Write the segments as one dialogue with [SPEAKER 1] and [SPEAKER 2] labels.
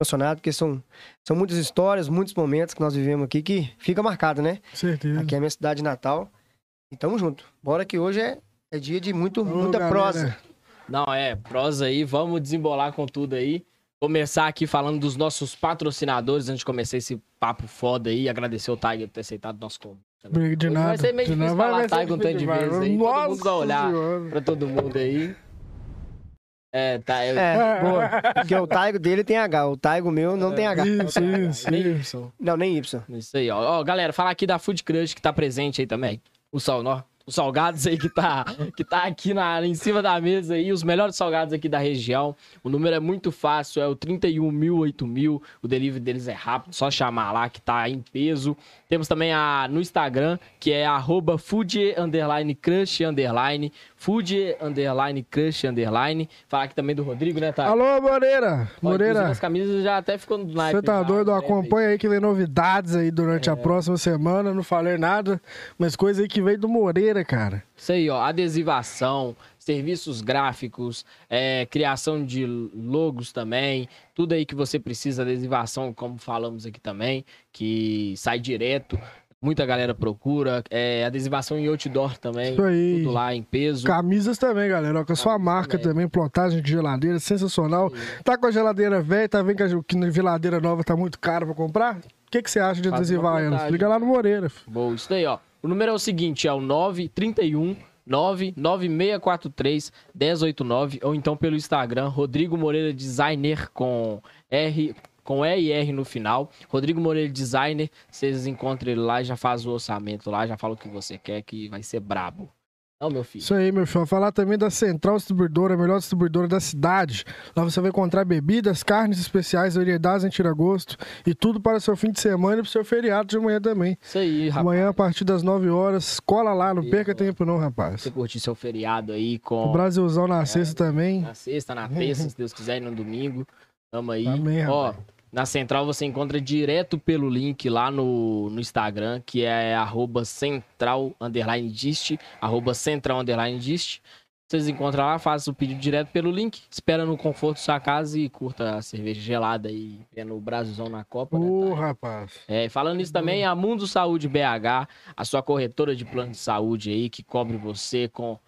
[SPEAKER 1] emocionado, porque são, são muitas histórias, muitos momentos que nós vivemos aqui que fica marcado, né?
[SPEAKER 2] Certeza.
[SPEAKER 1] Aqui é a minha cidade natal. E tamo junto. Bora que hoje é, é dia de muito,
[SPEAKER 2] Ô,
[SPEAKER 1] muita
[SPEAKER 2] galera.
[SPEAKER 1] prosa.
[SPEAKER 3] Não, é, prosa aí, vamos desembolar com tudo aí. Começar aqui falando dos nossos patrocinadores, antes de começar esse papo foda aí, aí,agradecer o Tiger por ter aceitado o nosso convite.
[SPEAKER 2] De nada.
[SPEAKER 3] Vai ser meio
[SPEAKER 2] de
[SPEAKER 3] difícil
[SPEAKER 2] nada.
[SPEAKER 3] falar Tiger um tanto de vezes aí, todo mundo
[SPEAKER 2] Nossa
[SPEAKER 3] vai olhar.
[SPEAKER 2] Senhora.
[SPEAKER 3] Pra todo mundo aí. É, tá. Eu...
[SPEAKER 1] É, boa. Porque o Taigo dele tem H, o Taigo meu não tem H.
[SPEAKER 2] Isso, isso,
[SPEAKER 3] Nem. Y.
[SPEAKER 1] Não, nem Y.
[SPEAKER 3] Isso aí, ó. Ó, galera, falar aqui da Food Crush que tá presente aí também. O sal, ó, os salgados aí que tá, que tá aqui na, em cima da mesa aí, os melhores salgados aqui da região. O número é muito fácil, é o 31 mil, 8 mil. O delivery deles é rápido, só chamar lá que tá em peso. Temos também a, no Instagram, que é arroba food underline crush underline, food underline crush underline. Falar aqui também do Rodrigo, né, tá?
[SPEAKER 2] Alô, Moreira.
[SPEAKER 3] Ó,
[SPEAKER 2] Moreira.
[SPEAKER 3] As camisas já até ficou no
[SPEAKER 2] Você tá
[SPEAKER 3] já,
[SPEAKER 2] doido? Acompanha aí que vem novidades aí durante a próxima semana. Não falei nada, mas coisa aí que veio do Moreira, cara.
[SPEAKER 3] Isso aí, ó, adesivação, serviços gráficos, é, criação de logos também, tudo aí que você precisa, adesivação, como falamos aqui também, que sai direto, muita galera procura, é, adesivação em outdoor também,
[SPEAKER 2] Isso aí.
[SPEAKER 3] tudo lá em peso.
[SPEAKER 2] Camisas também, galera. ó, Com a sua marca
[SPEAKER 3] também.
[SPEAKER 2] também. plotagem de geladeira, sensacional. Tá com a geladeira velha, tá vendo que a que geladeira nova tá muito cara pra comprar? O que, que você acha de
[SPEAKER 3] Faz
[SPEAKER 2] adesivar elas?
[SPEAKER 3] plotagem.
[SPEAKER 2] Liga lá no Moreira.
[SPEAKER 3] Boa, isso daí, ó. O número é o seguinte, é o 931 99643 1089 ou então pelo Instagram Rodrigo Moreira Designer com R com E e R no final. Rodrigo Moreira Designer, vocês encontram ele lá, já faz o orçamento lá, já fala o que você quer que vai ser brabo. Não, meu filho.
[SPEAKER 2] Isso aí, meu filho. Falar também da Central Distribuidora, a melhor distribuidora da cidade. Lá você vai encontrar bebidas, carnes especiais, variedades em tiragosto e tudo para o seu fim de semana e para o seu feriado de amanhã também.
[SPEAKER 3] Isso aí, rapaz.
[SPEAKER 2] Amanhã, a partir das 9 horas, cola lá, não perca tempo não, rapaz.
[SPEAKER 3] Você curtir seu feriado aí
[SPEAKER 2] O
[SPEAKER 3] com
[SPEAKER 2] Brasilzão na sexta também.
[SPEAKER 3] na sexta, na terça, se Deus quiser, e no domingo. Tamo aí.
[SPEAKER 2] Amém,
[SPEAKER 3] Ó,
[SPEAKER 2] rapaz.
[SPEAKER 3] Na central você encontra direto pelo link lá no, no Instagram, que é arroba central underline dist, arroba central underline dist. Vocês encontram lá, faz o pedido direto pelo link, espera no conforto da sua casa e curta a cerveja gelada aí, vendo o Brasilzão na Copa, né,
[SPEAKER 2] Ô,
[SPEAKER 3] tá?
[SPEAKER 2] rapaz.
[SPEAKER 3] É, falando isso também, a Mundo Saúde BH, a sua corretora de plano de saúde aí, que cobre você com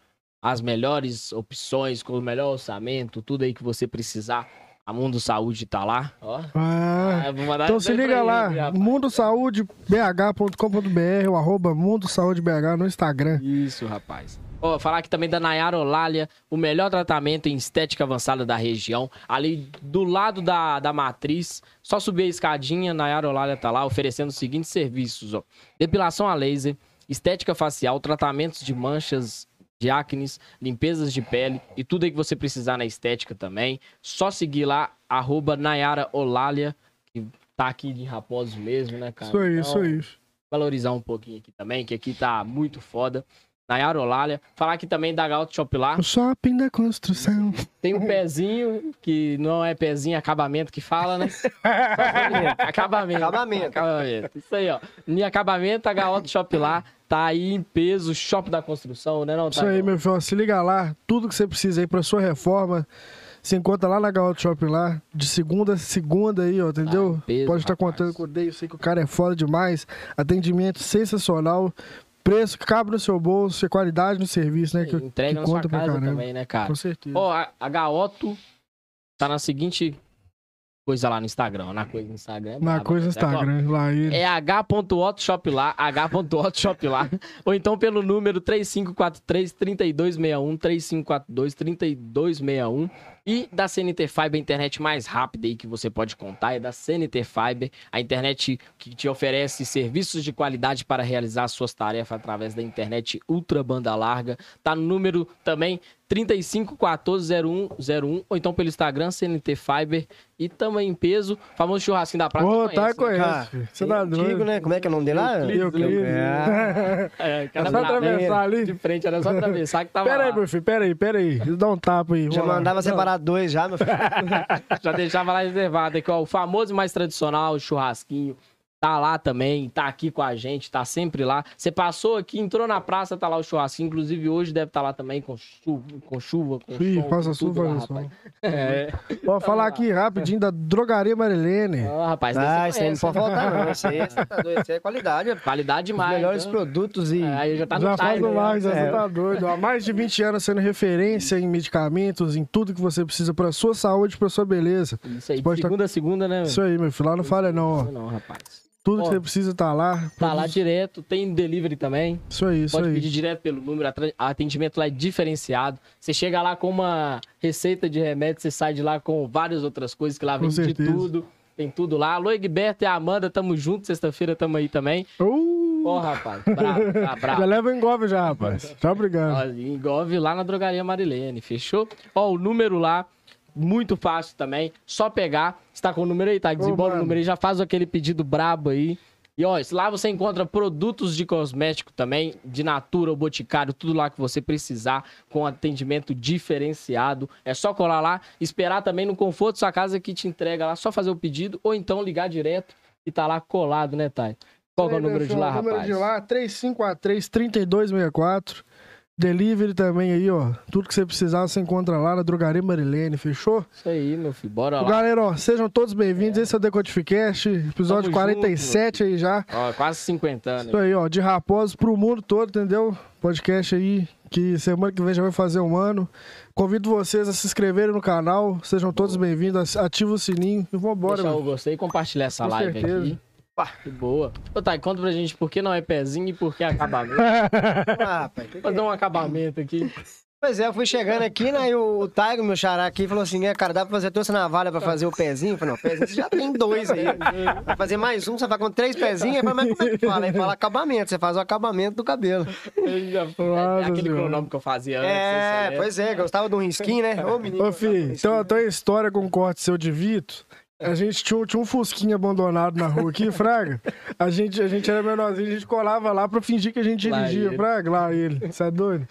[SPEAKER 3] as melhores opções, com o melhor orçamento, tudo aí que você precisar. A Mundo Saúde tá lá, ó.
[SPEAKER 2] Ah,
[SPEAKER 3] Ah,
[SPEAKER 2] então se liga lá, mundosaudebh.com.br ou arroba Mundo Saúde BH no Instagram.
[SPEAKER 3] Isso, rapaz. Ó, falar aqui também da Nayara Olália, o melhor tratamento em estética avançada da região. Ali do lado da, da matriz, só subir a escadinha, Nayara Olália tá lá oferecendo os seguintes serviços, ó. Depilação a laser, estética facial, tratamentos de manchas de acnes, limpezas de pele e tudo aí que você precisar na estética também. Só seguir lá, arroba Nayara Olália, que tá aqui de Raposos mesmo, né, cara?
[SPEAKER 2] Isso aí,
[SPEAKER 3] Então,
[SPEAKER 2] isso aí.
[SPEAKER 3] valorizar um pouquinho aqui também, que aqui tá muito foda. Nayara Olália. Falar aqui também da Galto Shop lá.
[SPEAKER 2] O shopping da construção.
[SPEAKER 3] Tem um pezinho, que não é pezinho, é acabamento que fala, né? acabamento.
[SPEAKER 1] Acabamento.
[SPEAKER 3] Acabamento. Isso aí, ó. Em acabamento, a Galto Shop lá. Tá aí em peso, Shop da Construção, né não,
[SPEAKER 2] Isso aí, meu filho. Se liga lá, tudo que você precisa aí pra sua reforma. Se encontra lá na Gaúcho Shopping lá, de segunda a segunda aí, ó, entendeu?
[SPEAKER 3] Ah, peso,
[SPEAKER 2] Pode estar
[SPEAKER 3] rapaz.
[SPEAKER 2] contando com o Dei, eu sei que o cara é foda demais. Atendimento sensacional. Preço que cabe no seu bolso e qualidade no serviço, né? Que,
[SPEAKER 3] Entrega
[SPEAKER 2] que
[SPEAKER 3] na sua
[SPEAKER 2] conta pra
[SPEAKER 3] casa também, né, cara?
[SPEAKER 2] Com certeza.
[SPEAKER 3] Ó, a, a Gaoto tá na seguinte coisa lá no Instagram. ó, Na coisa no Instagram. é
[SPEAKER 2] na
[SPEAKER 3] braba,
[SPEAKER 2] coisa
[SPEAKER 3] né?
[SPEAKER 2] Instagram, lá ele.
[SPEAKER 3] É h.otshop lá, h.otshop lá. Ou então pelo número 3543-3261, 3542-3261. E da CNT Fiber, a internet mais rápida aí que você pode contar é da CNT Fiber, a internet que te oferece serviços de qualidade para realizar suas tarefas através da internet ultra banda larga. Tá no número também 35140101 ou então pelo Instagram CNT Fiber e também em peso, famoso churrasquinho da praça.
[SPEAKER 2] Ô,
[SPEAKER 3] você
[SPEAKER 2] tá,
[SPEAKER 3] conhece, né?
[SPEAKER 1] Cara.
[SPEAKER 2] Você tá
[SPEAKER 1] Digo,
[SPEAKER 2] doido.
[SPEAKER 1] né? Como é que é o nome dele lá?
[SPEAKER 2] Euclides.
[SPEAKER 1] É.
[SPEAKER 3] É,
[SPEAKER 2] É
[SPEAKER 3] cara,
[SPEAKER 2] só atravessar ali.
[SPEAKER 3] de frente, era só atravessar que tava
[SPEAKER 2] Pera aí, meu filho, pera aí, pera aí. Dá um tapa aí.
[SPEAKER 1] Já mandava separar dois já, meu filho.
[SPEAKER 3] Já deixava lá reservado aqui, ó, o famoso mais tradicional, o churrasquinho. Tá lá também, tá aqui com a gente, tá sempre lá. Você passou aqui, entrou na praça, tá lá o churrasco. Inclusive hoje deve estar tá lá também com chuva, com chuva, com
[SPEAKER 2] Ih,
[SPEAKER 3] com tudo
[SPEAKER 2] chuva,
[SPEAKER 3] lá, rapaz. É.
[SPEAKER 2] Vou falar aqui rapidinho da Drogaria Marilene.
[SPEAKER 3] Ó, rapaz,
[SPEAKER 1] Ah, isso aí não pode
[SPEAKER 3] né?
[SPEAKER 1] faltar, não. Isso aí, você tá doido, isso aí é qualidade. Os
[SPEAKER 3] Qualidade demais.
[SPEAKER 1] melhores
[SPEAKER 3] então.
[SPEAKER 1] produtos e.
[SPEAKER 3] É, aí já tá no
[SPEAKER 2] já faz
[SPEAKER 3] time.
[SPEAKER 2] o mais, já
[SPEAKER 1] É.
[SPEAKER 2] você tá doido. Há mais de 20 anos sendo referência em medicamentos, em tudo que você precisa pra sua saúde, pra sua beleza.
[SPEAKER 3] Isso aí,
[SPEAKER 2] Pode
[SPEAKER 3] de
[SPEAKER 2] tá-
[SPEAKER 3] segunda a segunda, né?
[SPEAKER 2] Isso aí, meu filho. Lá não falha não, ó.
[SPEAKER 3] Não, não, rapaz.
[SPEAKER 2] Tudo
[SPEAKER 3] Ó,
[SPEAKER 2] que você precisa tá lá.
[SPEAKER 3] Tá lá direto, tem delivery também.
[SPEAKER 2] Isso aí, isso
[SPEAKER 3] Pode
[SPEAKER 2] aí.
[SPEAKER 3] pedir direto pelo número, atendimento lá é diferenciado. Você chega lá com uma receita de remédio, você sai de lá com várias outras coisas que lá
[SPEAKER 2] Com
[SPEAKER 3] vem de
[SPEAKER 2] certeza.
[SPEAKER 3] tudo. Tem tudo lá. Alô, Egberto e a Amanda, tamo junto. Sexta-feira tamo aí também.
[SPEAKER 2] Uh,
[SPEAKER 3] Ó, rapaz, bravo, tá
[SPEAKER 2] já
[SPEAKER 3] bravo.
[SPEAKER 2] leva engove já, rapaz. Tá obrigado.
[SPEAKER 3] Ó, engove lá na drogaria Marilene, fechou? Ó, o número lá, muito fácil também. Só pegar. Você tá com o número aí, tá? Desembola o número aí, já faz aquele pedido brabo aí. E ó, lá você encontra produtos de cosmético também, de Natura, o Boticário, tudo lá que você precisar, com atendimento diferenciado. É só colar lá, esperar também no conforto da sua casa que te entrega lá, só fazer o pedido, ou então ligar direto e tá lá colado, né, Thay? Qual é o número de lá,
[SPEAKER 2] o número
[SPEAKER 3] rapaz?
[SPEAKER 2] de lá, 3543-3264. Delivery também aí, ó. Tudo que você precisar, você encontra lá na Drogaria Marilene, fechou?
[SPEAKER 3] Isso aí, meu filho, bora lá.
[SPEAKER 2] Galera, ó, sejam todos bem-vindos. Esse é o Decodificast, episódio
[SPEAKER 3] Tamo
[SPEAKER 2] 47 aí já.
[SPEAKER 3] Ó, quase 50 anos.
[SPEAKER 2] Isso aí, ó, de Raposo pro mundo todo, entendeu? Podcast aí, que semana que vem já vai fazer um ano. Convido vocês a se inscreverem no canal, sejam todos bem-vindos, ativa o sininho e vambora,
[SPEAKER 3] Deixar o
[SPEAKER 2] mano.
[SPEAKER 3] gostei e compartilhar essa
[SPEAKER 2] Com
[SPEAKER 3] live
[SPEAKER 2] certeza.
[SPEAKER 3] aqui. Pá, que boa. Ô, Thay, conta pra gente por que não é pezinho e por que é acabamento.
[SPEAKER 1] Ah, rapaz, que que é
[SPEAKER 3] Fazer um acabamento aqui.
[SPEAKER 1] Pois é, eu fui chegando aqui, né? E o, o Taigo, meu xará aqui, falou assim: é, cara, dá pra fazer trouxe navalha pra fazer o pezinho? Eu falei, não, pezinho você já tem dois aí. Vai fazer mais um, você vai com três pezinhos, mas como é que fala? Aí fala acabamento, você faz o acabamento do cabelo.
[SPEAKER 2] Nossa
[SPEAKER 3] É aquele cronômetro que eu fazia antes.
[SPEAKER 1] É,
[SPEAKER 3] você
[SPEAKER 1] pois é, gostava de um risquinho, né? Ô, menino.
[SPEAKER 2] Ô, filho, então, a história com o corte seu de Vito. A gente tinha, um- tinha um Fusquinha abandonado na rua aqui, Fraga. A gente, a gente era menorzinho, a gente colava lá pra fingir que a gente dirigia. Fraga, lá ele. Você é doido?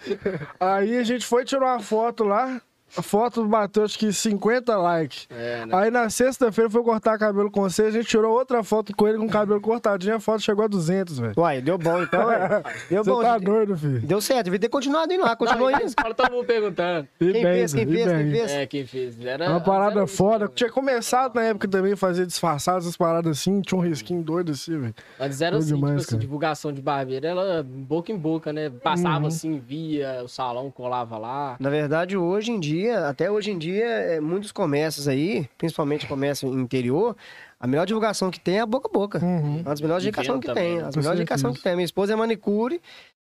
[SPEAKER 2] Aí a gente foi tirar uma foto lá. A foto bateu acho que 50 likes.
[SPEAKER 3] É, né?
[SPEAKER 2] Aí na sexta-feira foi cortar cabelo com você, a gente tirou outra foto com ele com o cabelo cortadinho, a foto chegou a 200, velho.
[SPEAKER 1] Uai, deu bom então, velho. Deu
[SPEAKER 2] Você
[SPEAKER 1] bom.
[SPEAKER 2] tá doido, filho.
[SPEAKER 1] Deu certo, devia ter continuado indo lá, continuou indo.
[SPEAKER 3] escola, todo mundo perguntando.
[SPEAKER 2] E
[SPEAKER 1] Quem
[SPEAKER 2] bem,
[SPEAKER 1] fez, quem fez, quem
[SPEAKER 2] bem.
[SPEAKER 1] fez?
[SPEAKER 3] É, quem fez. Era,
[SPEAKER 2] Uma parada
[SPEAKER 3] era-
[SPEAKER 2] foda. Tinha começado na época também a fazer disfarçados, essas paradas assim, tinha um risquinho doido assim, velho.
[SPEAKER 3] Mas era assim,
[SPEAKER 2] demais,
[SPEAKER 3] tipo assim, divulgação de barbeiro, ela boca em boca, né? Passava
[SPEAKER 2] Uhum.
[SPEAKER 3] assim, via o salão, colava lá.
[SPEAKER 1] Na verdade, hoje em dia, até hoje em dia, é, muitos comércios aí, principalmente comércio interior, a melhor divulgação que tem é a boca a boca.
[SPEAKER 2] Uhum.
[SPEAKER 1] Uma das melhores indicações que
[SPEAKER 3] também,
[SPEAKER 1] tem.
[SPEAKER 3] né?
[SPEAKER 1] As melhores indicações que tem. Minha esposa é manicure.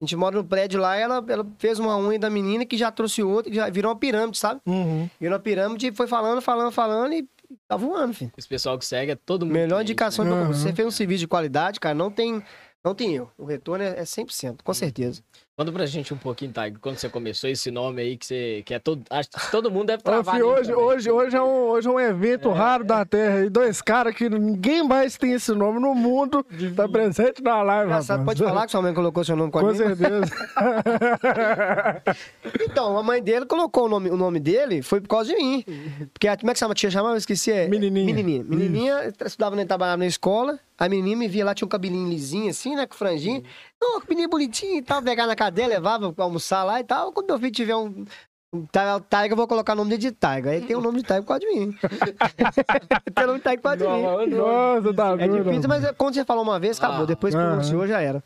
[SPEAKER 1] A gente mora no prédio lá e ela, ela fez uma unha da menina que já trouxe outra, que já virou uma pirâmide, sabe?
[SPEAKER 2] Uhum.
[SPEAKER 1] Virou uma pirâmide e foi falando, falando, falando e tá voando, filho.
[SPEAKER 3] Esse pessoal que segue é todo mundo.
[SPEAKER 1] Melhor indicação
[SPEAKER 3] né?
[SPEAKER 2] Uhum.
[SPEAKER 1] Você fez um serviço de qualidade, cara, não tem, não tem erro. O retorno é, é 100%, com certeza.
[SPEAKER 3] Conta pra gente um pouquinho, Thay, quando você começou esse nome aí que você que é todo, acho que todo mundo deve travar.
[SPEAKER 2] hoje,
[SPEAKER 3] também.
[SPEAKER 2] hoje, hoje, é um, hoje é um evento raro da Terra. E dois caras que ninguém mais tem esse nome no mundo. Tá presente na live,
[SPEAKER 1] Engraçado,
[SPEAKER 2] rapaz.
[SPEAKER 1] pode falar que sua mãe colocou seu nome com a
[SPEAKER 2] Com
[SPEAKER 1] minha?
[SPEAKER 2] certeza.
[SPEAKER 1] Então, a mãe dele colocou o nome, o nome dele, foi por causa de mim. Porque, a- como é que chama? Tia chamava? Eu esqueci. É,
[SPEAKER 2] Menininha.
[SPEAKER 1] Menininha. Menininha, eu estudava, né, trabalhava na escola. A menininha me via lá, tinha um cabelinho lisinho assim, né, com franjinho. Não, que menino bonitinho e tal. Pegava na cadeia, levava pra almoçar lá e tal. Quando meu filho tiver um... um Tiger, eu vou colocar o nome de Tiger. Aí tem o nome de Tiger por causa de mim. tem o nome de Tiger por causa de mim.
[SPEAKER 2] Nossa, tá
[SPEAKER 1] É
[SPEAKER 2] doido.
[SPEAKER 1] difícil, mas é- quando você falou uma vez, acabou.
[SPEAKER 3] Ah.
[SPEAKER 1] Depois que
[SPEAKER 2] Aham.
[SPEAKER 1] pronunciou, já era.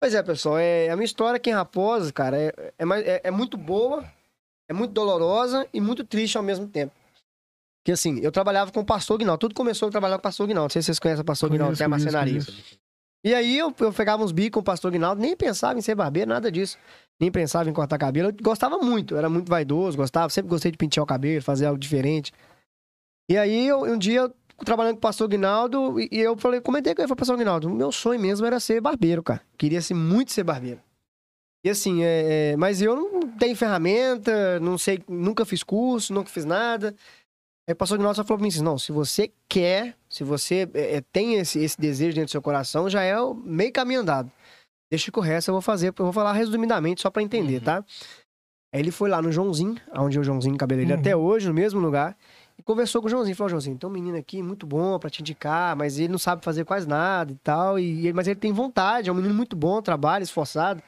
[SPEAKER 1] Pois é, pessoal. É, a minha história aqui em Raposa, cara, é, é, é- é muito boa, é muito dolorosa e muito triste ao mesmo tempo. Porque assim, eu trabalhava com o pastor Guinaldo. Tudo começou a trabalhar com o pastor Guinaldo. Não sei se vocês conhecem o pastor Guinaldo, que é marcenaria. E aí eu, eu pegava uns bicos com o pastor Guinaldo, nem pensava em ser barbeiro, nada disso. Nem pensava em cortar cabelo. Eu gostava muito, era muito vaidoso, gostava, sempre gostei de pentear o cabelo, fazer algo diferente. E aí eu- um dia eu trabalhando com o pastor Guinaldo, e, e eu falei, comentei com ele, falei, pastor Guinaldo, meu sonho mesmo era ser barbeiro, cara. Queria ser muito ser barbeiro. E assim, é, é, mas eu não tenho ferramenta, não sei, nunca fiz curso, nunca fiz nada. Aí o pastor Guinaldo só falou pra mim assim, não, se você quer, se você é, é, tem esse, esse desejo dentro do seu coração, já é meio caminho andado. Deixa que o resto eu vou fazer, eu vou falar resumidamente só pra entender,
[SPEAKER 3] Uhum.
[SPEAKER 1] tá? Aí ele foi lá no Joãozinho, onde é o Joãozinho cabeleireiro
[SPEAKER 2] Uhum.
[SPEAKER 1] até hoje, no mesmo lugar, conversou com o Joãozinho. Falou, Joãozinho, tem um menino aqui muito bom pra te indicar, mas ele não sabe fazer quase nada e tal. E, mas ele tem vontade, é um menino muito bom, trabalha, esforçado.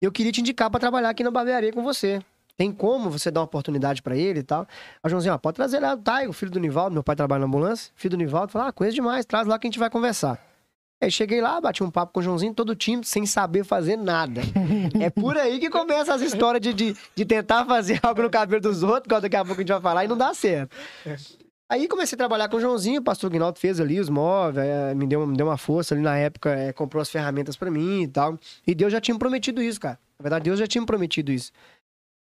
[SPEAKER 1] Eu queria te indicar pra trabalhar aqui na barbearia com você. Tem como você dar uma oportunidade pra ele e tal? Aí o Joãozinho, ó, pode trazer lá o Taigo, filho do Nivaldo. Meu pai trabalha na ambulância. Filho do Nivaldo. Falou, ah, coisa demais, traz lá que a gente vai conversar. Aí cheguei lá, bati um papo com o Joãozinho, todo tímido, sem saber fazer nada. É por aí que começa as histórias de, de, de tentar fazer algo no cabelo dos outros, igual daqui a pouco a gente vai falar, e não dá certo. Aí comecei a trabalhar com o Joãozinho, o pastor Guinaldo fez ali os móveis, eh, me deu, me deu uma força ali na época, eh, comprou as ferramentas pra mim e tal. E Deus já tinha me prometido isso, cara. Na verdade, Deus já tinha me prometido isso.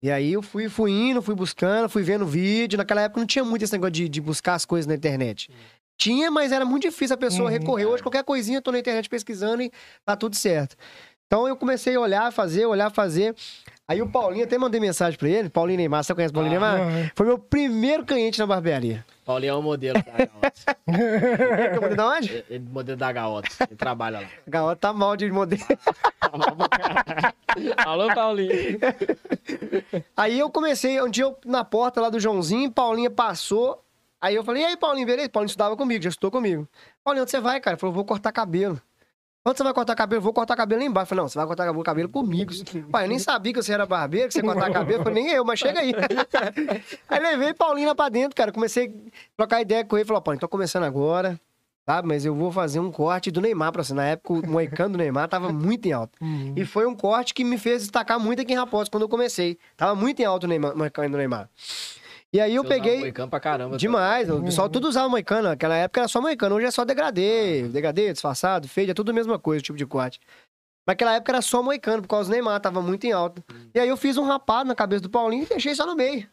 [SPEAKER 1] E aí eu fui, fui indo, fui buscando, fui vendo vídeo. Naquela época não tinha muito esse negócio de, de buscar as coisas na internet. Tinha, mas era muito difícil a pessoa
[SPEAKER 2] Uhum.
[SPEAKER 1] recorrer. Hoje, qualquer coisinha, eu tô na internet pesquisando e tá tudo certo. Então eu comecei a olhar, fazer, olhar, fazer. Aí o Paulinho, até mandei mensagem pra ele, Paulinho Neymar, você conhece o Paulinho
[SPEAKER 3] Ah.
[SPEAKER 1] Neymar?
[SPEAKER 2] Ah,
[SPEAKER 1] Foi meu primeiro cliente na barbearia.
[SPEAKER 3] Paulinho é o modelo da Gaotes.
[SPEAKER 1] Eu mandei de onde?
[SPEAKER 3] Ele é modelo da Gaotes. Ele trabalha lá.
[SPEAKER 1] A garota tá mal de modelo.
[SPEAKER 3] Alô, Paulinho.
[SPEAKER 1] Aí eu comecei, um dia eu, na porta lá do Joãozinho, Paulinha passou. Aí eu falei, e aí, Paulinho, beleza? Paulinho estudava comigo, já estudou comigo. Paulinho, onde você vai, cara? Ele falou, vou cortar cabelo. Onde você vai cortar cabelo? Vou cortar cabelo lá embaixo. Eu falei, não, você vai cortar cabelo, cabelo comigo. Pai, eu nem sabia que você era barbeiro, que você cortava cabelo. Eu falei, nem eu, mas chega aí. aí levei Paulinho lá pra dentro, cara. Comecei a trocar ideia com ele. Falou, Paulinho, tô começando agora, sabe? Mas eu vou fazer um corte do Neymar pra você. Na época, o moicano do Neymar tava muito em alta.
[SPEAKER 2] Uhum.
[SPEAKER 1] E foi um corte que me fez destacar muito aqui em Raposo quando eu comecei. Tava muito em alta o moicano do Neymar. E aí eu
[SPEAKER 3] Você
[SPEAKER 1] peguei...
[SPEAKER 3] Moicano pra caramba.
[SPEAKER 1] Demais, o pessoal tudo usava moicano. Naquela época era só moicano, hoje é só degradê, degradê, disfarçado, fade, é tudo a mesma coisa, o tipo de corte. Naquela época era só moicano, por causa do Neymar, tava muito em alta. E aí eu fiz um rapado na cabeça do Paulinho e deixei só no meio.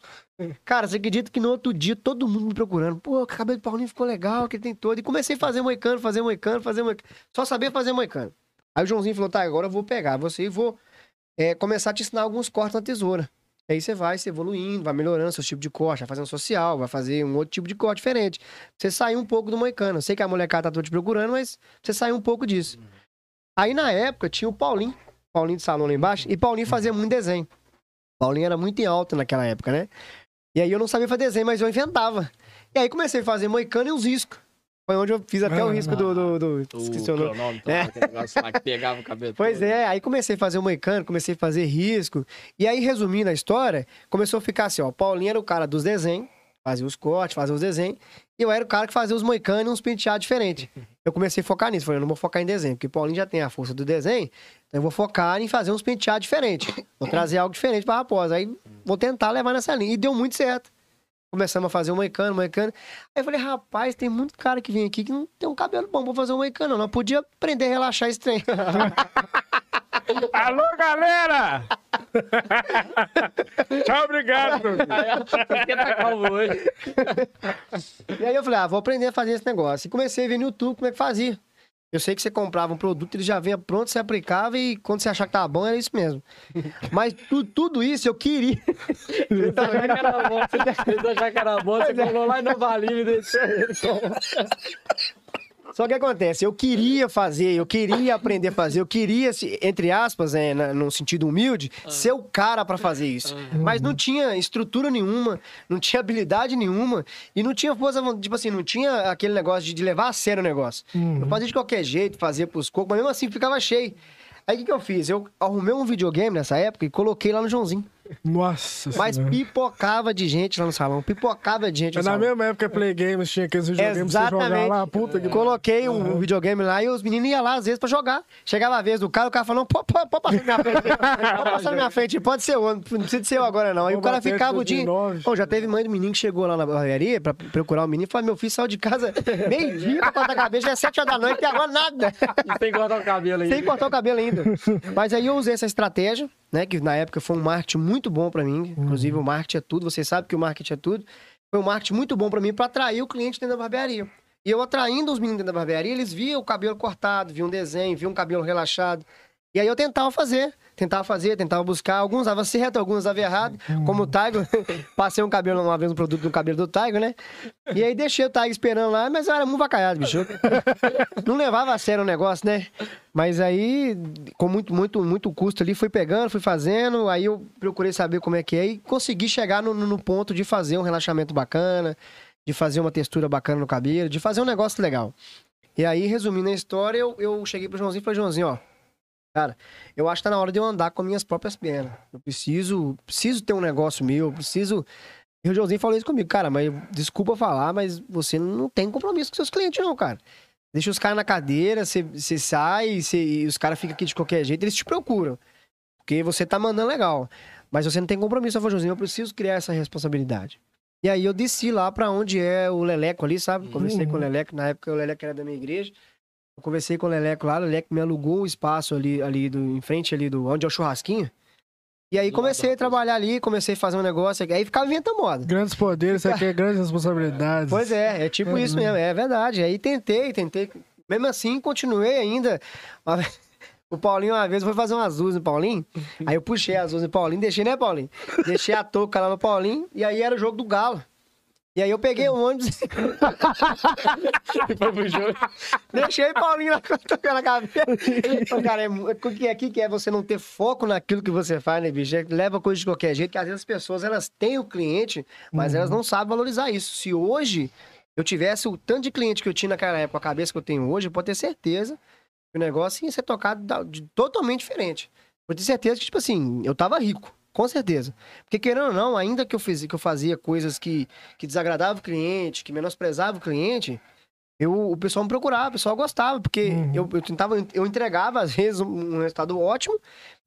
[SPEAKER 1] Cara, você acredita que no outro dia todo mundo me procurando? Pô, o cabelo do Paulinho ficou legal, que ele tem todo. E comecei a fazer moicano, fazer moicano, fazer moicano. Só sabia fazer moicano. Aí o Joãozinho falou: tá, agora eu vou pegar você e vou é, começar a te ensinar alguns cortes na tesoura. Aí você vai se evoluindo, vai melhorando seu tipo de corte, vai fazendo social, vai fazer um outro tipo de corte diferente. Você sair um pouco do moicano. Eu sei que a molecada tá te procurando, mas você sair um pouco disso. Aí na época tinha o Paulinho, Paulinho de salão lá embaixo, e Paulinho fazia muito desenho. Paulinho era muito em alta naquela época, né? E aí eu não sabia fazer desenho, mas eu inventava. E aí comecei a fazer moicano e uns riscos. Foi onde eu fiz até o
[SPEAKER 2] Ah,
[SPEAKER 1] risco do. do, do...
[SPEAKER 3] O
[SPEAKER 1] Esqueci o nome. É.
[SPEAKER 3] negócio lá que pegava o cabelo.
[SPEAKER 1] Pois
[SPEAKER 3] todo.
[SPEAKER 1] é, aí comecei a fazer o moicano, comecei a fazer risco. E aí, resumindo a história, começou a ficar assim, ó. O Paulinho era o cara dos desenhos, fazia os cortes, fazia os desenhos. E eu era o cara que fazia os moicanos e uns penteados diferentes. Eu comecei a focar nisso. Falei, eu não vou focar em desenho, porque o Paulinho já tem a força do desenho. Então eu vou focar em fazer uns penteados diferentes. Vou trazer algo diferente pra raposa. Aí vou tentar levar nessa linha. E deu muito certo. Começamos a fazer um moicano, moicano. Aí eu falei, rapaz, tem muito cara que vem aqui que não tem um cabelo bom pra fazer um moicano. não. Não podia aprender a relaxar esse trem.
[SPEAKER 2] Alô, galera! Tchau, obrigado.
[SPEAKER 3] Tá calvo hoje?
[SPEAKER 1] E aí eu falei, ah, vou aprender a fazer esse negócio. E comecei a ver no YouTube como é que fazia. Eu sei que você comprava um produto, ele já vinha pronto, você aplicava e quando você achar que tava bom, era isso mesmo. Mas tu- tudo isso eu queria.
[SPEAKER 3] Você achava que era bom, você achava que era bom, você colou lá e não valia e deixou ele.
[SPEAKER 1] Só que acontece, eu queria fazer, eu queria aprender a fazer, eu queria, se- entre aspas, é, na, no sentido humilde, ser o cara pra fazer isso. Mas não tinha estrutura nenhuma, não tinha habilidade nenhuma e não tinha força, tipo assim, não tinha aquele negócio de, de levar a sério o negócio. Eu fazia de qualquer jeito, fazia pros cocos, mas mesmo assim ficava cheio. Aí o que, que eu fiz? Eu arrumei um videogame nessa época e coloquei lá no Joãozinho.
[SPEAKER 2] Nossa
[SPEAKER 1] Mas
[SPEAKER 2] Senhora.
[SPEAKER 1] pipocava de gente lá no salão, pipocava de gente
[SPEAKER 2] É
[SPEAKER 1] no
[SPEAKER 2] na
[SPEAKER 1] salão.
[SPEAKER 2] mesma época Play Games tinha aqueles videogames pra você jogar
[SPEAKER 1] Exatamente.
[SPEAKER 2] lá, puta que
[SPEAKER 1] Coloquei um videogame lá e os meninos iam lá às vezes pra jogar. Chegava a vez do cara, o cara falou: pode, passar na minha frente. Pode passar na minha frente, pode ser eu, não precisa de ser eu agora não. Aí o cara ficava o dia.
[SPEAKER 2] 2009.
[SPEAKER 1] Pô, já teve mãe do menino que chegou lá na barbearia pra procurar o menino e falou: meu filho saiu de casa meio-dia pra cortar a cabeça, já é sete horas da noite e agora nada.
[SPEAKER 3] E tem que cortar o cabelo aí.
[SPEAKER 1] Sem cortar o cabelo ainda. Mas aí eu usei essa estratégia, né? Que na época foi um marketing muito bom pra mim. Inclusive, o marketing é tudo. Você sabe que o marketing é tudo. Foi um marketing muito bom pra mim pra atrair o cliente dentro da barbearia. E eu atraindo os meninos dentro da barbearia, eles viam o cabelo cortado, viam um desenho, viam um cabelo relaxado. E aí eu tentava fazer, tentava fazer, tentava buscar. Alguns davam certo, alguns davam errado. Como o Taigo, passei um cabelo uma vez, um produto no cabelo do Taigo, né? E aí deixei o Taigo esperando lá, mas eu era muito vacaiado, bicho. Não levava a sério o negócio, né? Mas aí, com muito, muito, muito custo ali, fui pegando, fui fazendo. Aí eu procurei saber como é que é e consegui chegar no, no ponto de fazer um relaxamento bacana. de fazer uma textura bacana no cabelo, de fazer um negócio legal. E aí, resumindo a história, eu, eu cheguei pro Joãozinho e falei, Joãozinho, ó, cara, eu acho que tá na hora de eu andar com minhas próprias pernas. Eu preciso, preciso ter um negócio meu, eu preciso... E o Joãozinho falou isso comigo, cara, mas desculpa falar, mas você não tem compromisso com seus clientes não, cara. Deixa os caras na cadeira, você, sai, você, e os caras ficam aqui de qualquer jeito, eles te procuram. Porque você tá mandando legal. Mas você não tem compromisso, eu falei, Joãozinho, eu preciso criar essa responsabilidade. E aí eu desci lá pra onde é o Leleco ali, sabe? Conversei
[SPEAKER 2] Uhum.
[SPEAKER 1] com o Leleco, na época o Leleco era da minha igreja. Eu conversei com o Leleco lá, o Leleco me alugou um espaço ali, ali do, em frente ali do onde é o churrasquinho. E aí comecei a trabalhar ali, comecei a fazer um negócio, aí ficava inventando moda.
[SPEAKER 2] Grandes poderes, você quer grandes responsabilidades.
[SPEAKER 1] Pois é, é tipo
[SPEAKER 2] Uhum.
[SPEAKER 1] isso mesmo, é verdade. Aí tentei, tentei. Mesmo assim, continuei ainda. O Paulinho, uma vez, foi fazer umas luzes no Paulinho. Aí eu puxei as luzes no Paulinho, deixei, né, Paulinho? Deixei a touca lá no Paulinho. E aí era o jogo do Galo. E aí eu peguei o ônibus,
[SPEAKER 3] Foi pro jogo.
[SPEAKER 1] deixei o Paulinho lá com a cabeça. Então, cara, é, mu- o que é, o que é você não ter foco naquilo que você faz, né, bicho? É leva coisa de qualquer jeito, que às vezes as pessoas, elas têm o cliente, mas elas não sabem valorizar isso. Se hoje eu tivesse o tanto de cliente que eu tinha naquela época, a cabeça que eu tenho hoje, pode ter certeza que o negócio ia ser tocado totalmente diferente. Pode ter certeza que, tipo assim, eu tava rico. Com certeza. Porque, querendo ou não, ainda que eu, fiz, que eu fazia coisas que, que desagradavam o cliente, que menosprezavam o cliente, eu, o pessoal me procurava, o pessoal gostava, porque
[SPEAKER 2] Uhum.
[SPEAKER 1] eu, eu tentava, eu entregava, às vezes, um, um resultado ótimo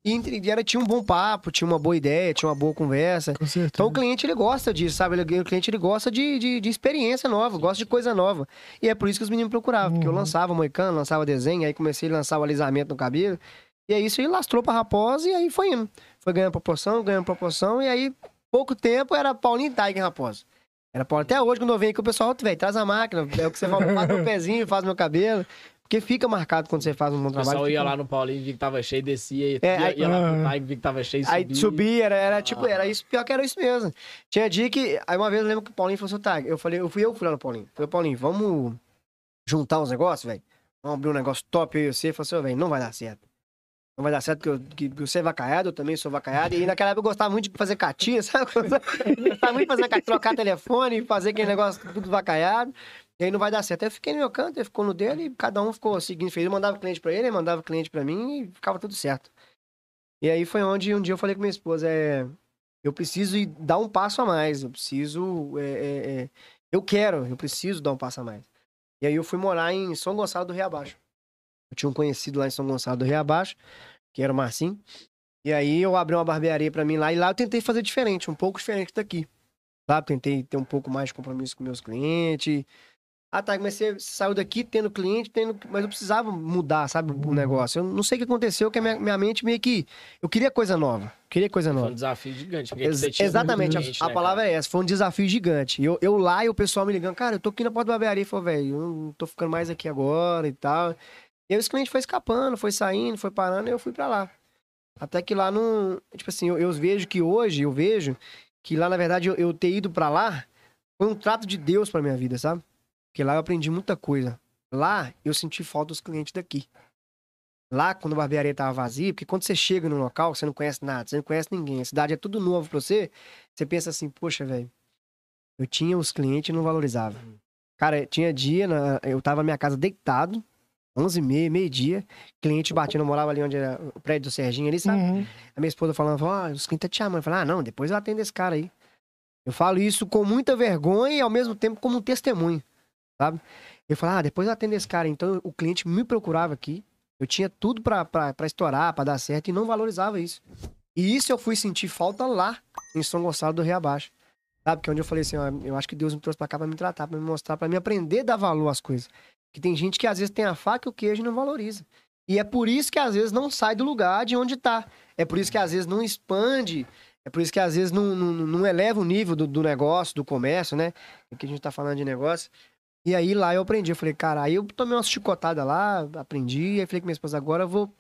[SPEAKER 1] e, era, tinha um bom papo, tinha uma boa ideia, tinha uma boa conversa. Então o cliente ele gosta disso, sabe? Ele- o cliente ele gosta de, de, de experiência nova, gosta de coisa nova. E é por isso que os meninos me procuravam, porque eu
[SPEAKER 2] Uhum.
[SPEAKER 1] lançava moicano, lançava desenho, aí comecei a lançar o alisamento no cabelo. E aí isso aí lastrou pra raposa e aí foi indo. Foi ganhando proporção, ganhando proporção, e aí, pouco tempo, era Paulinho Tiger Raposa. Era Paulinho. Até hoje, quando eu venho aqui, o pessoal, velho, traz a máquina, é o que você fala, faz meu pezinho, faz meu cabelo. Porque fica marcado quando você faz um bom
[SPEAKER 3] O
[SPEAKER 1] trabalho.
[SPEAKER 3] pessoal ia
[SPEAKER 1] fica-
[SPEAKER 3] lá no Paulinho, via que tava cheio, descia, ia,
[SPEAKER 1] É,
[SPEAKER 3] ia,
[SPEAKER 1] aí-
[SPEAKER 3] ia lá
[SPEAKER 2] Ah.
[SPEAKER 3] no Tiger, via que tava cheio,
[SPEAKER 1] Aí
[SPEAKER 3] subia.
[SPEAKER 1] subia, era, era tipo,
[SPEAKER 3] Ah.
[SPEAKER 1] era isso, pior que era isso mesmo. Tinha dia que. Aí uma vez eu lembro que o Paulinho falou assim, tá, eu falei, eu fui eu que fui lá no Paulinho. Falei, Paulinho, vamos juntar uns negócios, velho? Vamos abrir um negócio top eu e você. Falou assim, velho, não vai dar certo. Não vai dar certo porque, eu, que, você é vacaiado, eu também sou vacaiado. E naquela época eu gostava muito de fazer catinha, sabe? Eu gostava muito de fazer trocar telefone, fazer aquele negócio tudo vacaiado. E aí não vai dar certo. Eu fiquei no meu canto, ele ficou no dele, e cada um ficou seguindo, fez. Eu mandava cliente pra ele, ele mandava cliente pra mim e ficava tudo certo. E aí foi onde um dia eu falei com minha esposa, é, eu preciso ir dar um passo a mais, eu preciso, é, é, é, eu quero, eu preciso dar um passo a mais. E aí eu fui morar em São Gonçalo do Rio Abaixo. Eu tinha um conhecido lá em São Gonçalo do Rio Abaixo, que era o Marcinho. E aí eu abri uma barbearia pra mim lá, e lá eu tentei fazer diferente, um pouco diferente daqui. Sabe? Tentei ter um pouco mais de compromisso com meus clientes. Ah, tá, mas você saiu daqui tendo cliente, tendo... mas eu precisava mudar, sabe, o negócio. Eu não sei o que aconteceu, que a minha, minha mente meio que... Eu queria coisa nova, queria coisa
[SPEAKER 3] Foi um
[SPEAKER 1] nova.
[SPEAKER 3] desafio gigante.
[SPEAKER 1] Ex- exatamente, a,
[SPEAKER 3] cliente,
[SPEAKER 1] a
[SPEAKER 3] né,
[SPEAKER 1] palavra
[SPEAKER 3] cara?
[SPEAKER 1] é essa. Foi um desafio gigante. Eu, eu lá e o pessoal me ligando, cara, eu tô aqui na porta da barbearia. Falei, velho, eu não tô ficando mais aqui agora e tal. E aí os clientes foi escapando, foi saindo, foi parando e eu fui pra lá. Até que lá não. Tipo assim, eu, eu vejo que hoje, eu vejo que lá, na verdade, eu, eu ter ido pra lá foi um trato de Deus pra minha vida, sabe? Porque lá eu aprendi muita coisa. Lá eu senti falta dos clientes daqui. Lá, quando a barbearia tava vazia, porque quando você chega no local, você não conhece nada, você não conhece ninguém, a cidade é tudo novo pra você, você pensa assim, poxa, velho, eu tinha os clientes e não valorizava. Cara, tinha dia, na- eu tava na minha casa deitado, 11 e meia, meio-dia, cliente batendo, eu morava ali onde era o prédio do Serginho ali, sabe?
[SPEAKER 2] Uhum.
[SPEAKER 1] A minha esposa falando, ó, os clientes tá te chamando. Eu falei, ah, não, depois eu atendo esse cara aí. Eu falo isso com muita vergonha e ao mesmo tempo como um testemunho, sabe? Eu falo, ah, depois eu atendo esse cara. Então o cliente me procurava aqui, eu tinha tudo pra estourar, pra dar certo e não valorizava isso. E isso eu fui sentir falta lá, em São Gonçalo do Rio Abaixo. Sabe? Que é onde eu falei assim, ó, eu acho que Deus me trouxe pra cá pra me tratar, pra me mostrar, pra me aprender a dar valor às coisas. Que tem gente que às vezes tem a faca e o queijo não valoriza. E é por isso que às vezes não sai do lugar de onde tá. É por isso que às vezes não expande. É por isso que às vezes não, não, não eleva o nível do, do negócio, do comércio, né? Aqui a gente tá falando de negócio. E aí lá eu aprendi. Eu falei, cara, aí eu tomei uma chicotada lá, aprendi. Aí falei com minha esposa, agora eu vou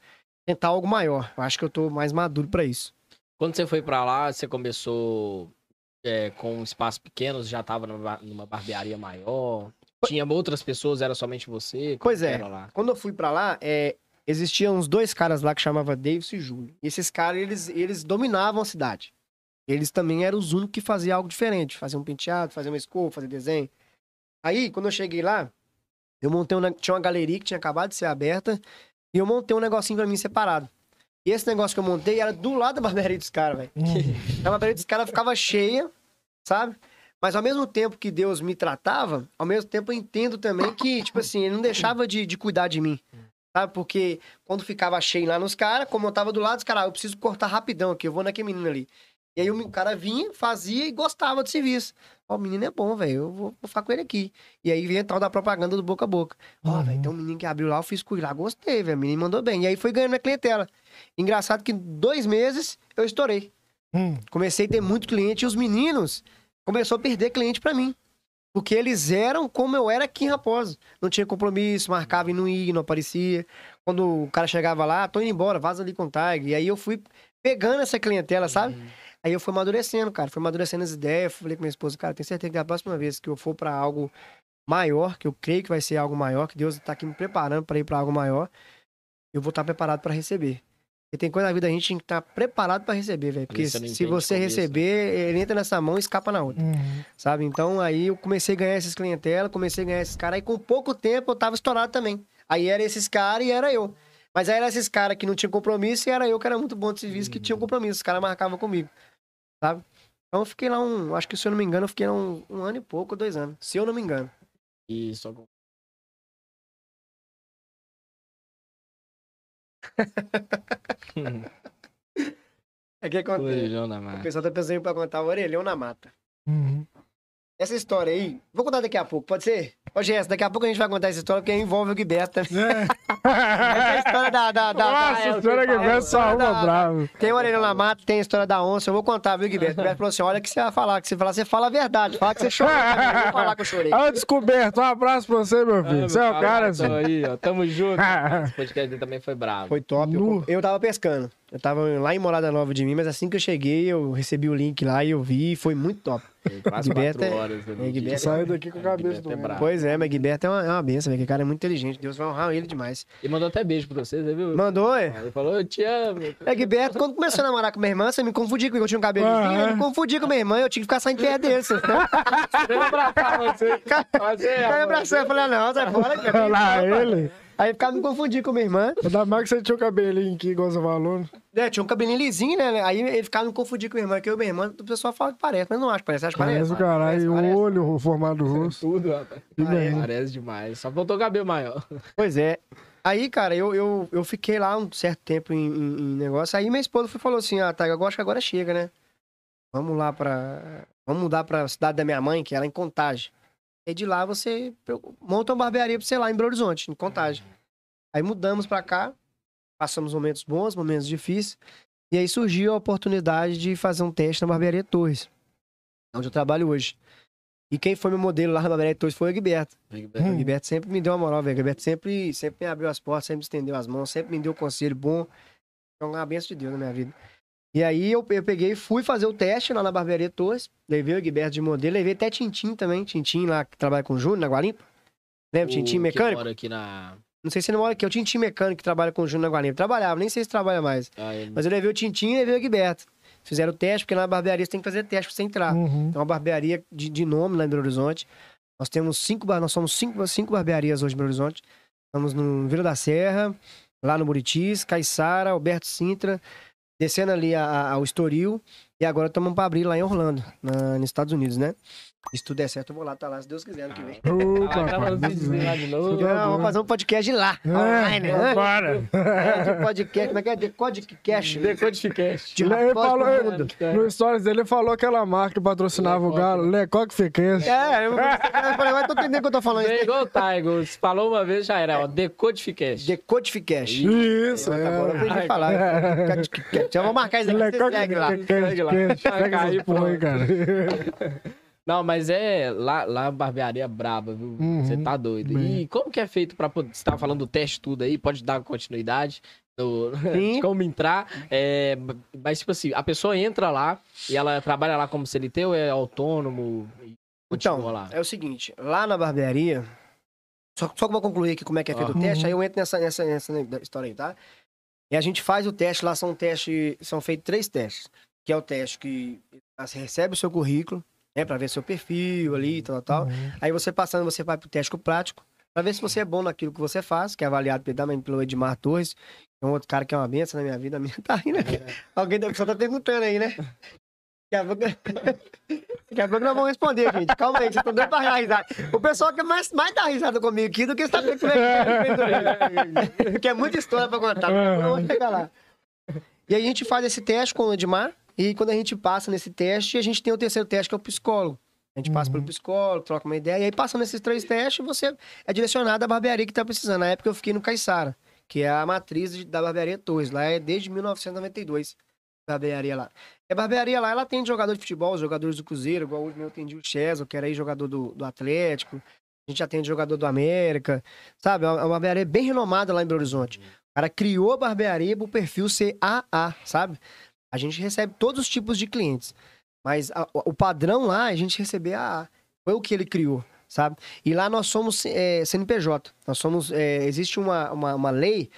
[SPEAKER 1] tentar algo maior. Eu acho que eu tô mais maduro pra isso.
[SPEAKER 3] Quando você foi pra lá, você começou é, com espaços pequenos, já tava numa, numa barbearia maior? Tinha outras pessoas, era somente você?
[SPEAKER 1] Pois é. Quando eu fui pra lá, é, existiam uns dois caras lá que chamava Davis e Júlio. E esses caras, eles, eles dominavam a cidade. Eles também eram os únicos que faziam algo diferente. Faziam um penteado, faziam uma escova, faziam desenho. Aí, quando eu cheguei lá, eu montei um, tinha uma galeria que tinha acabado de ser aberta e eu montei um negocinho pra mim separado. E esse negócio que eu montei era do lado da barbearia dos caras, velho. A barbearia dos caras ficava cheia, sabe? Mas ao mesmo tempo que Deus me tratava, ao mesmo tempo eu entendo também que, tipo assim, ele não deixava de, de cuidar de mim. Sabe? Porque quando ficava cheio lá nos caras, como eu tava do lado dos caras, ah, eu preciso cortar rapidão aqui, eu vou naquele menino ali. E aí o cara vinha, fazia e gostava do serviço. Ó, o menino é bom, velho, eu vou, vou ficar com ele aqui. E aí vinha tal da propaganda do boca a boca. Ó,
[SPEAKER 2] Uhum.
[SPEAKER 1] velho, tem um menino que abriu lá, eu fiz com ele lá, gostei, velho, o menino mandou bem. E aí foi ganhando minha clientela. Engraçado que em dois meses eu estourei.
[SPEAKER 2] Hum.
[SPEAKER 1] Comecei a ter muito cliente e os meninos começou a perder cliente pra mim. Porque eles eram como eu era aqui em Raposo. Não tinha compromisso, marcava e não ia, não aparecia. Quando o cara chegava lá, tô indo embora, vaza ali com o Tag. E aí eu fui pegando essa clientela, sabe? Aí eu fui amadurecendo, cara. Fui amadurecendo as ideias. Falei com minha esposa, cara, tenho certeza que da próxima vez que eu for pra algo maior, que eu creio que vai ser algo maior, que Deus tá aqui me preparando pra ir pra algo maior, eu vou estar preparado pra receber. Porque tem coisa na vida a gente tem que estar preparado pra receber, velho. Porque
[SPEAKER 3] Isso você
[SPEAKER 1] se você
[SPEAKER 3] né?
[SPEAKER 1] receber, ele entra nessa mão e escapa na outra
[SPEAKER 2] Uhum.
[SPEAKER 1] sabe? Então aí eu comecei a ganhar esses clientela, comecei a ganhar esses caras, aí com pouco tempo eu tava estourado também. Aí era esses caras e era eu. Mas aí era esses caras que não tinham compromisso e era eu que era muito bom de serviço, que tinha compromisso. Os caras marcavam comigo, sabe? Então eu fiquei lá um, acho que se eu não me engano, eu fiquei lá um, um ano e pouco, dois anos. Se eu não me engano.
[SPEAKER 3] E
[SPEAKER 1] É que acontece.
[SPEAKER 3] Orelhão na
[SPEAKER 1] O
[SPEAKER 3] mata.
[SPEAKER 1] pessoal tá pensando pra contar o orelhão na mata.
[SPEAKER 2] Uhum.
[SPEAKER 1] Essa história aí, vou contar daqui a pouco, pode ser? Ô, Jess, daqui a pouco a gente vai contar essa história porque envolve o Guiberta. Essa é a história da. da, da,
[SPEAKER 2] Nossa,
[SPEAKER 1] da-
[SPEAKER 2] a que
[SPEAKER 1] é,
[SPEAKER 2] vem só
[SPEAKER 1] da-
[SPEAKER 2] uma
[SPEAKER 1] da-
[SPEAKER 2] brava.
[SPEAKER 1] Tem o Orelhão na Mata, tem a história da onça. Eu vou contar, viu, Guilherme? O Guilherme falou assim: olha o que você vai falar. Que você falar, você fala a verdade. Fala que você chorou. também. Eu vou falar que eu chorei.
[SPEAKER 2] Ó, descoberto. Um abraço pra você, meu filho. Você é o cara, assim.
[SPEAKER 3] Aí, ó. Tamo junto. Esse podcast dele também foi bravo.
[SPEAKER 1] Foi top. Eu, eu tava pescando. Eu tava lá em Morada Nova de mim, mas assim que eu cheguei, eu recebi o link lá e eu vi. e Foi muito top.
[SPEAKER 3] Foi quase
[SPEAKER 1] Guiberto
[SPEAKER 3] quatro
[SPEAKER 1] é-
[SPEAKER 3] horas.
[SPEAKER 1] é, Guiberto
[SPEAKER 2] Saiu daqui com a cabeça
[SPEAKER 3] Guiberto é bravo.
[SPEAKER 1] Pois é, mas Guilherme é uma, é uma benção, velho. Que cara é muito inteligente. Deus vai honrar ele demais.
[SPEAKER 3] E mandou até beijo pra você, você viu?
[SPEAKER 1] Mandou, é?
[SPEAKER 3] Ele falou, eu te amo.
[SPEAKER 1] É, Guilherme, quando começou a namorar com minha irmã, você me confundia comigo. Eu tinha um cabelo
[SPEAKER 2] Ah,
[SPEAKER 1] lisinho, eu
[SPEAKER 2] é?
[SPEAKER 1] me confundia com minha irmã, eu tinha que ficar saindo perto dele. Você
[SPEAKER 3] Eu abraçar você. Você,
[SPEAKER 1] Aí eu abracei, eu falei, ah, não, sai fora.
[SPEAKER 2] Lá, ele.
[SPEAKER 1] Aí ficava me confundindo com minha irmã.
[SPEAKER 2] Ainda mais que você tinha o cabelinho aqui, igual você falou.
[SPEAKER 1] É, tinha um cabelinho lisinho, né? Aí ele ficava me confundindo com minha irmã, que eu e minha irmã, o pessoal fala que parece, mas não acho que parece. Acho que
[SPEAKER 2] Parece
[SPEAKER 1] parece.
[SPEAKER 2] o caralho.
[SPEAKER 1] Parece, parece.
[SPEAKER 2] O olho, o formato do rosto.
[SPEAKER 3] Tudo, rapaz.
[SPEAKER 2] E bem.
[SPEAKER 3] Parece demais. Só faltou o cabelo maior.
[SPEAKER 1] Pois é. Aí, cara, eu, eu, eu fiquei lá um certo tempo em, em- em negócio. Aí minha esposa foi, falou assim: Ah, tá, eu acho que agora chega, né? Vamos lá pra. Vamos mudar pra cidade da minha mãe, que era em Contagem. E de lá você monta uma barbearia pra você lá em Belo Horizonte, em Contagem. Aí mudamos pra cá, passamos momentos bons, momentos difíceis. E aí surgiu a oportunidade de fazer um teste na Barbearia Torres, onde eu trabalho hoje. E quem foi meu modelo lá na Barbearia Torres foi o Guiberto. O
[SPEAKER 2] Hum.
[SPEAKER 1] Guiberto sempre me deu uma moral, velho. O Guiberto sempre, sempre me abriu as portas, sempre me estendeu as mãos, sempre me deu conselho bom. É uma benção de Deus na minha vida. E aí eu, eu peguei e fui fazer o teste lá na Barbearia Torres. Levei o Guiberto de modelo, levei até Tintim também. Tintim lá que trabalha com o Júnior, na Gualimpa. Lembra? Tintim
[SPEAKER 3] O que
[SPEAKER 1] mecânico?
[SPEAKER 3] mora aqui na...
[SPEAKER 1] Não sei se ele mora aqui. É o Tintim mecânico que trabalha com o Júnior na Gualimpa. Trabalhava, nem sei se trabalha mais.
[SPEAKER 3] Ah, ele-
[SPEAKER 1] Mas eu levei o Tintim e levei o Guiberto. Fizeram o teste, porque lá na barbearia você tem que fazer teste pra você entrar.
[SPEAKER 2] Uhum.
[SPEAKER 1] É uma barbearia de, de nome lá em Belo Horizonte. Nós temos cinco, bar- nós somos cinco, cinco barbearias hoje em Belo Horizonte. Estamos no Vila da Serra, lá no Buritis, Caiçara, Alberto Sintra, descendo ali a- a- ao Estoril. E agora estamos para abrir lá em Orlando, na- nos Estados Unidos, né? Se tudo der certo, eu vou lá, tá lá, se Deus quiser, ano que vem.
[SPEAKER 2] Opa,
[SPEAKER 3] Ah, lá de novo.
[SPEAKER 1] Não, vamos fazer um podcast de lá, online,
[SPEAKER 2] É,
[SPEAKER 1] né?
[SPEAKER 2] para.
[SPEAKER 1] É, de podcast, como é que é? De podcast.
[SPEAKER 3] Decodificast.
[SPEAKER 1] De
[SPEAKER 2] Ele falou, ele-
[SPEAKER 1] mundo.
[SPEAKER 2] no stories dele, ele falou aquela marca que patrocinava o Galo, Lecoq Fiquense.
[SPEAKER 1] É, eu, eu falei, mas tô entendendo o que eu tô falando.
[SPEAKER 3] É igual o. Se falou uma vez, já era. Ó, Decodificast.
[SPEAKER 1] Decodificast.
[SPEAKER 2] Isso,
[SPEAKER 1] Agora eu
[SPEAKER 2] é.
[SPEAKER 1] aprendi a falar. Já vou marcar isso aqui, você segue lá.
[SPEAKER 2] Fiquense.
[SPEAKER 3] lá. Aí,
[SPEAKER 2] essa porra aí, cara.
[SPEAKER 3] Não, mas é lá, lá a barbearia é braba, viu?
[SPEAKER 2] Uhum.
[SPEAKER 3] Você tá doido.
[SPEAKER 2] Bem.
[SPEAKER 3] E como que é feito pra poder. Você tava falando do teste tudo aí, pode dar continuidade. Do, de como entrar. É, mas, tipo assim, a pessoa entra lá e ela trabalha lá como CLT ou é autônomo?
[SPEAKER 1] Então,
[SPEAKER 3] lá.
[SPEAKER 1] é o seguinte, lá na barbearia, só, só que eu vou concluir aqui como é que é feito
[SPEAKER 3] Ah.
[SPEAKER 1] o teste,
[SPEAKER 2] Uhum.
[SPEAKER 1] aí eu entro nessa, nessa, nessa história aí, tá? E a gente faz o teste, lá são testes, são feitos três testes, que é o teste que você recebe o seu currículo, né? Pra ver seu perfil ali, tal, tal.
[SPEAKER 2] Uhum.
[SPEAKER 1] Aí você passando, você vai pro teste prático, pra ver se você é bom naquilo que você faz, que é avaliado também pelo Edmar Torres, que é um outro cara que é uma benção na minha vida. A minha tá rindo aqui. Alguém da pessoa tá perguntando aí, né? Daqui a pouco, Daqui a pouco nós vamos responder, gente. Calma aí, vocês estão dando pra dar risada. O pessoal que mais, mais dá risada comigo aqui do que saber como é que é. Porque é muita história pra contar. Vamos chegar lá. E aí a gente faz esse teste com o Edmar. E quando a gente passa nesse teste, a gente tem o terceiro teste, que é o psicólogo. A gente passa pelo psicólogo, troca uma ideia. E aí, passando esses três testes, você é direcionado à barbearia que tá precisando. Na época, eu fiquei no Caiçara, que é a matriz da barbearia Torres. Lá é desde 1992, a barbearia lá. E a barbearia lá, ela tem jogador de futebol, jogadores do Cruzeiro, igual hoje eu atendi o Chesel, que era aí jogador do, do Atlético. A gente atende jogador do América. Sabe, é uma é barbearia bem renomada lá em Belo Horizonte. O cara criou a barbearia pro perfil ser AA, sabe? A gente recebe todos os tipos de clientes. Mas a- o padrão lá é a gente receber AA. Foi o que ele criou, sabe? E lá nós somos é, CNPJ. Nós somos. é, existe uma, uma, uma lei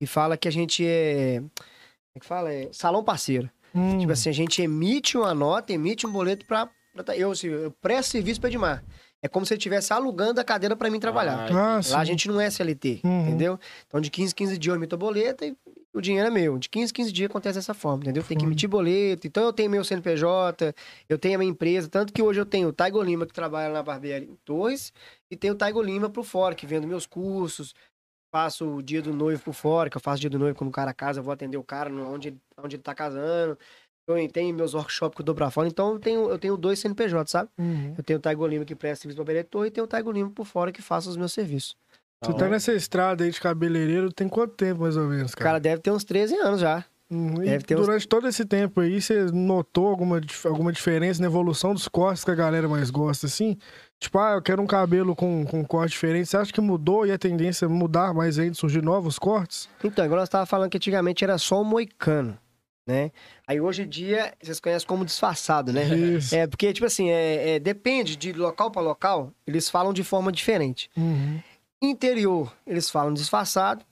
[SPEAKER 1] que fala que a gente é. Como é que fala? É salão parceiro.
[SPEAKER 2] Hum.
[SPEAKER 1] Tipo assim, a gente emite uma nota, emite um boleto pra. pra- eu, assim, eu presto serviço pra Edmar. É como se ele estivesse alugando a cadeira pra mim trabalhar.
[SPEAKER 2] Ah,
[SPEAKER 1] Lá
[SPEAKER 2] sim.
[SPEAKER 1] a gente não é CLT,
[SPEAKER 2] Uhum.
[SPEAKER 1] entendeu? Então de 15 em 15 dias eu emito a boleta e o dinheiro é meu. De 15 em 15 dias acontece dessa forma, entendeu? Tem que emitir boleto. Então eu tenho meu CNPJ, eu tenho a minha empresa. Tanto que hoje eu tenho o Taigo Lima, que trabalha na barbearia em Torres, e tenho o Taigo Lima pro fora, que vendo meus cursos. Faço o dia do noivo por fora, que eu faço dia do noivo quando o cara casa, eu vou atender o cara onde, ele- onde ele tá casando. Eu tenho meus workshops que eu dou pra fora. Então eu tenho, eu tenho dois CNPJ, sabe?
[SPEAKER 2] Uhum.
[SPEAKER 1] Eu tenho o Taigo Lima que presta serviço pra diretor e tenho o Taigo Lima por fora que faça os meus serviços.
[SPEAKER 2] Você tá nessa estrada aí de cabeleireiro tem quanto tempo, mais ou menos, cara?
[SPEAKER 1] cara deve ter uns 13 anos já.
[SPEAKER 2] Uhum.
[SPEAKER 1] Deve ter uns-
[SPEAKER 2] durante todo esse tempo aí, você notou alguma, alguma diferença na evolução dos cortes que a galera mais gosta, assim? Tipo, ah, eu quero um cabelo com, com corte diferente. Você acha que mudou e a tendência é mudar mais ainda, surgir novos cortes?
[SPEAKER 1] Então, igual nós estávamos falando que antigamente era só o moicano, né? Aí hoje em dia, vocês conhecem como disfarçado, né?
[SPEAKER 2] Isso.
[SPEAKER 1] É, porque, tipo assim, é, é, depende de local para local, eles falam de forma diferente.
[SPEAKER 2] Uhum.
[SPEAKER 1] Interior, eles falam disfarçado.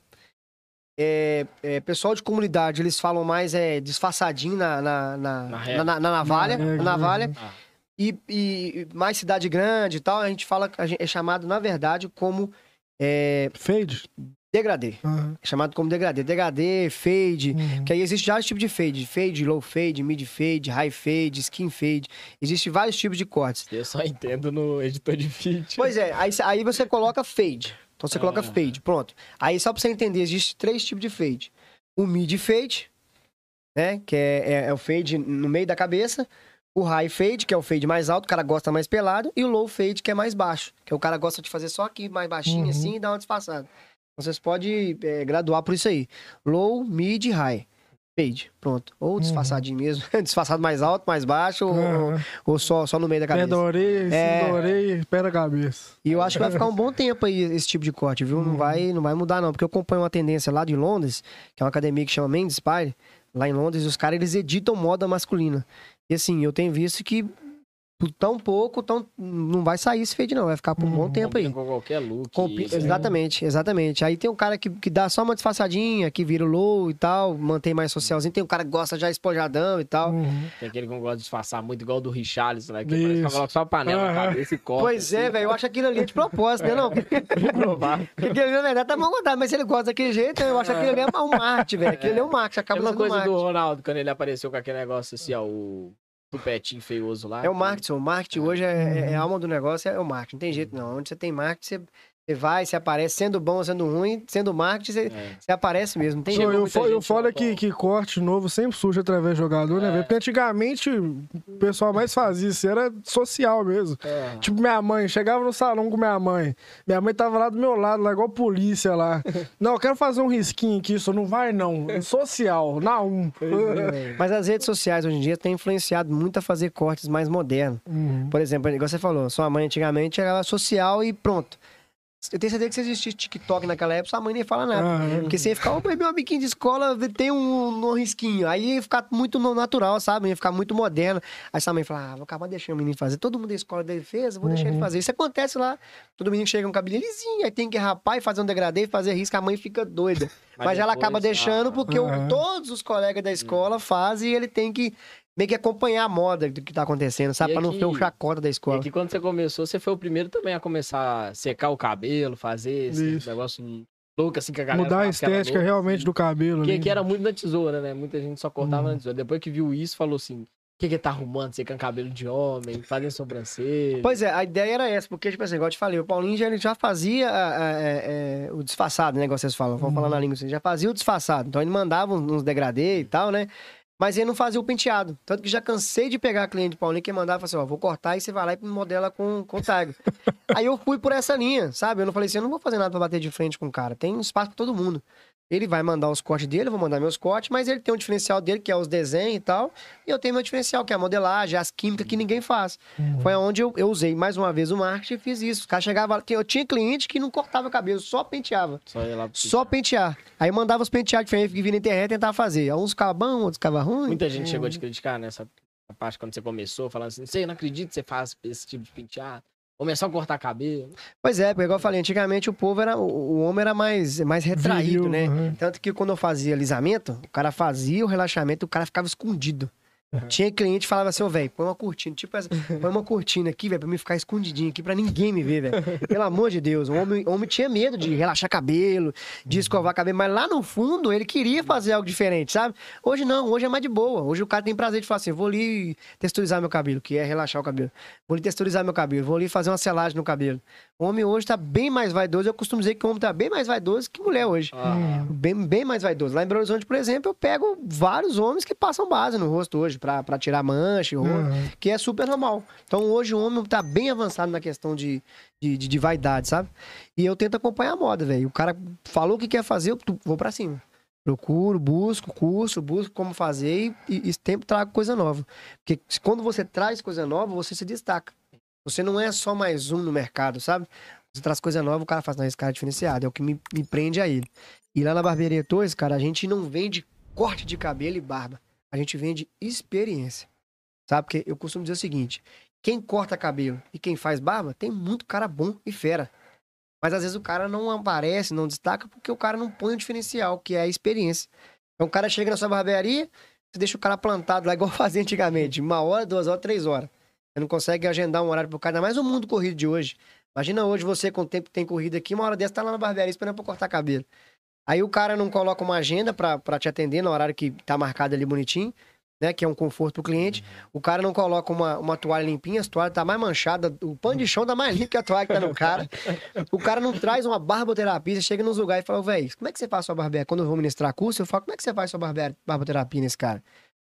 [SPEAKER 1] É, é, pessoal de comunidade, eles falam mais é, disfarçadinho na, na, na,
[SPEAKER 3] Na
[SPEAKER 1] na, na- na navalha.
[SPEAKER 2] Na
[SPEAKER 1] navalha.
[SPEAKER 3] Ah.
[SPEAKER 1] E, e mais cidade grande e tal, a gente fala, a gente, é chamado, na verdade, como é,
[SPEAKER 2] Fade?
[SPEAKER 1] Degradê. É chamado como degradê. Degradê, fade.
[SPEAKER 2] Uhum.
[SPEAKER 1] Que aí existe vários tipos de fade. Fade, low fade, mid fade, high fade, skin fade. Existem vários tipos de cortes.
[SPEAKER 3] Eu só entendo no editor de vídeo.
[SPEAKER 1] Pois é, aí, aí você coloca fade. Então você coloca
[SPEAKER 3] Ah.
[SPEAKER 1] fade, pronto. Aí só pra você entender, existe três tipos de fade. O mid fade, né? Que é, é- é o fade no meio da cabeça. O high fade, que é o fade mais alto, o cara gosta mais pelado. E o low fade, que é mais baixo. Que é o cara gosta de fazer só aqui, mais baixinho
[SPEAKER 2] Uhum.
[SPEAKER 1] assim, e dar uma disfarçada. Vocês podem é, graduar por isso aí. Low, mid, high. Fade, pronto. Ou disfarçadinho mesmo. Disfarçado mais alto, mais baixo, ou,
[SPEAKER 2] Aham.
[SPEAKER 1] ou só, só no meio da
[SPEAKER 2] Pé
[SPEAKER 1] cabeça.
[SPEAKER 2] da orelha, cima
[SPEAKER 1] É.
[SPEAKER 2] da orelha, pé da cabeça.
[SPEAKER 1] E eu acho que vai ficar um bom tempo aí esse tipo de corte, viu? Não, vai, não vai mudar, não. Porque eu acompanho uma tendência lá de Londres, que é uma academia que chama Men's Spire. Lá em Londres, os caras eles editam moda masculina. E assim, eu tenho visto que tão pouco, tão, não vai sair esse fade, não. Vai ficar por um bom tempo aí.
[SPEAKER 3] Com qualquer look.
[SPEAKER 1] Compi-
[SPEAKER 3] isso, né?
[SPEAKER 1] Exatamente, exatamente. Aí tem um cara que, que dá só uma disfarçadinha, que vira o low e tal, mantém mais socialzinho. Tem um cara que gosta já espojadão e tal.
[SPEAKER 2] Uhum.
[SPEAKER 3] Tem aquele que não gosta de disfarçar muito, igual o do Richarlison, né? Que parece que
[SPEAKER 2] Isso.
[SPEAKER 3] coloca só a panela na
[SPEAKER 2] Aham.
[SPEAKER 3] cabeça e corta.
[SPEAKER 1] Pois é, velho, eu acho aquilo ali é de propósito, né? Não, porque aquele ali, na verdade tá mal contado, mas se ele gosta daquele jeito, eu acho que aquele ali é um marketing, velho. Aquele ali é um marketing, acaba
[SPEAKER 3] Mesma
[SPEAKER 1] sendo
[SPEAKER 3] coisa do. Ronaldo, quando ele apareceu com aquele negócio assim, ó, o tupetinho feioso lá.
[SPEAKER 1] É o marketing, o marketing hoje é, é- é a alma do negócio, é o marketing. Não tem jeito não. Onde você tem marketing, você, você vai, você aparece, sendo bom ou sendo ruim, sendo marketing, você,
[SPEAKER 3] É.
[SPEAKER 1] você aparece mesmo. Não tem jeito.
[SPEAKER 2] eu, fo- eu
[SPEAKER 3] gente
[SPEAKER 2] falo que, que corte novo sempre surge através de jogador, né,
[SPEAKER 3] É.
[SPEAKER 2] velho? Porque antigamente o pessoal mais fazia isso, era social mesmo.
[SPEAKER 3] É.
[SPEAKER 2] Tipo, minha mãe, chegava no salão com minha mãe. Minha mãe tava lá do meu lado, lá igual polícia lá. Não, eu quero fazer um risquinho aqui, isso não vai não. Social, na um.
[SPEAKER 1] Mas as redes sociais hoje em dia têm influenciado muito a fazer cortes mais modernos.
[SPEAKER 2] Uhum.
[SPEAKER 1] Por exemplo, igual você falou, sua mãe antigamente era social e pronto. Eu tenho certeza que se existisse TikTok naquela época, sua mãe nem fala nada.
[SPEAKER 2] Aham.
[SPEAKER 1] Porque você ia ficar, ô, meu amiguinho de escola tem um, um risquinho. Aí ia ficar muito natural, sabe? Ia ficar muito moderno. Aí sua mãe fala, ah, vou acabar deixando o menino fazer. Todo mundo da escola dele fez, eu vou deixar ele fazer. Isso acontece lá. Todo menino chega com um cabelinho lisinho, aí tem que rapar e fazer um degradê e fazer risco, a mãe fica doida. Mas,
[SPEAKER 3] Mas
[SPEAKER 1] ela
[SPEAKER 3] depois,
[SPEAKER 1] acaba deixando
[SPEAKER 3] ah,
[SPEAKER 1] porque o-
[SPEAKER 2] Aham.
[SPEAKER 1] todos os colegas da escola fazem e ele tem que meio que acompanhar a moda do que tá acontecendo, sabe?
[SPEAKER 3] E
[SPEAKER 1] Pra não
[SPEAKER 3] aqui-
[SPEAKER 1] ser o chacota da
[SPEAKER 3] E
[SPEAKER 1] escola.
[SPEAKER 3] aqui quando você começou, você foi o primeiro também a começar a secar o cabelo, fazer esse
[SPEAKER 2] Isso.
[SPEAKER 3] negócio louco assim que a galera
[SPEAKER 2] Mudar a
[SPEAKER 3] que
[SPEAKER 2] estética
[SPEAKER 3] louco,
[SPEAKER 2] realmente
[SPEAKER 3] assim.
[SPEAKER 2] do cabelo.
[SPEAKER 3] Porque
[SPEAKER 2] ali.
[SPEAKER 3] aqui era muito na tesoura, né? Muita gente só cortava
[SPEAKER 2] Uhum.
[SPEAKER 3] na tesoura. Depois que viu isso, falou assim: o que que ele tá arrumando? Secando cabelo de homem, fazendo sobrancelha.
[SPEAKER 1] Pois é, a ideia era essa, porque, tipo assim, igual eu te falei, o Paulinho já, ele já fazia é, é, o disfarçado, né? Igual vocês falam, vamos falar na língua assim, já fazia o disfarçado. Então ele mandava uns, uns degradê e tal, né? Mas ele não fazia o penteado. Tanto que já cansei de pegar cliente do Paulinho que mandava assim, ó, vou cortar e você vai lá e modela com, com o Tiger. Aí eu fui por essa linha, sabe? Eu não falei assim, eu não vou fazer nada pra bater de frente com o cara. Tem um espaço pra todo mundo. Ele vai mandar os cortes dele, eu vou mandar meus cortes, mas ele tem um diferencial dele, que é os desenhos e tal. E eu tenho meu diferencial, que é a modelagem, as químicas que ninguém faz. Foi onde eu, eu usei mais uma vez o marketing e fiz isso. O cara chegava, lá- eu tinha cliente que não cortava cabelo, só penteava.
[SPEAKER 3] Só ia lá
[SPEAKER 1] Só pentear. Aí eu mandava os penteados diferentes que vinha na internet e tentava fazer. Uns ficavam bons, outros ficavam ruins.
[SPEAKER 3] Muita gente chegou a te criticar nessa parte quando você começou, falando assim: você não acredito que você faz esse tipo de penteado. Começou a cortar cabelo.
[SPEAKER 1] Pois é, porque igual eu falei, antigamente o povo era. O, o homem era mais, mais retraído,
[SPEAKER 2] Viril,
[SPEAKER 1] né?
[SPEAKER 2] uhum.
[SPEAKER 1] Tanto que quando eu fazia alisamento, o cara fazia o relaxamento e o cara ficava escondido. Tinha cliente que falava assim, ô, velho, põe uma cortina, tipo essa, põe uma cortina aqui, velho, pra mim ficar escondidinho aqui, pra ninguém me ver, velho. Pelo amor de Deus, o homem, o homem tinha medo de relaxar cabelo, de escovar cabelo, mas lá no fundo ele queria fazer algo diferente, sabe? Hoje não, hoje é mais de boa. Hoje o cara tem prazer de falar assim, vou ali texturizar meu cabelo, que é relaxar o cabelo. Vou ali texturizar meu cabelo, vou ali fazer uma selagem no cabelo. Homem hoje tá bem mais vaidoso, eu costumo dizer que o homem tá bem mais vaidoso que mulher hoje.
[SPEAKER 3] Ah,
[SPEAKER 1] Bem, bem mais vaidoso. Lá em Belo Horizonte, por exemplo, eu pego vários homens que passam base no rosto hoje pra, pra tirar mancha, rosto,
[SPEAKER 2] Uhum.
[SPEAKER 1] que é super normal. Então hoje o homem tá bem avançado na questão de, de, de- de vaidade, sabe? E eu tento acompanhar a moda, velho. O cara falou o que quer fazer, eu vou pra cima. Procuro, busco curso, busco como fazer e, e, e sempre trago coisa nova. Porque quando você traz coisa nova, você se destaca. Você não é só mais um no mercado, sabe? Você traz coisa nova, o cara faz, não, esse cara é diferenciado. É o que me, me prende a ele. E lá na Barbearia Torres, cara, a gente não vende corte de cabelo e barba. A gente vende experiência. Sabe? Porque eu costumo dizer o seguinte: quem corta cabelo e quem faz barba, tem muito cara bom e fera. Mas às vezes o cara não aparece, não destaca, porque o cara não põe o diferencial, que é a experiência. Então o cara chega na sua barbearia, você deixa o cara plantado lá, igual fazia antigamente. Uma hora, duas horas, três horas. Você não consegue agendar um horário pro cara, ainda mais o mundo corrido de hoje. Imagina hoje você, com o tempo que tem corrida aqui, uma hora dessa tá lá na barbearia esperando pra cortar cabelo. Aí o cara não coloca uma agenda pra, te atender no horário que tá marcado ali bonitinho, né? Que é um conforto pro cliente. O cara não coloca uma, uma toalha limpinha, a toalha tá mais manchada, o pano de chão tá mais limpo que a toalha que tá no cara. O cara não traz uma barboterapia, você chega nos lugares e fala, velho, como é que você faz sua barbearia? Quando eu vou ministrar curso, eu falo, como é que você faz sua barbe- barboterapia nesse cara?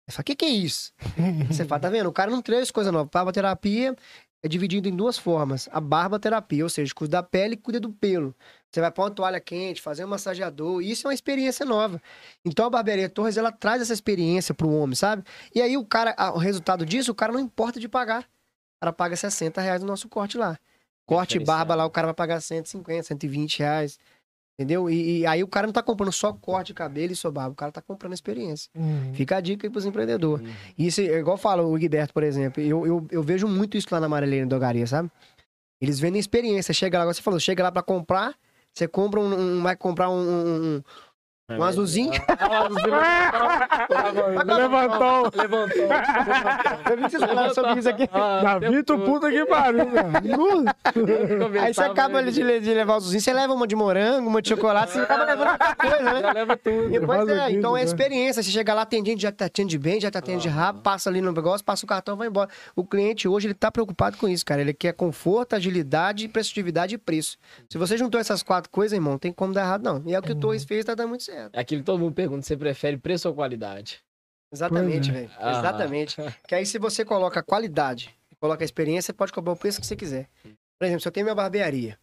[SPEAKER 1] Ele fala, o que, que é isso? Você fala, tá vendo? O cara não traz coisa nova. Barboterapia é dividido em duas formas. A barboterapia, ou seja, cuida da pele e cuida do pelo. Você vai pôr uma toalha quente, fazer um massageador. Isso é uma experiência nova. Então a Barbearia Torres, ela traz essa experiência pro homem, sabe? E aí o cara, o resultado disso, o cara não importa de pagar. O cara paga 60 reais no nosso corte lá. Corte e barba lá, o cara vai pagar 150, 120 reais. Entendeu? E, e aí o cara não tá comprando só corte de cabelo e só barba. O cara tá comprando experiência.
[SPEAKER 2] Uhum.
[SPEAKER 1] Fica a dica aí pros empreendedores.
[SPEAKER 3] Uhum.
[SPEAKER 1] Isso, é igual fala o Guiberto, por exemplo. Eu, eu, eu vejo muito isso lá na Amarelena Dogaria, sabe? Eles vendem experiência. Chega lá, você falou, chega lá pra comprar, você compra um, um- vai comprar um, um, um- um azulzinho.
[SPEAKER 2] Levantou.
[SPEAKER 3] Levantou.
[SPEAKER 1] Eu vi que vocês falaram sobre isso aqui.
[SPEAKER 3] Ah,
[SPEAKER 2] Davi, tu puta que pariu, velho.
[SPEAKER 1] Aí você acaba de, le- de levar o azulzinho, você leva uma de morango, uma de chocolate, você acaba levando qualquer coisa, né?
[SPEAKER 3] Já leva tudo.
[SPEAKER 1] É, então é
[SPEAKER 2] né?
[SPEAKER 1] experiência. Você chega lá, atendente, já te atende bem, já te atende de rabo, passa ali no negócio, passa o cartão, vai embora. O cliente hoje, ele tá preocupado com isso, cara. Ele quer conforto, agilidade, prestatividade e preço. Se você juntou essas quatro coisas, irmão, não tem como dar errado, não. E é o que o Torres fez, tá dando muito certo.
[SPEAKER 3] É aquilo que todo mundo pergunta: você prefere preço ou qualidade?
[SPEAKER 1] Exatamente,
[SPEAKER 2] Pois
[SPEAKER 1] velho.
[SPEAKER 3] Ah.
[SPEAKER 1] Exatamente. Que aí, se você coloca qualidade, coloca experiência, você pode cobrar o preço que você quiser. Por exemplo, se eu tenho minha barbearia,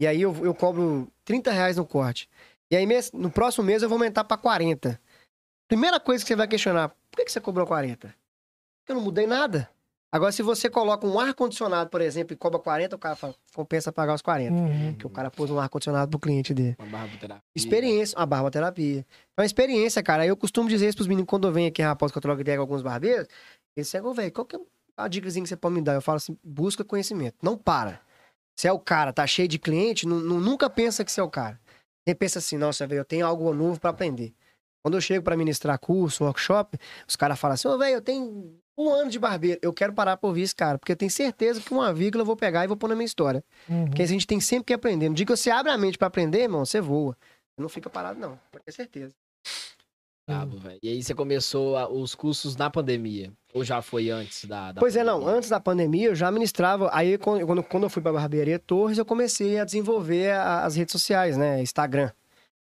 [SPEAKER 1] e aí eu, eu cobro 30 reais no corte, e aí mês- no próximo mês eu vou aumentar para 40. Primeira coisa que você vai questionar, por que, que você cobrou 40? Porque eu não mudei nada. Agora, se você coloca um ar-condicionado, por exemplo, e cobra 40, o cara fala, compensa pagar os 40.
[SPEAKER 2] Uhum.
[SPEAKER 1] Porque o cara pôs um ar-condicionado pro cliente dele.
[SPEAKER 3] Uma barboterapia.
[SPEAKER 1] Experiência, a barboterapia. Então, experiência, cara. Eu costumo dizer isso pros meninos quando eu venho aqui, rapaz, que eu troco ideia com alguns barbeiros. Eles chegam, velho, qual que é a dicasinha que você pode me dar? Eu falo assim, busca conhecimento. Não para. Se é o cara, tá cheio de cliente, nu- nunca pensa que você é o cara. Ele pensa assim, nossa, velho, eu tenho algo novo pra aprender. Quando eu chego pra ministrar curso, workshop, os caras falam assim, ô, velho, eu tenho um ano de barbeiro, eu quero parar pra ouvir esse cara, porque eu tenho certeza que uma vírgula eu vou pegar e vou pôr na minha história.
[SPEAKER 2] Uhum.
[SPEAKER 1] Porque a gente tem sempre que aprender. No dia que você abre a mente pra aprender, irmão, você voa. Você não fica parado, não. Pode ter certeza.
[SPEAKER 3] Brabo, velho. E aí você começou a- os cursos na pandemia? Ou já foi antes da, da
[SPEAKER 1] Pois é, não.
[SPEAKER 3] pandemia?
[SPEAKER 1] Antes da pandemia, eu já ministrava. Aí, quando, quando- quando eu fui pra Barbearia Torres, eu comecei a desenvolver a- as redes sociais, né? Instagram.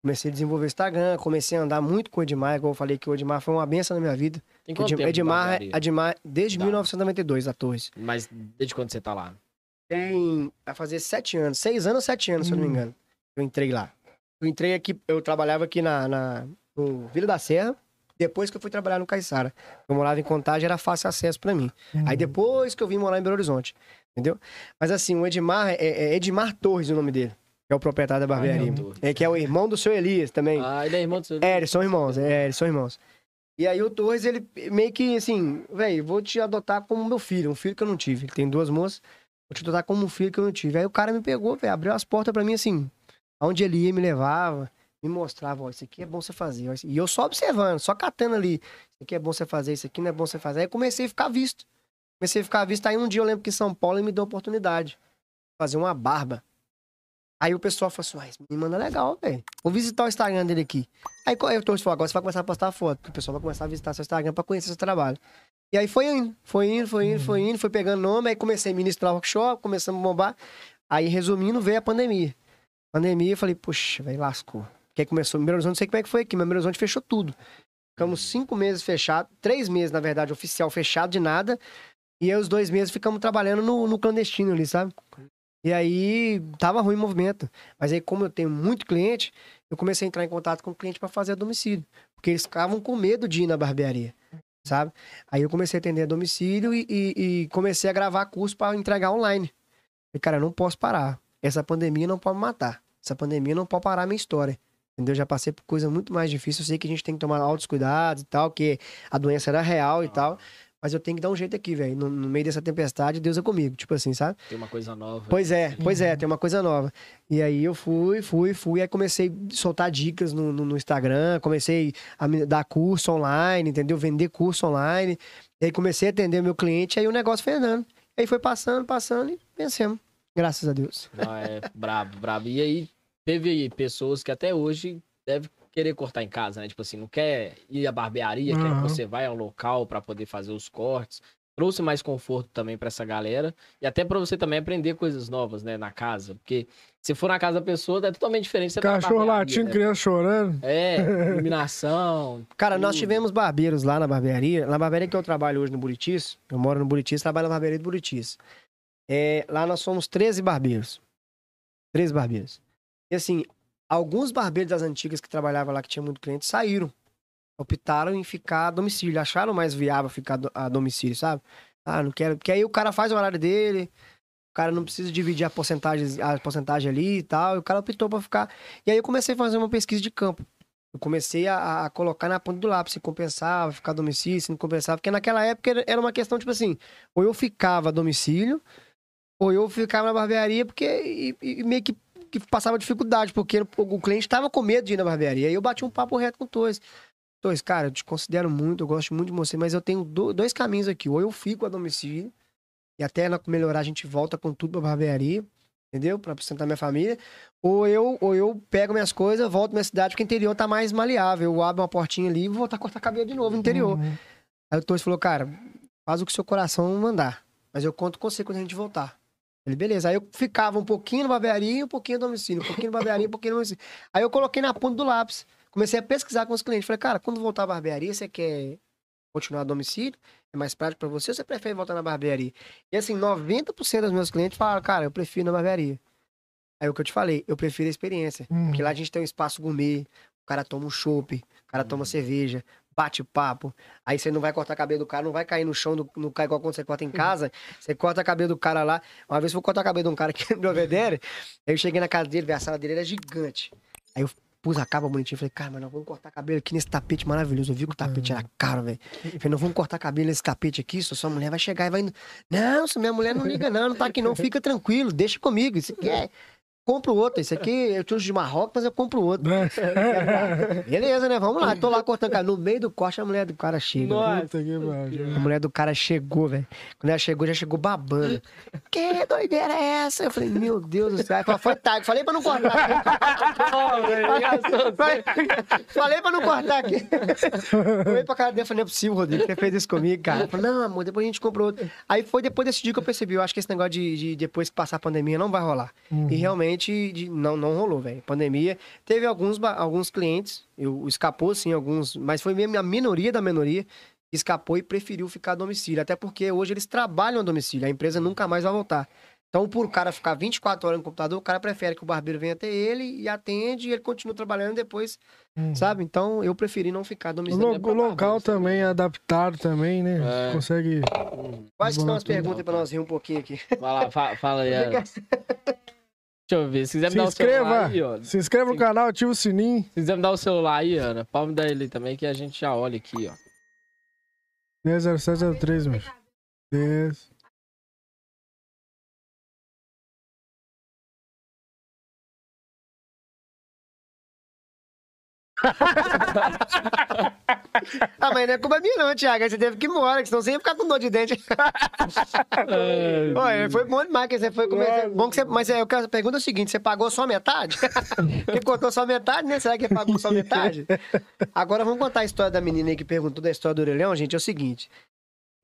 [SPEAKER 1] Comecei a desenvolver o Instagram, comecei a andar muito com o Edmar, igual eu falei que o Edmar foi uma benção na minha vida.
[SPEAKER 3] Tem quanto
[SPEAKER 1] Edmar,
[SPEAKER 3] tempo de
[SPEAKER 1] Edmar? Edmar desde
[SPEAKER 3] Tá.
[SPEAKER 1] 1992, a Torres.
[SPEAKER 3] Mas desde quando você tá lá?
[SPEAKER 1] Tem. Vai fazer sete anos, seis anos ou sete anos, se eu não me
[SPEAKER 2] Hum.
[SPEAKER 1] engano. Eu entrei lá. Eu entrei aqui, eu trabalhava aqui na, na, no Vila da Serra. Depois que eu fui trabalhar no Caiçara. Eu morava em Contagem, era fácil acesso pra mim. Aí
[SPEAKER 2] Uhum.
[SPEAKER 1] depois que eu vim morar em Belo Horizonte. Entendeu? Mas assim, o Edmar é, é Edmar Torres o nome dele. Que é o proprietário da barbearia. É, que é o irmão do seu Elias também.
[SPEAKER 3] Ah, ele é irmão do seu.
[SPEAKER 1] É, eles são irmãos, é, eles são irmãos. E aí o Torres, ele meio que assim, velho, vou te adotar como meu filho, um filho que eu não tive. Ele tem duas moças, vou te adotar como um filho que eu não tive. Aí o cara me pegou, velho, abriu as portas pra mim assim, aonde ele ia, me levava, me mostrava, ó, isso aqui é bom você fazer. ó, E eu só observando, só catando ali, isso aqui é bom você fazer, isso aqui não é bom você fazer. Aí comecei a ficar visto. Comecei a ficar visto, aí um dia eu lembro que em São Paulo ele me deu a oportunidade de fazer uma barba. Aí o pessoal falou assim, ah, esse menino manda legal, velho. Vou visitar o Instagram dele aqui. Aí eu torço falou, agora você vai começar a postar foto. porque O pessoal vai começar a visitar seu Instagram pra conhecer seu trabalho. E aí foi indo, foi indo, foi indo, foi indo, foi pegando nome, aí comecei a ministrar workshop, começamos a bombar. Aí, resumindo, veio a pandemia. Pandemia, eu falei, puxa, velho, lascou. Porque aí começou, Belo Horizonte, não sei como é que foi aqui, mas Belo Horizonte fechou tudo. Ficamos cinco meses fechados, três meses, na verdade, oficial fechado de nada. E aí os dois meses ficamos trabalhando no, no clandestino ali, sabe? E aí tava ruim o movimento. Mas aí, como eu tenho muito cliente, eu comecei a entrar em contato com o cliente para fazer a domicílio. Porque eles ficavam com medo de ir na barbearia, sabe? Aí eu comecei a atender a domicílio e, e- e comecei a gravar curso para entregar online. E, cara, eu não posso parar. Essa pandemia não pode me matar. Essa pandemia não pode parar a minha história. Entendeu? Já passei por coisa muito mais difícil. Eu sei que a gente tem que tomar altos cuidados e tal, que a doença era real e tal. Mas eu tenho que dar um jeito aqui, velho. No, no meio dessa tempestade, Deus é comigo. Tipo assim, sabe?
[SPEAKER 3] Tem uma coisa nova.
[SPEAKER 1] Pois é, pois é, tem uma coisa nova. E aí eu fui, fui, fui, aí comecei a soltar dicas no, no- no Instagram, comecei a me dar curso online, entendeu? Vender curso online. E aí comecei a atender meu cliente, aí o negócio foi andando. Aí foi passando, passando e vencemos. Graças a Deus.
[SPEAKER 3] Não, é brabo, brabo. E aí, teve pessoas que até hoje devem querer cortar em casa, né? Tipo assim, não quer ir à barbearia, quer que
[SPEAKER 2] Aham.
[SPEAKER 3] você vai ao local pra poder fazer os cortes. Trouxe mais conforto também pra essa galera. E até pra você também aprender coisas novas, né? Na casa. Porque se for na casa da pessoa, é totalmente diferente. Você
[SPEAKER 2] Cachorro latindo,
[SPEAKER 3] né?
[SPEAKER 2] criança chorando.
[SPEAKER 3] É, iluminação.
[SPEAKER 1] Cara, nós
[SPEAKER 3] Tudo.
[SPEAKER 1] tivemos barbeiros lá na barbearia. Na barbearia que eu trabalho hoje no Buritis, eu moro no Buritis, trabalho na barbearia do Buritis. É, lá nós somos 13 barbeiros. 13 barbeiros. E assim, alguns barbeiros das antigas que trabalhavam lá, que tinha muito cliente, saíram. Optaram em ficar a domicílio. Acharam mais viável ficar a domicílio, sabe? Ah, não quero. Porque aí o cara faz o horário dele, o cara não precisa dividir a porcentagem, a porcentagem ali e tal. E o cara optou pra ficar. E aí eu comecei a fazer uma pesquisa de campo. Eu comecei a, a colocar na ponta do lápis se compensava, ficar domicílio, se não compensava. Porque naquela época era- era uma questão, tipo assim, ou eu ficava a domicílio, ou eu ficava na barbearia, porque e, e meio que, que passava dificuldade, porque o, cliente estava com medo de ir na barbearia. Aí eu bati um papo reto com o Torres. Torres, cara, eu te considero muito, eu gosto muito de você, mas eu tenho do- dois caminhos aqui. Ou eu fico a domicílio, e até ela melhorar a gente volta com tudo pra barbearia, entendeu? Pra sustentar minha família. Ou eu, ou eu pego minhas coisas, volto pra minha cidade, porque o interior tá mais maleável. Eu abro uma portinha ali e vou voltar a cortar cabelo de novo no interior.
[SPEAKER 2] Uhum.
[SPEAKER 1] Aí o Torres falou, cara, faz o que seu coração mandar. Mas eu conto com você quando a gente voltar. Ele, beleza. Aí eu ficava um pouquinho na barbearia e um pouquinho no domicílio. Um pouquinho na barbearia e um pouquinho no domicílio. Aí eu coloquei na ponta do lápis. Comecei a pesquisar com os clientes. Falei, cara, quando voltar à barbearia, você quer continuar a domicílio? É mais prático pra você ou você prefere voltar na barbearia? E assim, 90% dos meus clientes falaram, cara, eu prefiro na barbearia. Aí o que eu te falei, eu prefiro a experiência.
[SPEAKER 2] Uhum.
[SPEAKER 1] Porque lá a gente tem um espaço gourmet, o cara toma um chopp, o cara toma cerveja, papo. Aí você não vai cortar cabelo do cara, não vai cair no chão, não, não cai igual quando você corta em casa. Você corta cabelo do cara lá. Uma vez eu fui cortar cabelo de um cara aqui no Belvedere, aí eu cheguei na casa dele, a sala dele era gigante. Aí eu pus a capa bonitinha, falei, cara, mas nós vamos cortar cabelo aqui nesse tapete maravilhoso. Eu vi que o tapete era caro, velho. Falei, não vamos cortar cabelo nesse tapete aqui, só sua mulher vai chegar e vai... Não, se minha mulher não liga não, não tá aqui não, fica tranquilo, deixa comigo, isso aqui é... compro outro. Esse aqui eu trouxe de Marrocos, mas eu compro outro.
[SPEAKER 2] Né?
[SPEAKER 1] Beleza, né? Vamos lá. Tô lá cortando cabelo. No meio do corte, a mulher do cara chega.
[SPEAKER 3] Nossa.
[SPEAKER 2] Pariu.
[SPEAKER 1] A mulher do cara chegou, velho. Quando ela chegou, já chegou babando. Que doideira é essa? Eu falei, meu Deus do céu. Foi tarde. Falei pra não cortar. Falei, falei pra não cortar aqui. Eu olhei pra cara dele falei, não é possível, Rodrigo, que você fez isso comigo, cara. Eu falei, não, amor, depois a gente comprou outro. Aí foi depois desse dia que eu percebi, eu acho que esse negócio de, de depois que passar a pandemia não vai rolar. E realmente de- não, não rolou, velho. Pandemia. Teve alguns, alguns clientes, eu, escapou sim, alguns, mas foi mesmo a minoria da minoria que escapou e preferiu ficar a domicílio. Até porque hoje eles trabalham a domicílio, a empresa nunca mais vai voltar. Então, por o cara ficar 24 horas no computador, o cara prefere que o barbeiro venha até ele e atende e ele continua trabalhando depois,
[SPEAKER 2] Hum.
[SPEAKER 1] sabe? Então, eu preferi não ficar
[SPEAKER 2] O,
[SPEAKER 1] domicílio.
[SPEAKER 2] lo- o local também é adaptado também, né?
[SPEAKER 3] É.
[SPEAKER 2] Consegue.
[SPEAKER 1] Quais que são as perguntas para nós rir um pouquinho aqui?
[SPEAKER 3] Vai lá, fa- fala aí. Deixa eu ver. Se quiser me
[SPEAKER 2] Se
[SPEAKER 3] dar o celular
[SPEAKER 2] inscreva!
[SPEAKER 3] aí, ó.
[SPEAKER 2] Se inscreva no canal, ativa o sininho.
[SPEAKER 3] Se quiser me dar o celular aí, Ana, pode me dar ele também que a gente já olha aqui, ó.
[SPEAKER 2] 100703, meu. 10.
[SPEAKER 1] Ah, mas não é culpa minha não, Thiago. Aí você teve que ir embora, que senão você ia ficar com dor de dente. Olha, foi bom demais que você foi comer. Bom que você... Mas é, eu quero... a pergunta é o seguinte, você pagou só metade? Porque cortou só metade, né? Será que pagou só metade? Agora vamos contar a história da menina aí que perguntou da história do orelhão, gente. É o seguinte.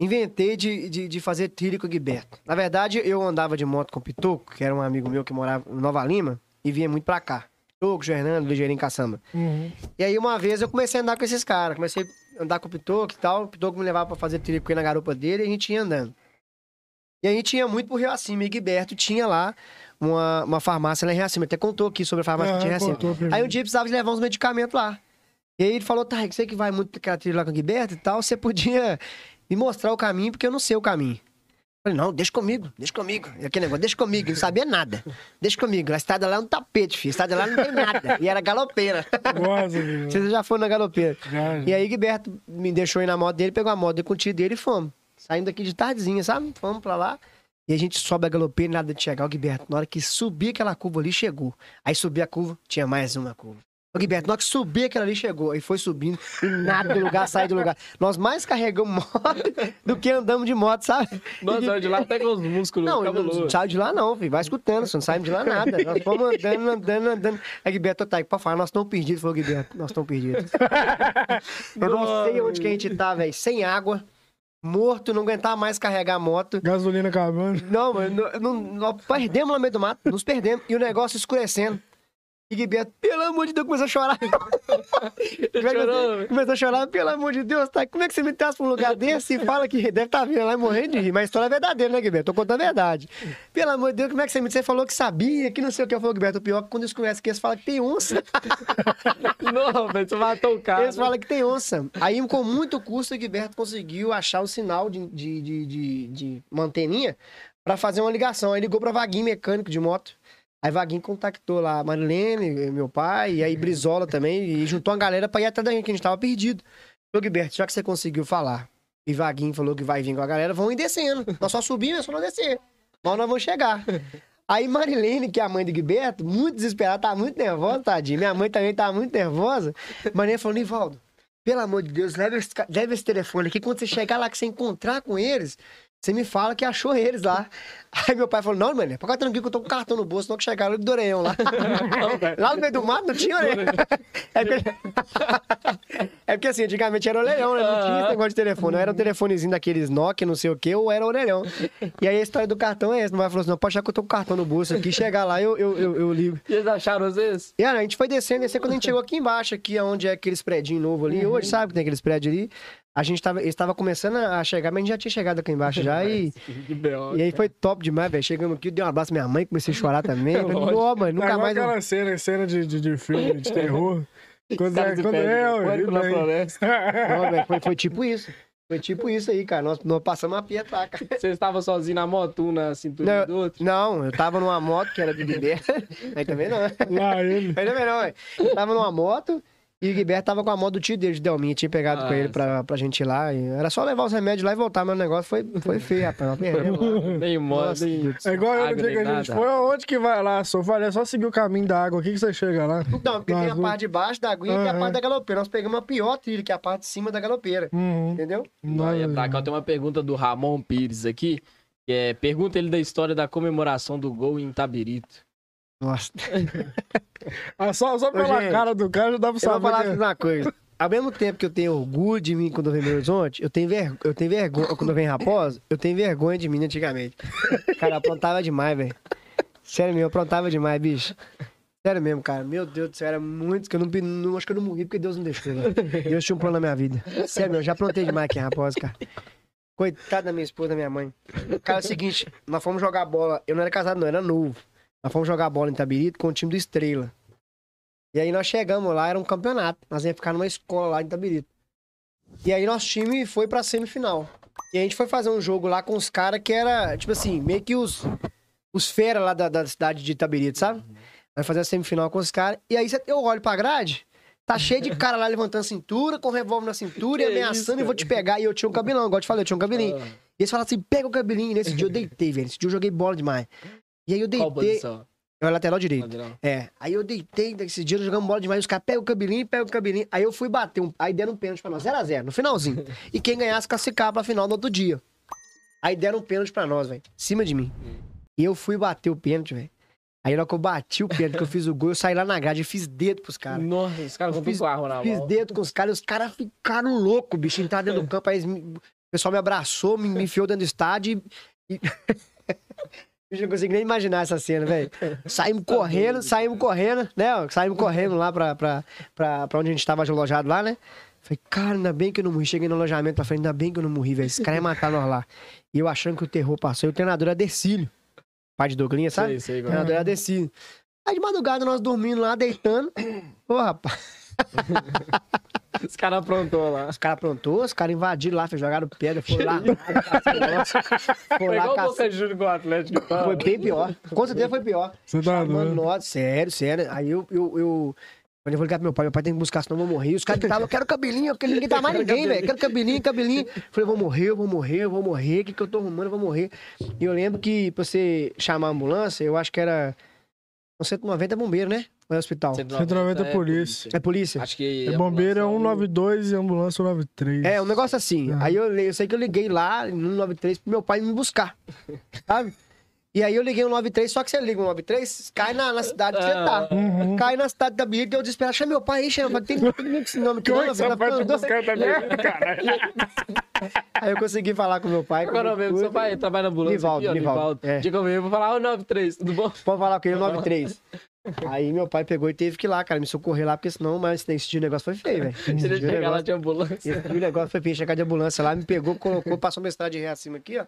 [SPEAKER 1] Inventei de, de, de fazer trilha com o Guiberto. Na verdade, eu andava de moto com o Pitoco, que era um amigo meu que morava em Nova Lima, e vinha muito pra cá. Pitoco, Fernando, Ligeirinho Caçamba.
[SPEAKER 2] Uhum.
[SPEAKER 1] E aí, uma vez, eu comecei a andar com esses caras. Comecei a andar com o Pitoco e tal. O Pitoco me levava pra fazer trilha com ele na garupa dele e a gente ia andando. E a gente ia muito pro Rio Acima. E Guiberto tinha lá uma, uma farmácia lá em Rio Acima. Até contou aqui sobre a farmácia que tinha em
[SPEAKER 2] Ah,
[SPEAKER 1] Rio Acima. Aí um dia precisava de levar uns medicamentos lá. E aí ele falou, tá, você que vai muito pra aquela trilha lá com o Guiberto e tal, você podia me mostrar o caminho, porque eu não sei o caminho. Falei, não, deixa comigo, deixa comigo. E aquele negócio, deixa comigo, não sabia nada. Deixa comigo. A estrada lá é um tapete, filho. A estrada lá não tem nada. E era galopeira.
[SPEAKER 2] Meu.
[SPEAKER 1] Vocês já foram na galopeira.
[SPEAKER 2] Já,
[SPEAKER 1] E aí, Guiberto me deixou ir na moto dele, pegou a moto dele com o tio dele e fomos. Saindo daqui de tardezinha, sabe? Fomos pra lá. E a gente sobe a galopeira e nada de chegar. O Guiberto, na hora que subir aquela curva ali, chegou. Aí subi a curva, tinha mais uma curva. Na hora que subir aquela ali, chegou. Aí foi subindo e nada do lugar, sair do lugar. Nós mais carregamos moto do que andamos de moto, sabe?
[SPEAKER 3] Nossa, de lá até com os músculos
[SPEAKER 1] Não, não
[SPEAKER 3] cabulosos.
[SPEAKER 1] sai de lá não, filho. Vai escutando, você não sai de lá nada. Nós fomos andando, andando, andando. Aí Guiberto, tá aí, pra falar, nós estamos perdidos. Falou, Guiberto, nós estamos perdidos. Eu não sei onde que a gente tá, velho. Sem água, morto, não aguentava mais carregar a moto.
[SPEAKER 2] Gasolina acabando.
[SPEAKER 1] Não, mano, não, não- nós perdemos lá no meio do mato, nos perdemos. E o negócio escurecendo. E Guiberto, pelo amor de Deus, começou a chorar.
[SPEAKER 3] Chorou,
[SPEAKER 1] começou a chorar, pelo amor de Deus, tá? Como é que você me traz pra um lugar desse e fala que deve estar vindo lá e morrendo de rir? Mas a história é verdadeira, né, Guiberto? Tô contando a verdade. Pelo amor de Deus, como é que você me Você falou que sabia, que não sei o que. Eu falei, Guiberto, o pior é que quando eles conversam aqui, eles falam que tem onça.
[SPEAKER 3] Não, você matou o cara.
[SPEAKER 1] Eles falam que tem onça. Aí, com muito custo, o Guiberto conseguiu achar o sinal de, de, de, de, de manteninha pra fazer uma ligação. Aí ligou pra Vaguinho, mecânico de moto. Aí Vaguinho contactou lá a Marilene, meu pai, e aí Brizola também, e juntou uma galera pra ir até daí, que a gente tava perdido. Ô, Guiberto, já que você conseguiu falar, e Vaguinho falou que vai vir com a galera, vão ir descendo. Nós só subimos, é só não descer. Mas nós vamos chegar. Aí Marilene, que é a mãe do Guiberto, muito desesperada, tá muito nervosa, tadinha. Minha mãe também tá muito nervosa. Marilene falou, Nivaldo, pelo amor de Deus, leva esse, leva esse telefone aqui. Quando você chegar lá, que você encontrar com eles, você me fala que achou eles lá. Aí meu pai falou, não, mano, fica tranquilo que eu tô com cartão no bolso, não que chegaram do Orelhão lá. lá no meio do mato não tinha orelhão. É porque... é porque assim, antigamente era orelhão, né? Não tinha esse negócio de telefone. Ou era um telefonezinho daqueles Nokia, não sei o quê, ou era orelhão. E aí a história do cartão é essa. Meu pai falou assim, não, pode achar que eu tô com o cartão no bolso aqui, chegar lá eu, eu, eu, eu ligo.
[SPEAKER 3] E eles acharam às vezes?
[SPEAKER 1] E aí, a gente foi descendo, descendo quando a gente chegou aqui embaixo, aqui onde é aqueles prédios novos ali. Hoje, sabe que tem aqueles prédios ali. A gente tava, eles tava começando a chegar, mas a gente já tinha chegado aqui embaixo já. E, e aí foi top demais, velho. Chegamos aqui, dei um abraço à minha mãe, comecei a chorar também. Falei. Ó, mano,
[SPEAKER 2] É
[SPEAKER 1] nunca
[SPEAKER 2] igual
[SPEAKER 1] mais. eu-
[SPEAKER 2] aquela cena, cena de, de, de filme, de terror. Quando,
[SPEAKER 3] Cara
[SPEAKER 2] é, quando é,
[SPEAKER 3] pânico na
[SPEAKER 2] daí-
[SPEAKER 3] floresta.
[SPEAKER 1] Não, velho, foi, foi tipo isso. Foi tipo isso aí, cara. Nós, nós passamos a pietraca.
[SPEAKER 3] Você estava sozinho na moto, um na cintura do
[SPEAKER 1] Não,
[SPEAKER 3] outro?
[SPEAKER 1] não, eu tava numa moto que era de Guilherme. Aí também não.
[SPEAKER 2] Lá ele.
[SPEAKER 1] Aí também não, velho. Eu tava numa moto E o Guilherme tava com a moto do tio dele, de Delminha, tinha pegado
[SPEAKER 3] Ah,
[SPEAKER 1] com ele pra, pra gente ir lá. e era só levar os remédios lá e voltar, mas o negócio foi, foi feio, rapaz.
[SPEAKER 3] Nem moda.
[SPEAKER 2] É igual eu no dia que a gente
[SPEAKER 3] nada.
[SPEAKER 2] foi, aonde que vai lá? Só falei, é só seguir o caminho da água aqui que você chega lá.
[SPEAKER 1] Não, porque tem a
[SPEAKER 2] o-
[SPEAKER 1] parte de baixo da aguinha e tem a parte da galopeira. Nós pegamos a pior trilha, que é a parte de cima da galopeira.
[SPEAKER 2] Uhum.
[SPEAKER 1] Entendeu?
[SPEAKER 3] Olha, pra cá tem uma pergunta do Ramon Pires aqui. Que é, pergunta ele da história da comemoração do gol em Tabirito.
[SPEAKER 1] Nossa.
[SPEAKER 2] Ah, só, só pela cara do cara já dá pra
[SPEAKER 1] Eu vou
[SPEAKER 2] saber.
[SPEAKER 1] falar
[SPEAKER 2] que-
[SPEAKER 1] uma coisa. Ao mesmo tempo que eu tenho orgulho de mim quando eu venho no Horizonte, eu tenho, ver... eu tenho vergonha. Quando eu venho Raposa, eu tenho vergonha de mim antigamente. Cara, eu aprontava demais, velho. Sério mesmo, eu aprontava demais, bicho. Sério mesmo, cara. Meu Deus do céu, era muito. Que eu não, não- acho que eu não morri porque Deus não deixou, velho. Deus tinha um plano na minha vida. Sério mesmo, eu já aprontei demais aqui em Raposa, cara. Coitado da minha esposa, da minha mãe. Cara, é o seguinte, nós fomos jogar bola. Eu não era casado, não, era novo. Nós fomos jogar bola em Tabirito com o time do Estrela. E aí nós chegamos lá, era um campeonato. Nós íamos ficar numa escola lá em Tabirito. E aí nosso time foi pra semifinal. E a gente foi fazer um jogo lá com os caras que era, tipo assim, meio que os, os fera lá da, da cidade de Itabirito, sabe? Vai fazer a semifinal com os caras. E aí eu olho pra grade, tá cheio de cara lá levantando a cintura, com revólver na cintura e
[SPEAKER 3] Que
[SPEAKER 1] ameaçando
[SPEAKER 3] isso,
[SPEAKER 1] e vou te pegar. E eu tinha um cabelão, igual eu te falei, eu tinha um cabelinho.
[SPEAKER 3] Ah,
[SPEAKER 1] E eles falaram assim, pega o cabelinho. E nesse dia eu deitei, velho. Nesse dia eu joguei bola demais. E aí eu
[SPEAKER 3] Qual
[SPEAKER 1] deitei.
[SPEAKER 3] posição?
[SPEAKER 1] Eu era lateral direito.
[SPEAKER 3] Lateral.
[SPEAKER 1] É. Aí eu deitei, nesse dia nós jogamos bola demais. Os caras pegam o cabelinho, pegam o cabelinho. Aí eu fui bater. Um... Aí deram um pênalti pra nós. 0x0, no finalzinho. e quem ganhasse classificava pra final no outro dia. Aí deram um pênalti pra nós, velho. Em cima de mim. E eu fui bater o pênalti, velho. Aí na hora que eu bati o pênalti, que eu fiz o gol, eu saí lá na grade e fiz dedo pros caras.
[SPEAKER 3] Nossa, os caras
[SPEAKER 1] Eu
[SPEAKER 3] com
[SPEAKER 1] fiz-
[SPEAKER 3] tudo com a arma na
[SPEAKER 1] Fiz
[SPEAKER 3] mão.
[SPEAKER 1] dedo com os caras, os caras ficaram loucos, bicho. Entraram dentro do campo, aí me- o pessoal me abraçou, me, me enfiou dentro do estádio e. e- Bicho, não consigo nem imaginar essa cena, velho. Saímos correndo, saímos correndo, né? Saímos correndo lá pra, pra, pra, pra onde a gente tava alojado lá, né? Falei, cara, ainda bem que eu não morri. Cheguei no alojamento, falei, ainda bem que eu não morri, velho. Esse cara ia matar nós lá. E eu achando que o terror passou. E o treinador era Decílio. Pai de Douglinha, sabe?
[SPEAKER 3] Sei, sei,
[SPEAKER 1] O treinador era Decílio. Aí de madrugada nós dormindo lá, deitando. Ô, rapaz.
[SPEAKER 3] Os caras aprontou lá.
[SPEAKER 1] Os caras aprontou, os caras invadiram lá, jogaram pedra, foram lá.
[SPEAKER 3] Foi
[SPEAKER 1] Foi lá,
[SPEAKER 3] igual. Boca Juniors com o Atlético.
[SPEAKER 1] Foi bem pior. Com certeza foi pior.
[SPEAKER 2] Você tá
[SPEAKER 1] Chamando nós, sério, sério. Aí eu, eu, eu... Quando eu vou ligar pro meu pai, meu pai tem que buscar, senão eu vou morrer. E os caras gritavam, eu quero cabelinho, porque ninguém tá mais ninguém, velho. Quero cabelinho, cabelinho. Falei, eu vou morrer, eu vou morrer, eu vou morrer. O que, que eu tô arrumando? Eu vou morrer. E eu lembro que pra você chamar a ambulância, eu acho que era. Um 190 é bombeiro, né? Ou é hospital?
[SPEAKER 2] 190 é polícia.
[SPEAKER 1] É polícia?
[SPEAKER 3] Acho que.
[SPEAKER 2] É bombeiro é
[SPEAKER 3] ambulância
[SPEAKER 2] 192 e ambulância 193.
[SPEAKER 1] É, um negócio assim.
[SPEAKER 2] É.
[SPEAKER 1] Aí eu, eu sei que eu liguei lá no 93 pro meu pai me buscar. Sabe? E aí eu liguei o 93, só que você liga o 93, cai na, na cidade que você tá.
[SPEAKER 2] Uhum.
[SPEAKER 1] Cai na cidade da Bíblia, eu desespero. Chama meu pai chama. Tem, ninguém com esse nome não,
[SPEAKER 2] que você
[SPEAKER 1] tá
[SPEAKER 2] pode
[SPEAKER 1] ficando doido.
[SPEAKER 2] buscar também, cara?
[SPEAKER 1] Aí eu consegui falar com meu pai.
[SPEAKER 3] Agora
[SPEAKER 1] meu
[SPEAKER 3] mesmo, seu pai trabalha na ambulância.
[SPEAKER 1] Nivaldo,
[SPEAKER 3] aqui, ó,
[SPEAKER 1] Nivaldo, é.
[SPEAKER 3] Diga comigo, eu vou falar, ô 93, tudo bom?
[SPEAKER 1] Pode falar com ele, 93. Aí meu pai pegou e teve que ir lá, cara, me socorrer lá, porque senão, mas esse dia o negócio foi feio, velho. Esse
[SPEAKER 3] Se ele
[SPEAKER 1] dia o
[SPEAKER 3] chegar lá
[SPEAKER 1] negócio-
[SPEAKER 3] de ambulância.
[SPEAKER 1] esse dia o negócio foi feio, chegar de ambulância lá, me pegou, colocou, passou uma estrada de ré acima aqui, ó.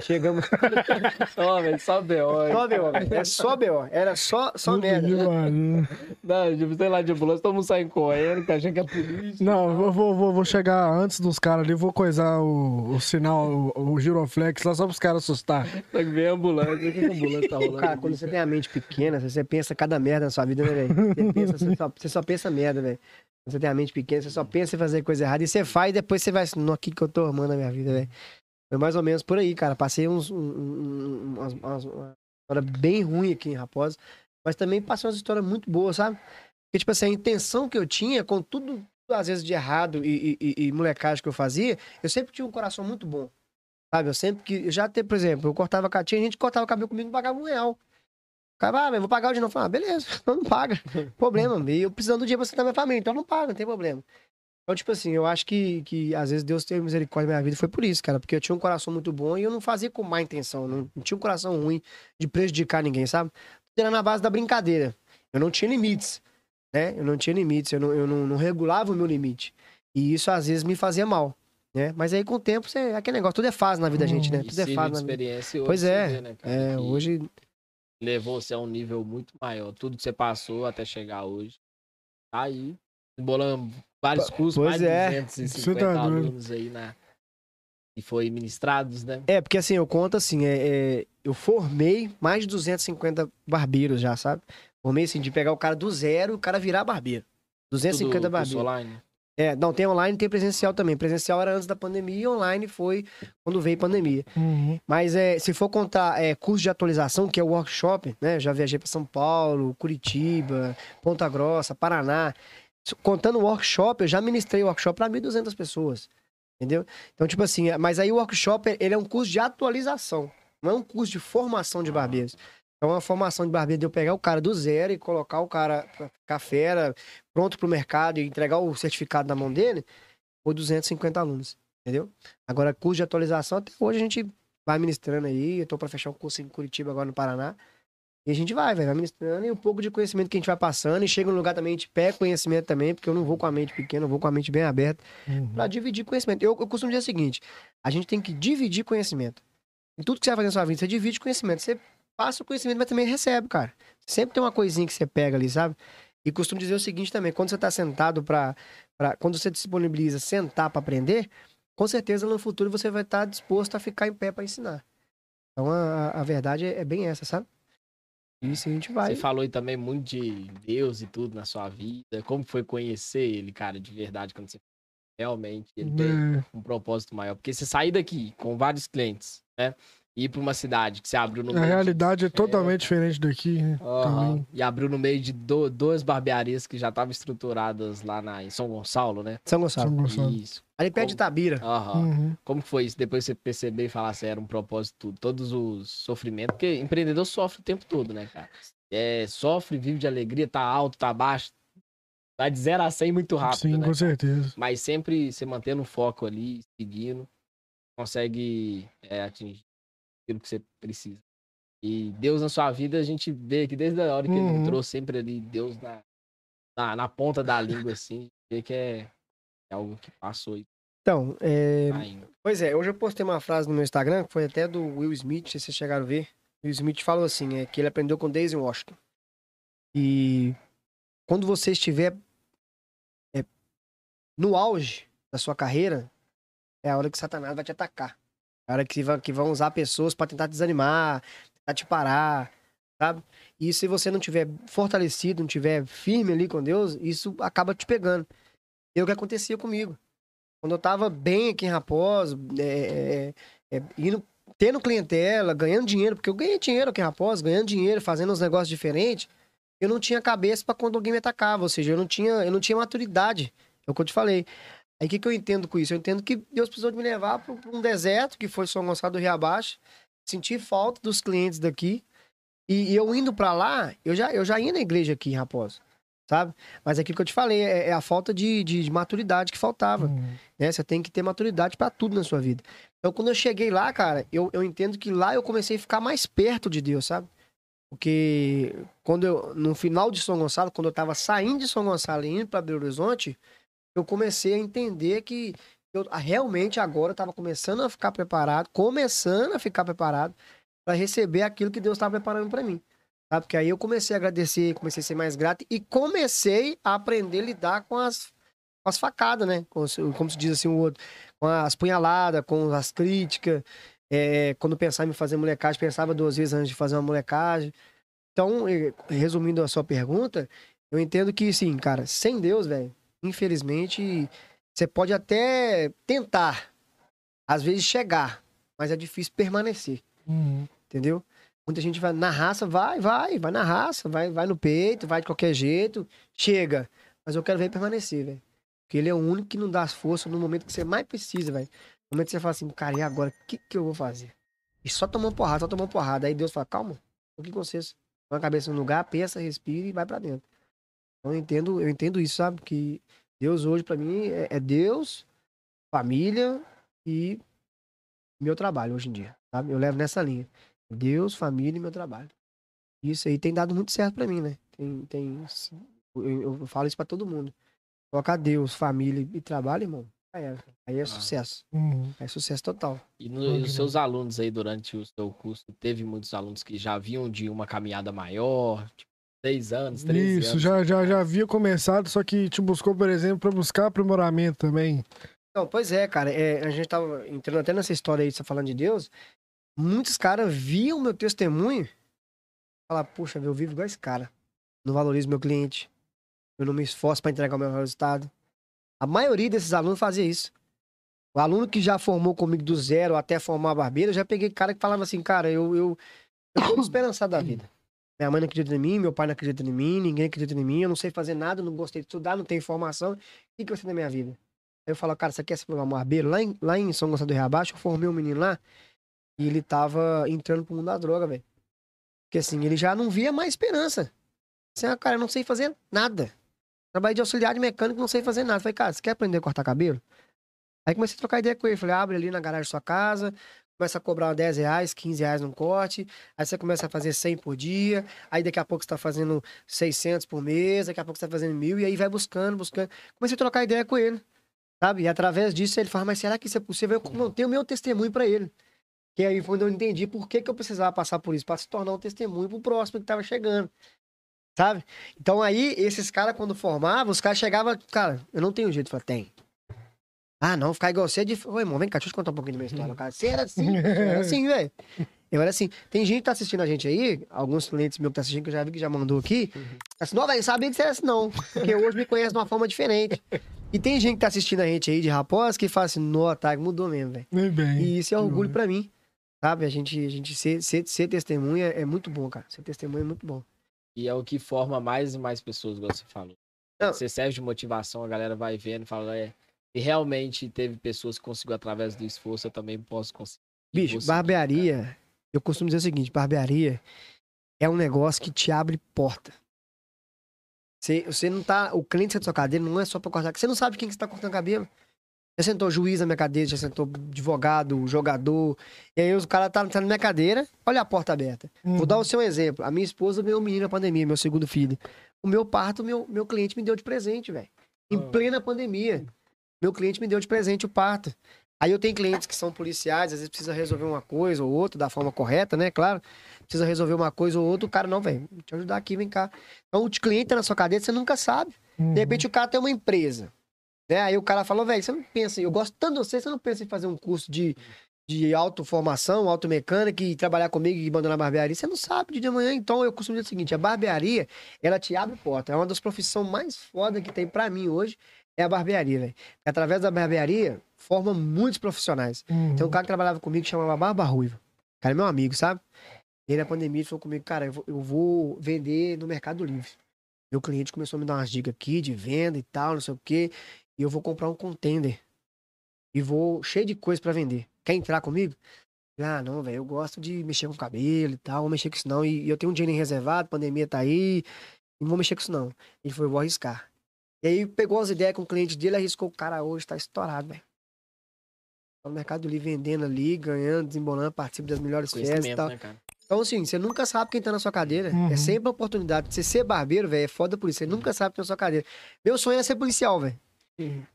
[SPEAKER 1] Chegamos.
[SPEAKER 3] Ó, velho, só B.O. hein?
[SPEAKER 1] Só B.O., velho. É só B.O. Era só, só merda.
[SPEAKER 3] Não, tipo, sei lá, de ambulância, todo mundo saindo correndo, que achando que é polícia.
[SPEAKER 2] Não, eu vou, vou, vou chegar antes dos caras ali, vou coisar o, o sinal, o, o giroflex lá só pros caras assustar.
[SPEAKER 3] Só que vem a ambulância, o que que a ambulância tá rolando?
[SPEAKER 1] Cara, quando você tem a mente pequena, você pensa cada merda na sua vida, né, velho? Você, pensa, você, só, você só pensa merda, velho. Quando você tem a mente pequena, você só pensa em fazer coisa errada. E você faz e depois você vai assim, no que que eu tô arrumando na minha vida, velho? Foi mais ou menos por aí, cara. Passei uns, um, um, umas, umas, uma história bem ruim aqui em Raposa. Mas também passei umas histórias muito boas, sabe? Porque, tipo assim, a intenção que eu tinha, com tudo, às vezes, de errado e, e, e- molecagem que eu fazia, eu sempre tinha um coração muito bom. Sabe? Eu sempre que. eu Já teve, por exemplo, eu cortava ca- Tinha gente que cortava cabelo comigo e pagava um real. O cara, ah, mas vou pagar hoje não. Eu falava, ah, beleza, então não paga. problema. E eu precisando do dia pra você minha família, então não paga, não tem problema. Então, tipo assim, eu acho que, que às vezes Deus teve misericórdia na minha vida foi por isso, cara. Porque eu tinha um coração muito bom e eu não fazia com má intenção. Não, não tinha um coração ruim de prejudicar ninguém, sabe? Era na base da brincadeira. Eu não tinha limites, né? Eu não tinha limites, eu não, eu não, não regulava o meu limite. E isso às vezes me fazia mal, né? Mas aí com o tempo, você, aquele negócio, tudo é fase na vida da gente, né?
[SPEAKER 3] E
[SPEAKER 1] Tudo é fase na vida.
[SPEAKER 3] experiência hoje
[SPEAKER 1] Pois é,
[SPEAKER 3] vê, né,
[SPEAKER 1] É, hoje
[SPEAKER 3] Levou você a um nível muito maior. Tudo que você passou até chegar hoje. Tá aí. Embolando vários cursos,
[SPEAKER 1] pois
[SPEAKER 3] mais de
[SPEAKER 1] é.
[SPEAKER 3] 250
[SPEAKER 2] Você tá doido.
[SPEAKER 3] alunos aí na... E foi ministrados, né?
[SPEAKER 1] É, porque assim, eu conto assim, é, é, eu formei mais de 250 barbeiros já, sabe? Formei assim, de pegar o cara do zero e o cara virar barbeiro. 250
[SPEAKER 3] Tudo
[SPEAKER 1] barbeiros.
[SPEAKER 3] online.
[SPEAKER 1] É, não, tem online e tem presencial também. Presencial era antes da pandemia e online foi quando veio pandemia.
[SPEAKER 2] Uhum.
[SPEAKER 1] Mas é, se for contar é, curso de atualização, que é o workshop, né? Já viajei para São Paulo, Curitiba, Ponta Grossa, Paraná. Contando o workshop, eu já ministrei o workshop para 1.200 pessoas. Entendeu? Então, tipo assim, é- mas aí o workshop, ele é um curso de atualização. Não é um curso de formação de barbeiros. Então, a formação de barbeiro de eu pegar o cara do zero e colocar o cara pra ficar fera, pronto pro mercado e entregar o certificado na mão dele, foi 250 alunos. Entendeu? Agora, curso de atualização, até hoje a gente vai ministrando aí. Eu tô pra fechar um curso em Curitiba agora no Paraná. E a gente vai, velho, vai ministrando e um pouco de conhecimento que a gente vai passando. E chega no lugar também, a gente pega conhecimento também, porque eu não vou com a mente pequena, eu vou com a mente bem aberta
[SPEAKER 2] Uhum.
[SPEAKER 1] pra dividir conhecimento. Eu, eu costumo dizer o seguinte: a gente tem que dividir conhecimento. Em tudo que você vai fazer na sua vida, você divide conhecimento. Você passa o conhecimento, mas também recebe, cara. Sempre tem uma coisinha que você pega ali, sabe? E costumo dizer o seguinte também: quando você tá sentado pra. pra quando você disponibiliza sentar pra aprender, com certeza no futuro você vai estar disposto a ficar em pé pra ensinar. Então a, a- a verdade é, é bem essa, sabe? Isso a gente vai.
[SPEAKER 3] Você falou aí também muito de Deus e tudo na sua vida. Como foi conhecer ele, cara, de verdade, quando você realmente ele tem
[SPEAKER 2] É,
[SPEAKER 3] um propósito maior? Porque você sair daqui com vários clientes, né? Ir pra uma cidade que você abriu no
[SPEAKER 2] a
[SPEAKER 3] meio. de-
[SPEAKER 2] realidade é totalmente diferente daqui, né? Também.
[SPEAKER 3] E abriu no meio de do- duas barbearias que já estavam estruturadas lá na, em São Gonçalo, né?
[SPEAKER 1] São Gonçalo.
[SPEAKER 2] São Gonçalo.
[SPEAKER 3] Isso.
[SPEAKER 1] Ali perto de Itabira.
[SPEAKER 3] Aham.
[SPEAKER 2] Uhum.
[SPEAKER 3] Como que foi isso? Depois você perceber e falar assim, era um propósito tudo. Todos os sofrimentos, porque empreendedor sofre o tempo todo, né, cara? É, sofre, vive de alegria, tá alto, tá baixo. Vai de 0 a 100 muito rápido,
[SPEAKER 2] Sim,
[SPEAKER 3] né?
[SPEAKER 2] com certeza.
[SPEAKER 3] Mas sempre você mantendo o foco ali, seguindo, consegue é, atingir aquilo que você precisa. E Deus na sua vida, a gente vê que desde a hora que ele
[SPEAKER 2] Uhum.
[SPEAKER 3] entrou sempre ali, Deus na, na, na ponta da língua, assim, vê que é, é algo que passou e
[SPEAKER 1] Então, é,
[SPEAKER 3] tá.
[SPEAKER 1] Pois é, hoje eu postei uma frase no meu Instagram, que foi até do Will Smith, se vocês chegaram a ver. Will Smith falou assim, é, que ele aprendeu com Daisy Washington. E quando você estiver é, no auge da sua carreira, é a hora que Satanás vai te atacar. A hora que, que vão usar pessoas para tentar te desanimar, tentar te parar, sabe? E se você não tiver fortalecido, não tiver firme ali com Deus, isso acaba te pegando. É o que acontecia comigo. Quando eu tava bem aqui em Raposo, é, é, é, indo, tendo clientela, ganhando dinheiro, porque eu ganhei dinheiro aqui em Raposo, ganhando dinheiro, fazendo uns negócios diferentes, eu não tinha cabeça pra quando alguém me atacava, ou seja, eu não tinha, eu não tinha maturidade. É o que eu te falei. Aí o que, que eu entendo com isso? Eu entendo que Deus precisou de me levar para um deserto, que foi São Gonçalo do Rio Abaixo, sentir falta dos clientes daqui. E, e eu indo pra lá, eu já, eu já ia na igreja aqui em Raposo, sabe? Mas é aquilo que eu te falei, é, é a falta de, de- de maturidade que faltava
[SPEAKER 2] Uhum.
[SPEAKER 1] né? Você tem que ter maturidade pra tudo na sua vida. Então, quando eu cheguei lá, cara, eu, eu entendo que lá eu comecei a ficar mais perto de Deus, sabe? Porque quando eu, no final de São Gonçalo, quando eu tava saindo de São Gonçalo e indo pra Belo Horizonte, eu comecei a entender que eu ah, realmente agora estava começando a ficar preparado, começando a ficar preparado para receber aquilo que Deus estava preparando para mim. Sabe? Porque aí eu comecei a agradecer, comecei a ser mais grato e comecei a aprender a lidar com as, com as facadas, né? Com como se diz assim o outro, com as punhaladas, com as críticas. É, quando pensava em fazer molecagem, pensava duas vezes antes de fazer uma molecagem. Então, eh, resumindo a sua pergunta, eu entendo que, sim, cara, sem Deus, velho, infelizmente, você pode até tentar, às vezes chegar, mas é difícil permanecer,
[SPEAKER 2] Uhum.
[SPEAKER 1] entendeu? Muita gente vai na raça, vai, vai, vai na raça, vai, vai no peito, vai de qualquer jeito, chega. Mas eu quero ver permanecer, velho. Porque ele é o único que não dá as forças no momento que você mais precisa, velho. No momento que você fala assim, cara, e agora? O que, que eu vou fazer? E só tomando porrada, só tomando porrada. Aí Deus fala, calma, aqui com vocês. Põe a cabeça no lugar, pensa, respira e vai pra dentro. Então eu entendo, eu entendo isso, sabe? Que Deus hoje pra mim é, é Deus, família e meu trabalho hoje em dia, sabe? Eu levo nessa linha. Deus, família e meu trabalho. Isso aí tem dado muito certo pra mim, né? Tem, tem, eu, eu falo isso pra todo mundo. Colocar Deus, família e trabalho, irmão, aí é, aí é sucesso.
[SPEAKER 2] Uhum.
[SPEAKER 1] É sucesso total.
[SPEAKER 3] E, no- e os seus alunos aí durante o seu curso, teve muitos alunos que já vinham de uma caminhada maior, tipo, 10 anos, 13
[SPEAKER 2] Isso,
[SPEAKER 3] anos.
[SPEAKER 2] já, já, já havia começado, só que te buscou, por exemplo, pra buscar aprimoramento também.
[SPEAKER 1] Não, pois é, cara. é, a gente tava entrando até nessa história aí, você falando de Deus. Muitos caras viam meu testemunho e falaram, puxa, eu vivo igual esse cara. Não valorizo meu cliente. eu não me esforço para entregar o meu resultado. A maioria desses alunos fazia isso. O aluno que já formou comigo do zero até formar a barbeira, eu já peguei cara que falava assim, cara, eu, eu, eu tô esperançado da vida. Minha mãe não acredita em mim, meu pai não acredita em mim, ninguém acredita em mim, eu não sei fazer nada, não gostei de estudar, não tenho informação. O que, que vai ser da minha vida? Aí eu falo, cara, você quer se formar um barbeiro? Lá em, lá em São Gonçalo do Rio Abaixo, eu formei um menino lá e ele tava entrando pro mundo da droga, velho. Porque assim, ele já não via mais esperança. Assim, ah, cara, eu não sei fazer nada. Trabalhei de auxiliar de mecânico, não sei fazer nada. Falei, cara, você quer aprender a cortar cabelo? Aí comecei a trocar ideia com ele. Falei, abre ali na garagem da sua casa, começa a cobrar 10 reais, 15 reais num corte. Aí você começa a fazer 100 por dia. Aí daqui a pouco você tá fazendo 600 por mês. Daqui a pouco você tá fazendo mil. E aí vai buscando, buscando. Comecei a trocar ideia com ele. Sabe? E através disso ele fala, mas será que isso é possível? Eu montei o meu testemunho para ele. Que aí foi onde eu entendi por que, que eu precisava passar por isso, para se tornar um testemunho pro próximo que tava chegando. Sabe? Então aí, esses caras, quando formavam, os caras chegavam, cara, eu não tenho jeito. Eu falei, tem. Ah, não, ficar igual você é de. Ô, irmão, vem cá, deixa eu te contar um pouquinho da minha história. Cara, você era assim, era assim, velho. Eu era assim. Tem gente que tá assistindo a gente aí, alguns clientes meus que tá assistindo, que eu já vi que já mandou aqui. Assim, não, velho, sabia que você era assim, não. Porque hoje me conhece de uma forma diferente. E tem gente que tá assistindo a gente aí de Raposa que fala assim, no tá, mudou mesmo, velho.
[SPEAKER 2] Muito bem.
[SPEAKER 1] E isso é orgulho pra mim. Sabe? A gente, a gente ser, ser, ser testemunha é muito bom, cara. Ser testemunha é muito bom.
[SPEAKER 3] E é o que forma mais e mais pessoas, igual você falou.
[SPEAKER 1] Não.
[SPEAKER 3] Você serve de motivação, a galera vai vendo e fala, é. E realmente teve pessoas que conseguiu através do esforço, eu também posso conseguir.
[SPEAKER 1] Bicho,
[SPEAKER 3] Você-
[SPEAKER 1] barbearia, eu costumo dizer o seguinte, barbearia é um negócio que te abre porta. Você, você não tá. O cliente da sua cadeira não é só pra cortar. Você não sabe quem que você tá cortando cabelo. Já sentou juiz na minha cadeira, já sentou advogado, jogador. E aí o cara tá, tá na minha cadeira, olha a porta aberta. Vou dar o seu exemplo. A minha esposa um menino na pandemia, meu segundo filho. O meu parto, meu, meu cliente me deu de presente, velho. Em
[SPEAKER 3] Ah.
[SPEAKER 1] plena pandemia. Meu cliente me deu de presente o parto. Aí eu tenho clientes que são policiais, às vezes precisa resolver uma coisa ou outra da forma correta, né? Claro. Precisa resolver uma coisa ou outra, o cara, não, velho, eu ajudar aqui, vem cá. Então o cliente tá na sua cadeira, você nunca sabe.
[SPEAKER 2] Uhum.
[SPEAKER 1] De repente o cara tem uma empresa. Né? Aí o cara falou, velho, você não pensa, eu gosto tanto de você, você não pensa em fazer um curso de, de autoformação, automecânica e trabalhar comigo e abandonar a barbearia. Você não sabe de amanhã. Então eu costumo dizer o seguinte: a barbearia, ela te abre porta. É uma das profissões mais fodas que tem pra mim hoje, é a barbearia, velho. Através da barbearia, forma muitos profissionais.
[SPEAKER 2] Uhum.
[SPEAKER 1] Tem um cara que trabalhava comigo que chamava Barba Ruiva. O cara é meu amigo, sabe? Ele na pandemia ele falou comigo, cara, eu vou, eu vou vender no Mercado Livre. Meu cliente começou a me dar umas dicas aqui de venda e tal, não sei o quê. E eu vou comprar um contender. E vou cheio de coisa pra vender. Quer entrar comigo? Ah, não, velho, eu gosto de mexer com cabelo e tal, vou mexer com isso não. E, e eu tenho um dinheiro reservado, pandemia tá aí, não vou mexer com isso não. Ele falou, eu vou arriscar. E aí pegou as ideias com o cliente dele, arriscou, o cara hoje tá estourado, velho. Tá no Mercado Livre vendendo ali, ganhando, desembolando, participa das melhores festas e tal.
[SPEAKER 3] né?
[SPEAKER 1] Então, assim, você nunca sabe quem tá na sua cadeira.
[SPEAKER 2] Uhum.
[SPEAKER 1] É sempre a oportunidade. Você ser barbeiro, velho, é foda por isso. Você nunca sabe quem tá na sua cadeira. Meu sonho é ser policial, velho.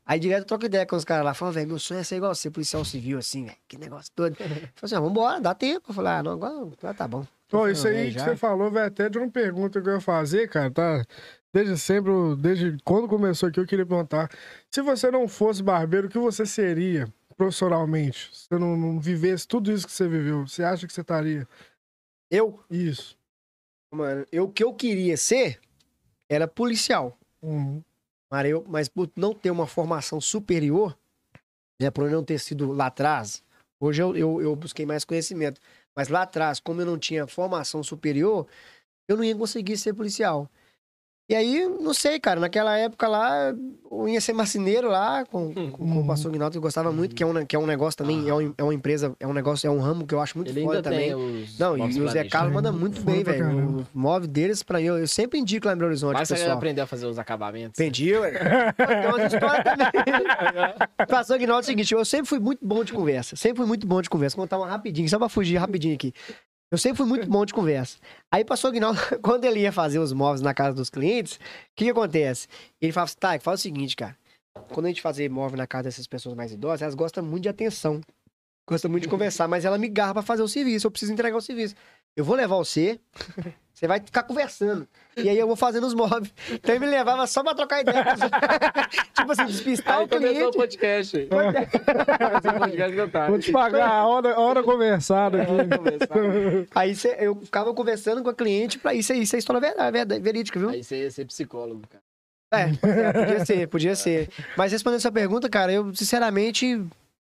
[SPEAKER 1] Aí direto eu troco ideia com os caras lá. Falam, velho, meu sonho é ser igual você, policial civil, assim, velho. Que negócio todo. Falei assim, ah, vambora, dá tempo. Eu falei, ah, não, agora, agora tá bom.
[SPEAKER 2] Pô, isso aí
[SPEAKER 1] Já.
[SPEAKER 2] que você falou, vai até de uma pergunta que eu ia fazer, cara, tá? Desde sempre, desde quando começou aqui, eu queria perguntar. Se você não fosse barbeiro, o que você seria profissionalmente? Se você não, não vivesse tudo isso que você viveu, você acha que você estaria?
[SPEAKER 1] Eu,
[SPEAKER 2] Isso.
[SPEAKER 1] mano, eu, o que eu queria ser era policial.
[SPEAKER 2] Uhum.
[SPEAKER 1] Mas, eu, mas por não ter uma formação superior, né, por não ter sido lá atrás, hoje eu, eu, eu busquei mais conhecimento. Mas lá atrás, como eu não tinha formação superior, eu não ia conseguir ser policial. E aí, não sei, cara, naquela época lá, eu ia ser marceneiro lá com, com, com o
[SPEAKER 2] Uhum.
[SPEAKER 1] pastor Guinaldo, que eu gostava muito, que é um, que é um negócio também, é, um- é uma empresa, é um negócio, é um ramo que eu acho muito
[SPEAKER 3] Ele
[SPEAKER 1] foda também. Não, e o Zé. Carlos manda muito bem, velho. O móvel deles, pra mim, eu, eu sempre indico lá em Belo Horizonte,
[SPEAKER 3] Mas você aprender a fazer os acabamentos.
[SPEAKER 1] Ué. Pô, Tem umas histórias também. Pastor Guinaldo, é o seguinte, eu sempre fui muito bom de conversa. Sempre fui muito bom de conversa. Vou contar uma rapidinho, só pra fugir rapidinho aqui. Eu sempre fui muito bom de conversa. Aí pastor Guinaldo, quando ele ia fazer os móveis na casa dos clientes, o que, que acontece? Ele falava assim, tá, fala o seguinte, cara. Quando a gente fazer móvel na casa dessas pessoas mais idosas, elas gostam muito de atenção. Gostam muito de conversar, mas ela me garra pra fazer o serviço. Eu preciso entregar o serviço. Eu vou levar você, você vai ficar conversando. E aí eu vou fazendo os móveis. Então ele me levava só pra trocar ideia. tipo assim, despistar
[SPEAKER 3] Aí
[SPEAKER 1] o cliente.
[SPEAKER 3] podcast. Começou o podcast tá.
[SPEAKER 2] Vou te pagar a hora, hora conversada aqui.
[SPEAKER 1] Aí cê- eu ficava conversando com a cliente pra isso aí, isso é história verdade, verdade, verídica, viu?
[SPEAKER 3] Aí você ia ser psicólogo, cara.
[SPEAKER 1] É, é, podia ser, podia ser. Mas respondendo essa pergunta, cara, eu sinceramente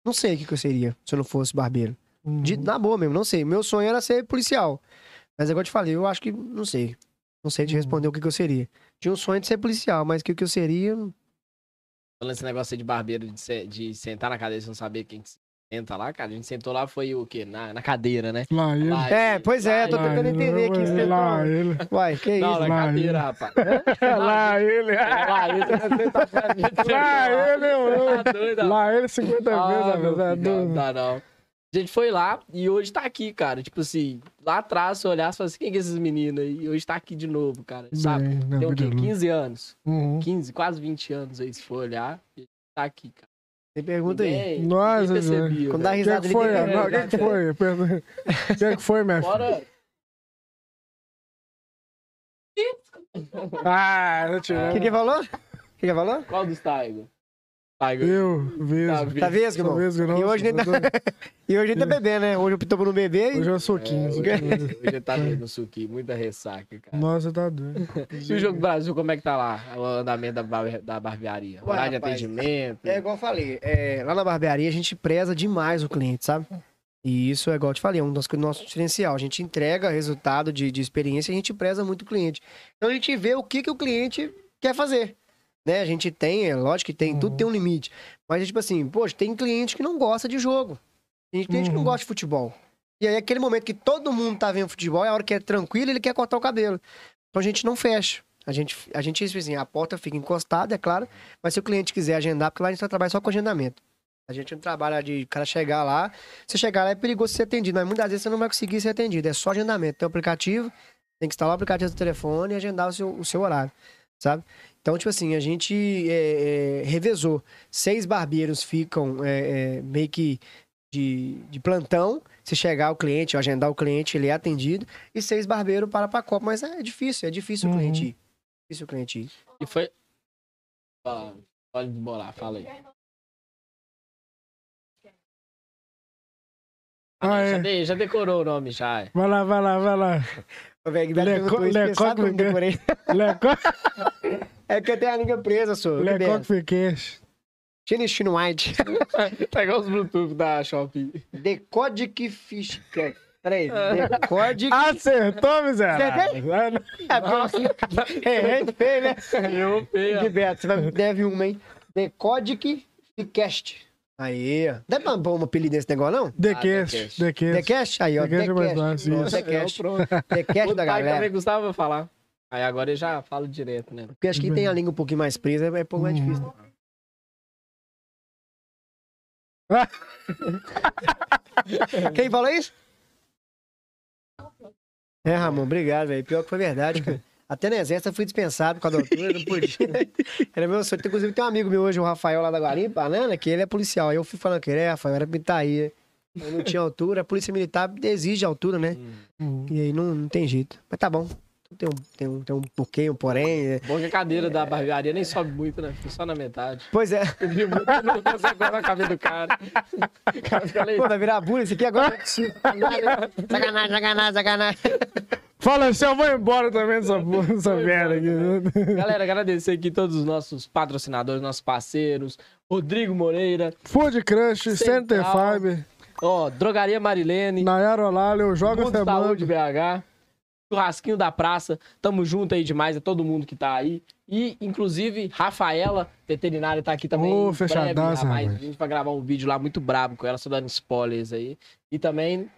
[SPEAKER 1] não sei o que, que eu seria se eu não fosse barbeiro. De,
[SPEAKER 2] Uhum.
[SPEAKER 1] na boa mesmo, não sei. Meu sonho era ser policial. Mas agora eu te falei, eu acho que não sei. Não sei te
[SPEAKER 2] Uhum.
[SPEAKER 1] responder o que, que eu seria. Tinha um sonho de ser policial, mas o que, que eu seria.
[SPEAKER 3] Falando esse negócio aí de barbeiro, de, se- de sentar na cadeira e não saber quem que senta lá, cara. A gente sentou lá, foi o quê? Na, na cadeira, né?
[SPEAKER 2] Lá ele.
[SPEAKER 3] Lá
[SPEAKER 1] É, pois é,
[SPEAKER 3] lá
[SPEAKER 1] tô tentando entender aqui. Você
[SPEAKER 2] Lá
[SPEAKER 1] tá-
[SPEAKER 2] ele.
[SPEAKER 1] Uai, que
[SPEAKER 3] Não,
[SPEAKER 1] isso?
[SPEAKER 3] na
[SPEAKER 2] lá
[SPEAKER 3] cadeira,
[SPEAKER 2] ele.
[SPEAKER 3] rapaz.
[SPEAKER 2] Lá ele.
[SPEAKER 3] Lá ele, você vai sentar pra gente, você
[SPEAKER 2] Lá
[SPEAKER 3] vai
[SPEAKER 2] ele, mano.
[SPEAKER 3] Tá rapaz.
[SPEAKER 2] Lá ele 50 vezes,
[SPEAKER 3] Ah,
[SPEAKER 2] apesar
[SPEAKER 3] filho, não não. A gente foi lá e hoje tá aqui, cara. Tipo assim, lá atrás, se eu olhasse, falasse, quem que é esses meninos aí? E hoje tá aqui de novo, cara. Sabe?
[SPEAKER 2] Bem,
[SPEAKER 3] Tem o quê?
[SPEAKER 2] louca.
[SPEAKER 3] 15 anos.
[SPEAKER 2] Uhum.
[SPEAKER 3] 15, quase 20 anos aí, se for olhar. E a gente tá aqui, cara.
[SPEAKER 1] Tem pergunta aí.
[SPEAKER 3] Ninguém-
[SPEAKER 2] Nossa,
[SPEAKER 3] ninguém percebia,
[SPEAKER 1] Quando dá
[SPEAKER 3] velho.
[SPEAKER 2] O que
[SPEAKER 1] risada,
[SPEAKER 2] que foi? O que que foi? Pergunta- O que que foi, minha filha?
[SPEAKER 3] Bora.
[SPEAKER 2] Ah, não
[SPEAKER 1] O
[SPEAKER 2] tirou.
[SPEAKER 1] que que falou? O que que falou?
[SPEAKER 3] Qual dos Tiger?
[SPEAKER 2] Eu,
[SPEAKER 3] Tá
[SPEAKER 2] Vesgo.
[SPEAKER 3] vendo?
[SPEAKER 1] Tá vesgo, irmão?
[SPEAKER 2] Vesgo, não.
[SPEAKER 1] E hoje nem tá- E hoje a gente tá bebendo, né? Hoje optou por não beber e...
[SPEAKER 2] Hoje eu sou 15.
[SPEAKER 3] Hoje ele tá no suquinho, muita ressaca, cara.
[SPEAKER 2] Nossa, tá doido.
[SPEAKER 3] E o Jogo Brasil, como é que tá lá? O andamento da, bar- da barbearia?
[SPEAKER 1] Ué,
[SPEAKER 3] Horário de
[SPEAKER 1] rapaz,
[SPEAKER 3] atendimento?
[SPEAKER 1] É igual eu falei, é, lá na barbearia a gente preza demais o cliente, sabe? E isso é igual eu te falei, é um dos nosso diferencial. A gente entrega resultado de, de experiência e a gente preza muito o cliente. Então a gente vê o que, que o cliente quer fazer. Né? A gente tem, é lógico que tem, tudo
[SPEAKER 2] Uhum.
[SPEAKER 1] tem um limite. Mas, tipo assim, poxa, tem cliente que não gosta de jogo. Tem cliente que não
[SPEAKER 2] Uhum.
[SPEAKER 1] gosta de futebol. E aí, aquele momento que todo mundo tá vendo futebol, é a hora que é tranquilo, ele quer cortar o cabelo. Então a gente não fecha. A gente, a gente, tipo assim, a porta fica encostada, é claro, mas se o cliente quiser agendar, porque lá a gente só trabalha só com agendamento. A gente não trabalha de cara chegar lá. Se chegar lá é perigoso ser atendido, mas muitas vezes você não vai conseguir ser atendido. É só agendamento. Tem o aplicativo, tem que instalar o aplicativo do telefone e agendar o seu, o seu horário, sabe? Então, tipo assim, a gente é, é, revezou. Seis barbeiros ficam é, é, meio que de, de plantão. Se chegar o cliente, ou agendar o cliente, ele é atendido. E seis barbeiros para pra Copa. Mas é difícil, é difícil
[SPEAKER 2] Uhum.
[SPEAKER 1] o cliente ir. Difícil o cliente ir.
[SPEAKER 3] E foi. Fala, Pode bolar, fala aí.
[SPEAKER 2] Ah,
[SPEAKER 3] já,
[SPEAKER 2] é.
[SPEAKER 3] de- já decorou o nome, já. é.
[SPEAKER 2] Vai lá, vai lá, vai lá.
[SPEAKER 1] Ô, velho,
[SPEAKER 2] Leco- Lecoque? Lecoque
[SPEAKER 1] É que eu tenho a língua presa, sou.
[SPEAKER 2] Lecoque Fiqueixe.
[SPEAKER 1] Chinese White.
[SPEAKER 3] Tá igual os Bluetooth da Shopee.
[SPEAKER 1] Decodic Fish. Peraí.
[SPEAKER 2] É.
[SPEAKER 1] Decodic.
[SPEAKER 2] Acertou, miserável.
[SPEAKER 1] É, é feio, né?
[SPEAKER 3] Eu, feio.
[SPEAKER 1] Gilberto, você vai, deve uma, hein? Decodic Ficast. Aí, ó. Deve pra pôr um apelido nesse negócio, não?
[SPEAKER 2] Decast, Decast.
[SPEAKER 1] Decast? Aí, ó.
[SPEAKER 2] Decast é mais fácil,
[SPEAKER 1] Pronto,
[SPEAKER 2] isso.
[SPEAKER 1] Decast.
[SPEAKER 3] pronto.
[SPEAKER 1] Decast
[SPEAKER 3] O
[SPEAKER 1] da
[SPEAKER 3] pai
[SPEAKER 1] galera.
[SPEAKER 3] também gostava falar. Aí agora eu já falo direto, né?
[SPEAKER 1] Porque acho que quem tem a língua um pouquinho mais presa é um pouco mais difícil. né? Quem falou isso? É, Ramon, obrigado, velho. Pior que foi verdade, cara. Até no exército eu fui dispensado com a doutora, não podia. Era meu sonho. Inclusive tem um amigo meu hoje, o Rafael lá da Guarimpa, Banana, que ele é policial. Aí eu fui falando que ele é, Rafael, era tá aí. Eu não tinha altura, a polícia militar exige altura, né?
[SPEAKER 2] Hum.
[SPEAKER 1] E aí não, não tem jeito. Mas tá bom. Tem um, tem um, tem um porquê, um porém. é.
[SPEAKER 3] Bom que a cadeira da barbearia nem sobe muito, né? Fica só na metade.
[SPEAKER 1] Pois é.
[SPEAKER 3] Subiu muito, não consegue guardar a cabeça do cara. O cara.
[SPEAKER 1] Pô, vai virar bullying isso aqui agora? sacanagem, sacanagem, sacanagem.
[SPEAKER 2] Fala assim, eu vou embora também dessa, dessa merda aqui.
[SPEAKER 3] Galera, agradecer aqui todos os nossos patrocinadores, nossos parceiros. Rodrigo Moreira,
[SPEAKER 2] Food Crush, Center
[SPEAKER 3] Central.
[SPEAKER 2] Fiber,
[SPEAKER 3] ó, Drogaria Marilene,
[SPEAKER 2] Nayara Olalho, Joga
[SPEAKER 3] Mundo Saúde. BH, Churrasquinho da Praça. Tamo junto aí demais, é todo mundo que tá aí. E, inclusive, Rafaela, veterinária, tá aqui também.
[SPEAKER 2] Ô,
[SPEAKER 3] em
[SPEAKER 2] fechadaça,
[SPEAKER 3] rapaz. A gente vai gravar um vídeo lá muito brabo com ela, só dando spoilers aí. E também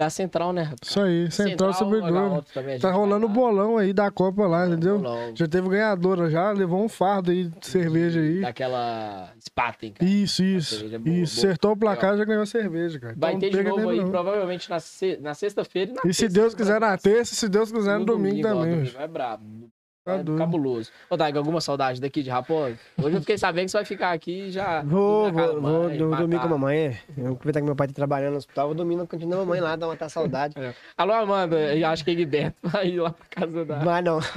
[SPEAKER 3] da Central, né? rapaz?
[SPEAKER 2] Isso aí, Central
[SPEAKER 3] a gente
[SPEAKER 2] Tá
[SPEAKER 3] vai
[SPEAKER 2] rolando o bolão aí da Copa lá, entendeu?
[SPEAKER 3] Bolão.
[SPEAKER 2] Já teve ganhadora já, levou um fardo aí de cerveja aí.
[SPEAKER 3] Daquela Spaten, cara.
[SPEAKER 2] Isso, isso.
[SPEAKER 3] é boa,
[SPEAKER 2] Isso,
[SPEAKER 3] boa.
[SPEAKER 2] acertou o placar já ganhou cerveja, cara.
[SPEAKER 3] Vai
[SPEAKER 2] Então
[SPEAKER 3] ter de novo aí,
[SPEAKER 2] não.
[SPEAKER 3] provavelmente na, se- na sexta-feira. na
[SPEAKER 2] E se Deus quiser na terça, se Deus quiser no domingo
[SPEAKER 3] ó,
[SPEAKER 2] também.
[SPEAKER 3] domingo É brabo.
[SPEAKER 2] Tá
[SPEAKER 3] é cabuloso. Ô, Taiga, alguma saudade daqui de Raposo? Hoje eu fiquei sabendo que você vai ficar aqui e já.
[SPEAKER 1] Vou, vou,
[SPEAKER 3] da
[SPEAKER 1] vou
[SPEAKER 3] mãe,
[SPEAKER 1] do- dormir com a mamãe. é. Eu aproveitar que meu pai tá trabalhando no hospital, vou dormir na cantina da mamãe lá, dar uma tá saudade.
[SPEAKER 3] Alô, Amanda, eu acho que é Guiberto vai ir lá pra casa da.
[SPEAKER 1] Mas não.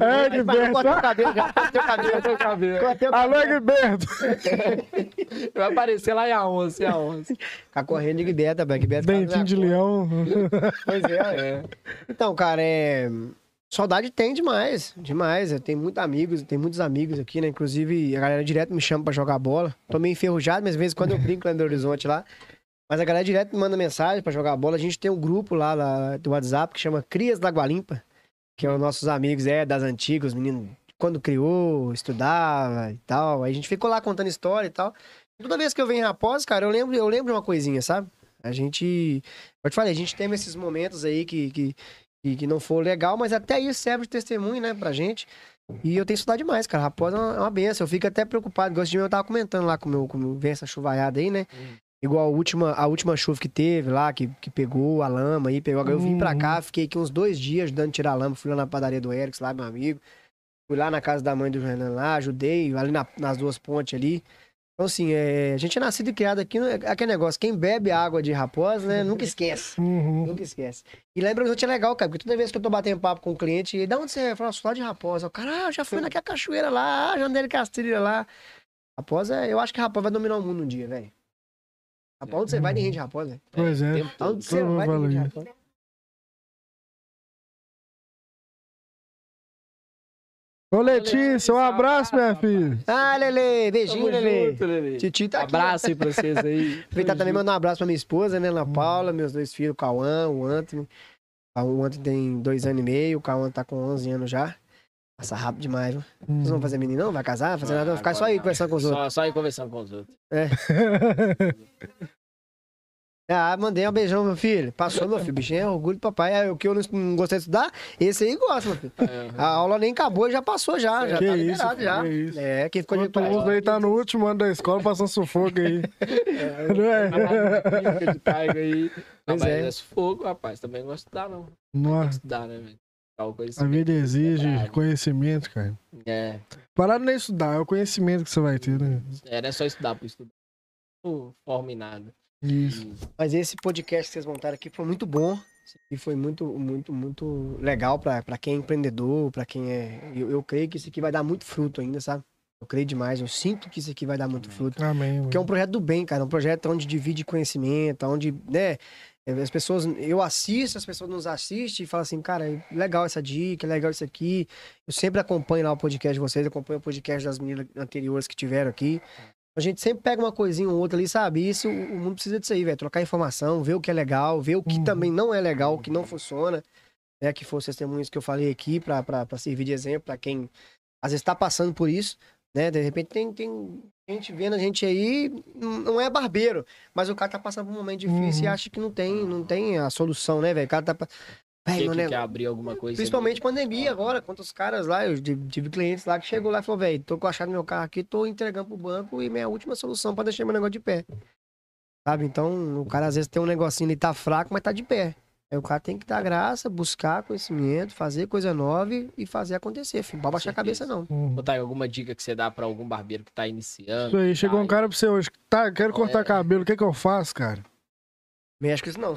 [SPEAKER 2] É,
[SPEAKER 1] não, cortei o cabelo, já o cabelo.
[SPEAKER 3] O cabelo.
[SPEAKER 1] Cortei o
[SPEAKER 2] Alô,
[SPEAKER 1] cabelo.
[SPEAKER 2] Gilberto.
[SPEAKER 3] Vai aparecer lá em A11, em A11.
[SPEAKER 1] Ficar correndo de Guiberta, velho. Guiberta
[SPEAKER 2] Dentinho de leão.
[SPEAKER 1] Pois é.
[SPEAKER 3] É.
[SPEAKER 1] Então, cara, é. Saudade tem demais, demais. Eu tenho muitos amigos, tem muitos amigos aqui, né? Inclusive, a galera direto me chama pra jogar bola. Tô meio enferrujado, mas às vezes quando eu brinco lá no Horizonte lá. Mas a galera direto me manda mensagem pra jogar bola. A gente tem um grupo lá, lá do WhatsApp que chama Crias da Gualimpa, que é os nossos amigos, é, das antigas, os meninos quando criou, estudava e tal. Aí a gente ficou lá contando história e tal. Toda vez que eu venho em Raposa, cara, eu lembro, eu lembro de uma coisinha, sabe? A gente. Eu te falei, a gente tem esses momentos aí que, que, que, que não for legal, mas até isso serve de testemunho, né, pra gente. E eu tenho estudado demais, cara. Raposa é uma, é uma benção. Eu fico até preocupado. Gosto de mim, eu tava comentando lá com o meu, com meu, vem essa chuvaiada aí, né? Igual a última, a última chuva que teve lá, que, que pegou a lama aí, pegou. Eu vim pra cá, fiquei aqui uns dois dias ajudando a tirar a lama. Fui lá na padaria do Erics, lá, meu amigo. Fui lá na casa da mãe do Renan lá, ajudei, ali na- nas duas pontes ali. Então, assim, é, a gente é nascido e criado aqui, é aquele negócio, quem bebe água de raposa, né, nunca esquece.
[SPEAKER 2] Uhum.
[SPEAKER 1] Nunca esquece. E lembra que é legal, cara, porque toda vez que eu tô batendo papo com o cliente, e da onde você é? Eu falo, sou lá de Raposa. O cara, ah, já fui naquela cachoeira lá, ah, de Castilha lá. Raposa, eu acho que Raposa vai dominar o mundo um dia, velho. Raposa, onde você vai, ninguém de Raposa, velho.
[SPEAKER 2] Pois é.
[SPEAKER 1] Aonde você vai, ninguém de. Raposa.
[SPEAKER 2] Ô, Letícia, um abraço, minha filha.
[SPEAKER 1] Ah, Lele, beijinho, Lele. Titi tá aqui.
[SPEAKER 3] Abraço aí pra vocês aí.
[SPEAKER 1] Aproveitar também mandar um abraço pra minha esposa, né, Ana
[SPEAKER 2] Hum.
[SPEAKER 1] Paula, meus dois filhos, o Cauã, o Anthony. Ah, O Anthony tem dois anos e meio, o Cauã tá com 11 anos já. Passa rápido demais, viu? Vocês vão fazer menino, não? Vai casar? Vai fazer nada? Vai ficar só aí conversando com os outros.
[SPEAKER 3] Só, só aí conversando com os outros.
[SPEAKER 1] Ah, mandei um beijão, meu filho. Passou, meu filho. Bichinho é orgulho do papai. É o que eu não, não gostei de estudar, esse aí gosta, meu filho.
[SPEAKER 3] É,
[SPEAKER 1] A aula nem acabou, já passou já. Já
[SPEAKER 2] Que
[SPEAKER 1] tá
[SPEAKER 2] isso,
[SPEAKER 1] liberado já.
[SPEAKER 2] que isso.
[SPEAKER 1] É, quem ficou de
[SPEAKER 2] Enquanto uns aí tá no último ano da escola passando sufoco aí. Não é?
[SPEAKER 3] Fica de carga aí. Não, mas
[SPEAKER 1] é.
[SPEAKER 3] é sufoco, rapaz. Também não gosto de estudar, não.
[SPEAKER 2] Nossa,
[SPEAKER 3] estudar, né, velho?
[SPEAKER 2] A
[SPEAKER 3] assim.
[SPEAKER 2] vida exige
[SPEAKER 3] Verdade.
[SPEAKER 2] conhecimento, cara.
[SPEAKER 3] É,
[SPEAKER 2] Parado nem estudar, é o conhecimento que você vai ter, né?
[SPEAKER 3] é, não é só estudar por estudar. Não forma em nada.
[SPEAKER 2] Isso.
[SPEAKER 1] Mas esse podcast que vocês montaram aqui foi muito bom. E foi muito, muito, muito legal pra quem é empreendedor, pra quem é. Eu, eu creio que isso aqui vai dar muito fruto ainda, sabe? Eu creio demais. Eu sinto que isso aqui vai dar muito fruto.
[SPEAKER 2] Amém.
[SPEAKER 1] Porque é um projeto do bem, cara. Um projeto onde divide conhecimento, onde, né? As pessoas, eu assisto, as pessoas nos assistem e falam assim, cara, é legal essa dica, é legal isso aqui. Eu sempre acompanho lá o podcast de vocês, acompanho o podcast das meninas anteriores que tiveram aqui. A gente sempre pega uma coisinha ou outra ali, sabe? Isso, o mundo precisa disso aí, velho. Trocar informação, ver o que é legal, ver o que
[SPEAKER 2] Uhum.
[SPEAKER 1] também não é legal, o que não funciona. Né? Que foram os testemunhos que eu falei aqui pra servir de exemplo pra quem às vezes tá passando por isso, né? De repente tem, tem gente vendo a gente aí, não é barbeiro, mas o cara tá passando por um momento difícil e
[SPEAKER 2] Uhum.
[SPEAKER 1] acha que não tem, não tem a solução, né, velho? O cara tá. Véi,
[SPEAKER 3] que
[SPEAKER 1] negócio-
[SPEAKER 3] quer abrir alguma coisa?
[SPEAKER 1] Principalmente pandemia agora, quantos caras lá, eu tive clientes lá que chegou lá e falou, velho, tô com a chave do meu carro aqui, tô entregando pro banco e minha última solução pra deixar meu negócio de pé. Sabe? Então, o cara às vezes tem um negocinho ali, tá fraco, mas tá de pé. Aí o cara tem que dar graça, buscar conhecimento, fazer coisa nova e- fazer acontecer, filho. Não pode baixar a cabeça, não.
[SPEAKER 2] Uhum.
[SPEAKER 3] Botar aí alguma dica que você dá pra algum barbeiro que tá iniciando?
[SPEAKER 2] Isso aí, chegou um
[SPEAKER 3] Tá,
[SPEAKER 2] cara pra você hoje. Tá, quero cortar
[SPEAKER 3] É.
[SPEAKER 2] cabelo, o que que eu faço, cara?
[SPEAKER 1] Mexe com isso, não.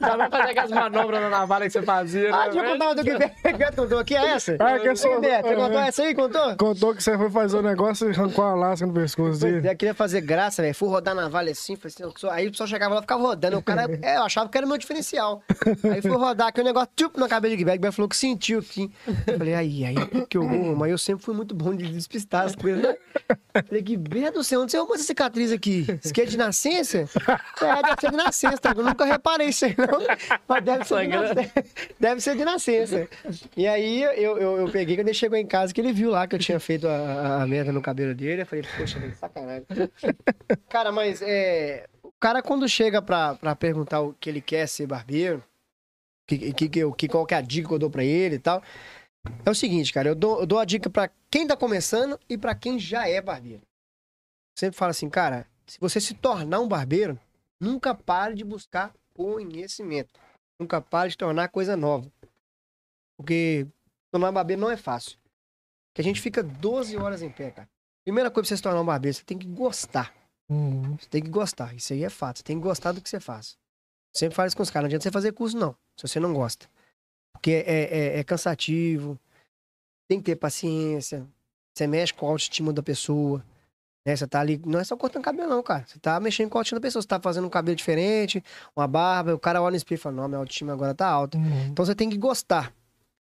[SPEAKER 3] Já vai fazer aquelas manobras na navalha que você fazia,
[SPEAKER 1] Ah,
[SPEAKER 3] né,
[SPEAKER 1] deixa eu contar uma do que o Beto contou aqui, é essa?
[SPEAKER 2] Ah, que é
[SPEAKER 1] Ei, Beto, você
[SPEAKER 2] é.
[SPEAKER 1] contou essa aí, contou?
[SPEAKER 2] Contou que você foi fazer o negócio e arrancou a lasca no pescoço dele.
[SPEAKER 1] é, queria fazer graça, velho. Fui rodar na Vale assim, falei assim, eu sou- aí o pessoal chegava lá e ficava rodando. O cara, é, eu achava que era o meu diferencial. Aí fui rodar aqui, o negócio, tchup, na cabeça de Guilherme. Guilherme falou que sentiu aqui. Eu falei, aí, aí, que horror, mas eu sempre fui muito bom de despistar as coisas, né? Falei, Guilherme do céu, onde você arrumou essa cicatriz aqui? Isso aqui é de nascença? É, deve ser de nascença, tá? Eu nunca reparei isso aí, não. Mas deve ser de nascença. Deve ser de nascença. E aí eu, eu, eu peguei, quando ele chegou em casa, que ele viu lá que eu tinha feito a, a, merda no cabelo dele. Eu falei, poxa, velho, sacanagem. Cara, mas é, o cara quando chega pra, pra perguntar o que ele quer ser barbeiro, que, que, que, que, qual que é a dica que eu dou pra ele e tal, é o seguinte, cara, eu dou, eu dou a dica pra quem tá começando e pra quem já é barbeiro. Sempre falo assim, cara, se você se tornar um barbeiro, nunca pare de buscar conhecimento. Nunca pare de tornar coisa nova. Porque tornar barbeiro não é fácil. Porque a gente fica 12 horas em pé, cara. Primeira coisa pra você se tornar um barbeiro, você tem que gostar.
[SPEAKER 2] Uhum.
[SPEAKER 1] Você tem que gostar. Isso aí é fato. Você tem que gostar do que você faz. Sempre isso com os caras. Não adianta você fazer curso, não. Se você não gosta. Porque é, é- é cansativo. Tem que ter paciência. Você mexe com a autoestima da pessoa. Né? Você tá ali, não é só cortando cabelo, não, cara. Você tá mexendo com a autoestima da pessoa. Você tá fazendo um cabelo diferente, uma barba, o cara olha no espelho e fala, não, minha autoestima agora tá alta.
[SPEAKER 2] Uhum.
[SPEAKER 1] Então você tem que gostar.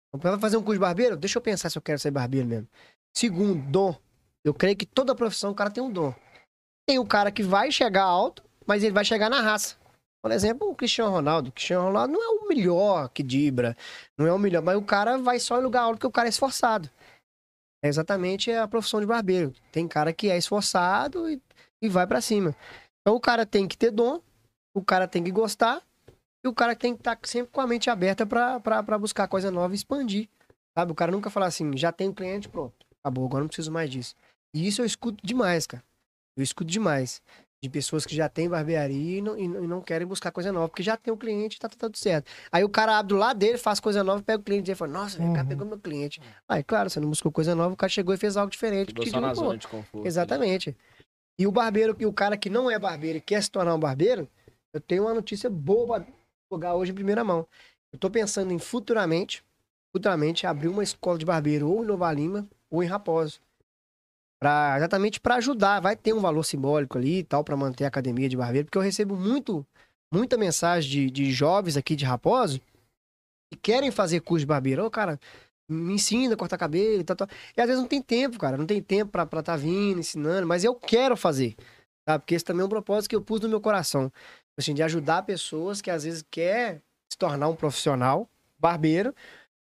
[SPEAKER 1] Então, pra fazer um curso de barbeiro, deixa eu pensar se eu quero ser barbeiro mesmo. Segundo, dom. Eu creio que toda profissão o cara tem um dom. Tem o cara que vai chegar alto, mas ele vai chegar na raça. Por exemplo, o Cristiano Ronaldo. O Cristiano Ronaldo não é o melhor que dibra, não é o melhor, mas o cara vai só em lugar alto porque o cara é esforçado. É exatamente a profissão de barbeiro. Tem cara que é esforçado e, e vai pra cima. Então o cara tem que ter dom, o cara tem que gostar e o cara tem que estar sempre com a mente aberta pra buscar coisa nova e expandir. Sabe? O cara nunca fala assim, já tenho cliente, pronto. Acabou, agora não preciso mais disso. E isso eu escuto demais, cara. Eu escuto demais. De pessoas que já têm barbearia e não, e não- querem buscar coisa nova, porque já tem o cliente e tá, tá tudo certo. Aí o cara abre do lado dele, faz coisa nova, pega o cliente e fala, nossa, o cara
[SPEAKER 2] Uhum.
[SPEAKER 1] pegou meu cliente. Aí, claro, você não buscou coisa nova, o cara chegou e fez algo diferente. Que
[SPEAKER 3] só na zona de conforto.
[SPEAKER 1] Exatamente. E o barbeiro, e o cara que não é barbeiro e quer se tornar um barbeiro, eu tenho uma notícia boa pra jogar hoje em primeira mão. Eu tô pensando em futuramente, futuramente abrir uma escola de barbeiro ou em Nova Lima ou em Raposo. Exatamente para ajudar, vai ter um valor simbólico ali e tal para manter a academia de barbeiro, porque eu recebo muito muita mensagem de, de jovens aqui de Raposo que querem fazer curso de barbeiro. Ô, cara, me ensina a cortar cabelo e tal, tal. E às vezes não tem tempo, cara. Não tem tempo pra estar tá vindo, ensinando. Mas eu quero fazer. Tá? Porque esse também é um propósito que eu pus no meu coração. Assim, de ajudar pessoas que às vezes quer se tornar um profissional, barbeiro,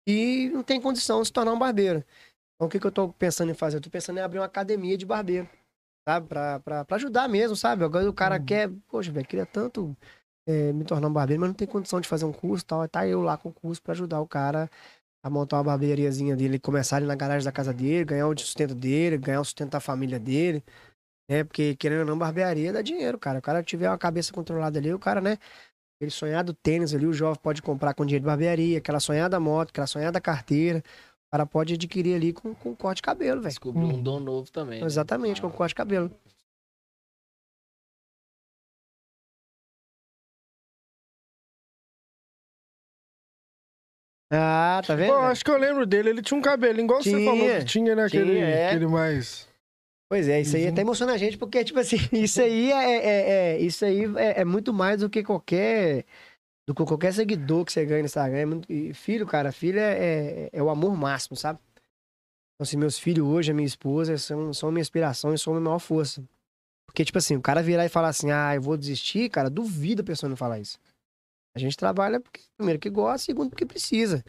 [SPEAKER 1] e não tem condição de se tornar um barbeiro. Então o que, que eu tô pensando em fazer? Eu tô pensando em abrir uma academia de barbeiro. Sabe? Pra, pra, pra ajudar mesmo, sabe? Agora o cara
[SPEAKER 2] Uhum.
[SPEAKER 1] quer, poxa, velho, queria tanto é, me tornar um barbeiro, mas não tem condição de fazer um curso e tal. Tá eu lá com o curso pra ajudar o cara a montar uma barbeariazinha dele, começar ali na garagem da casa dele, ganhar o sustento dele, ganhar o sustento da família dele. Né? Porque, querendo ou não, barbearia dá dinheiro, cara. O cara tiver uma cabeça controlada ali, o cara, né? Aquele sonhado tênis ali, o jovem pode comprar com dinheiro de barbearia, aquela sonhada moto, aquela sonhada carteira. O cara pode adquirir ali com, com corte de cabelo, velho.
[SPEAKER 3] Descobriu um
[SPEAKER 2] Hum.
[SPEAKER 3] dom novo também. né?
[SPEAKER 1] Exatamente, com corte de cabelo. Ah, tá vendo?
[SPEAKER 2] Pô, acho que eu lembro dele. Ele tinha um cabelinho, igual você
[SPEAKER 1] Tinha,
[SPEAKER 2] falou que tinha, né? Aquele,
[SPEAKER 1] tinha, é.
[SPEAKER 2] aquele mais.
[SPEAKER 1] Pois é, isso aí
[SPEAKER 2] Uhum.
[SPEAKER 1] até emociona a gente, porque, tipo assim, isso aí é, é- é- isso aí é, é muito mais do que qualquer. Do que qualquer seguidor que você ganha no Instagram. É muito- e filho, cara, filho é, é, é o amor máximo, sabe? Então, assim, meus filhos hoje, a minha esposa, são, são minha inspiração e são a minha maior força. Porque, tipo assim, o cara virar e falar assim, ah, eu vou desistir, cara, duvido a pessoa não falar isso. A gente trabalha, porque, primeiro, que gosta, segundo, porque precisa. Se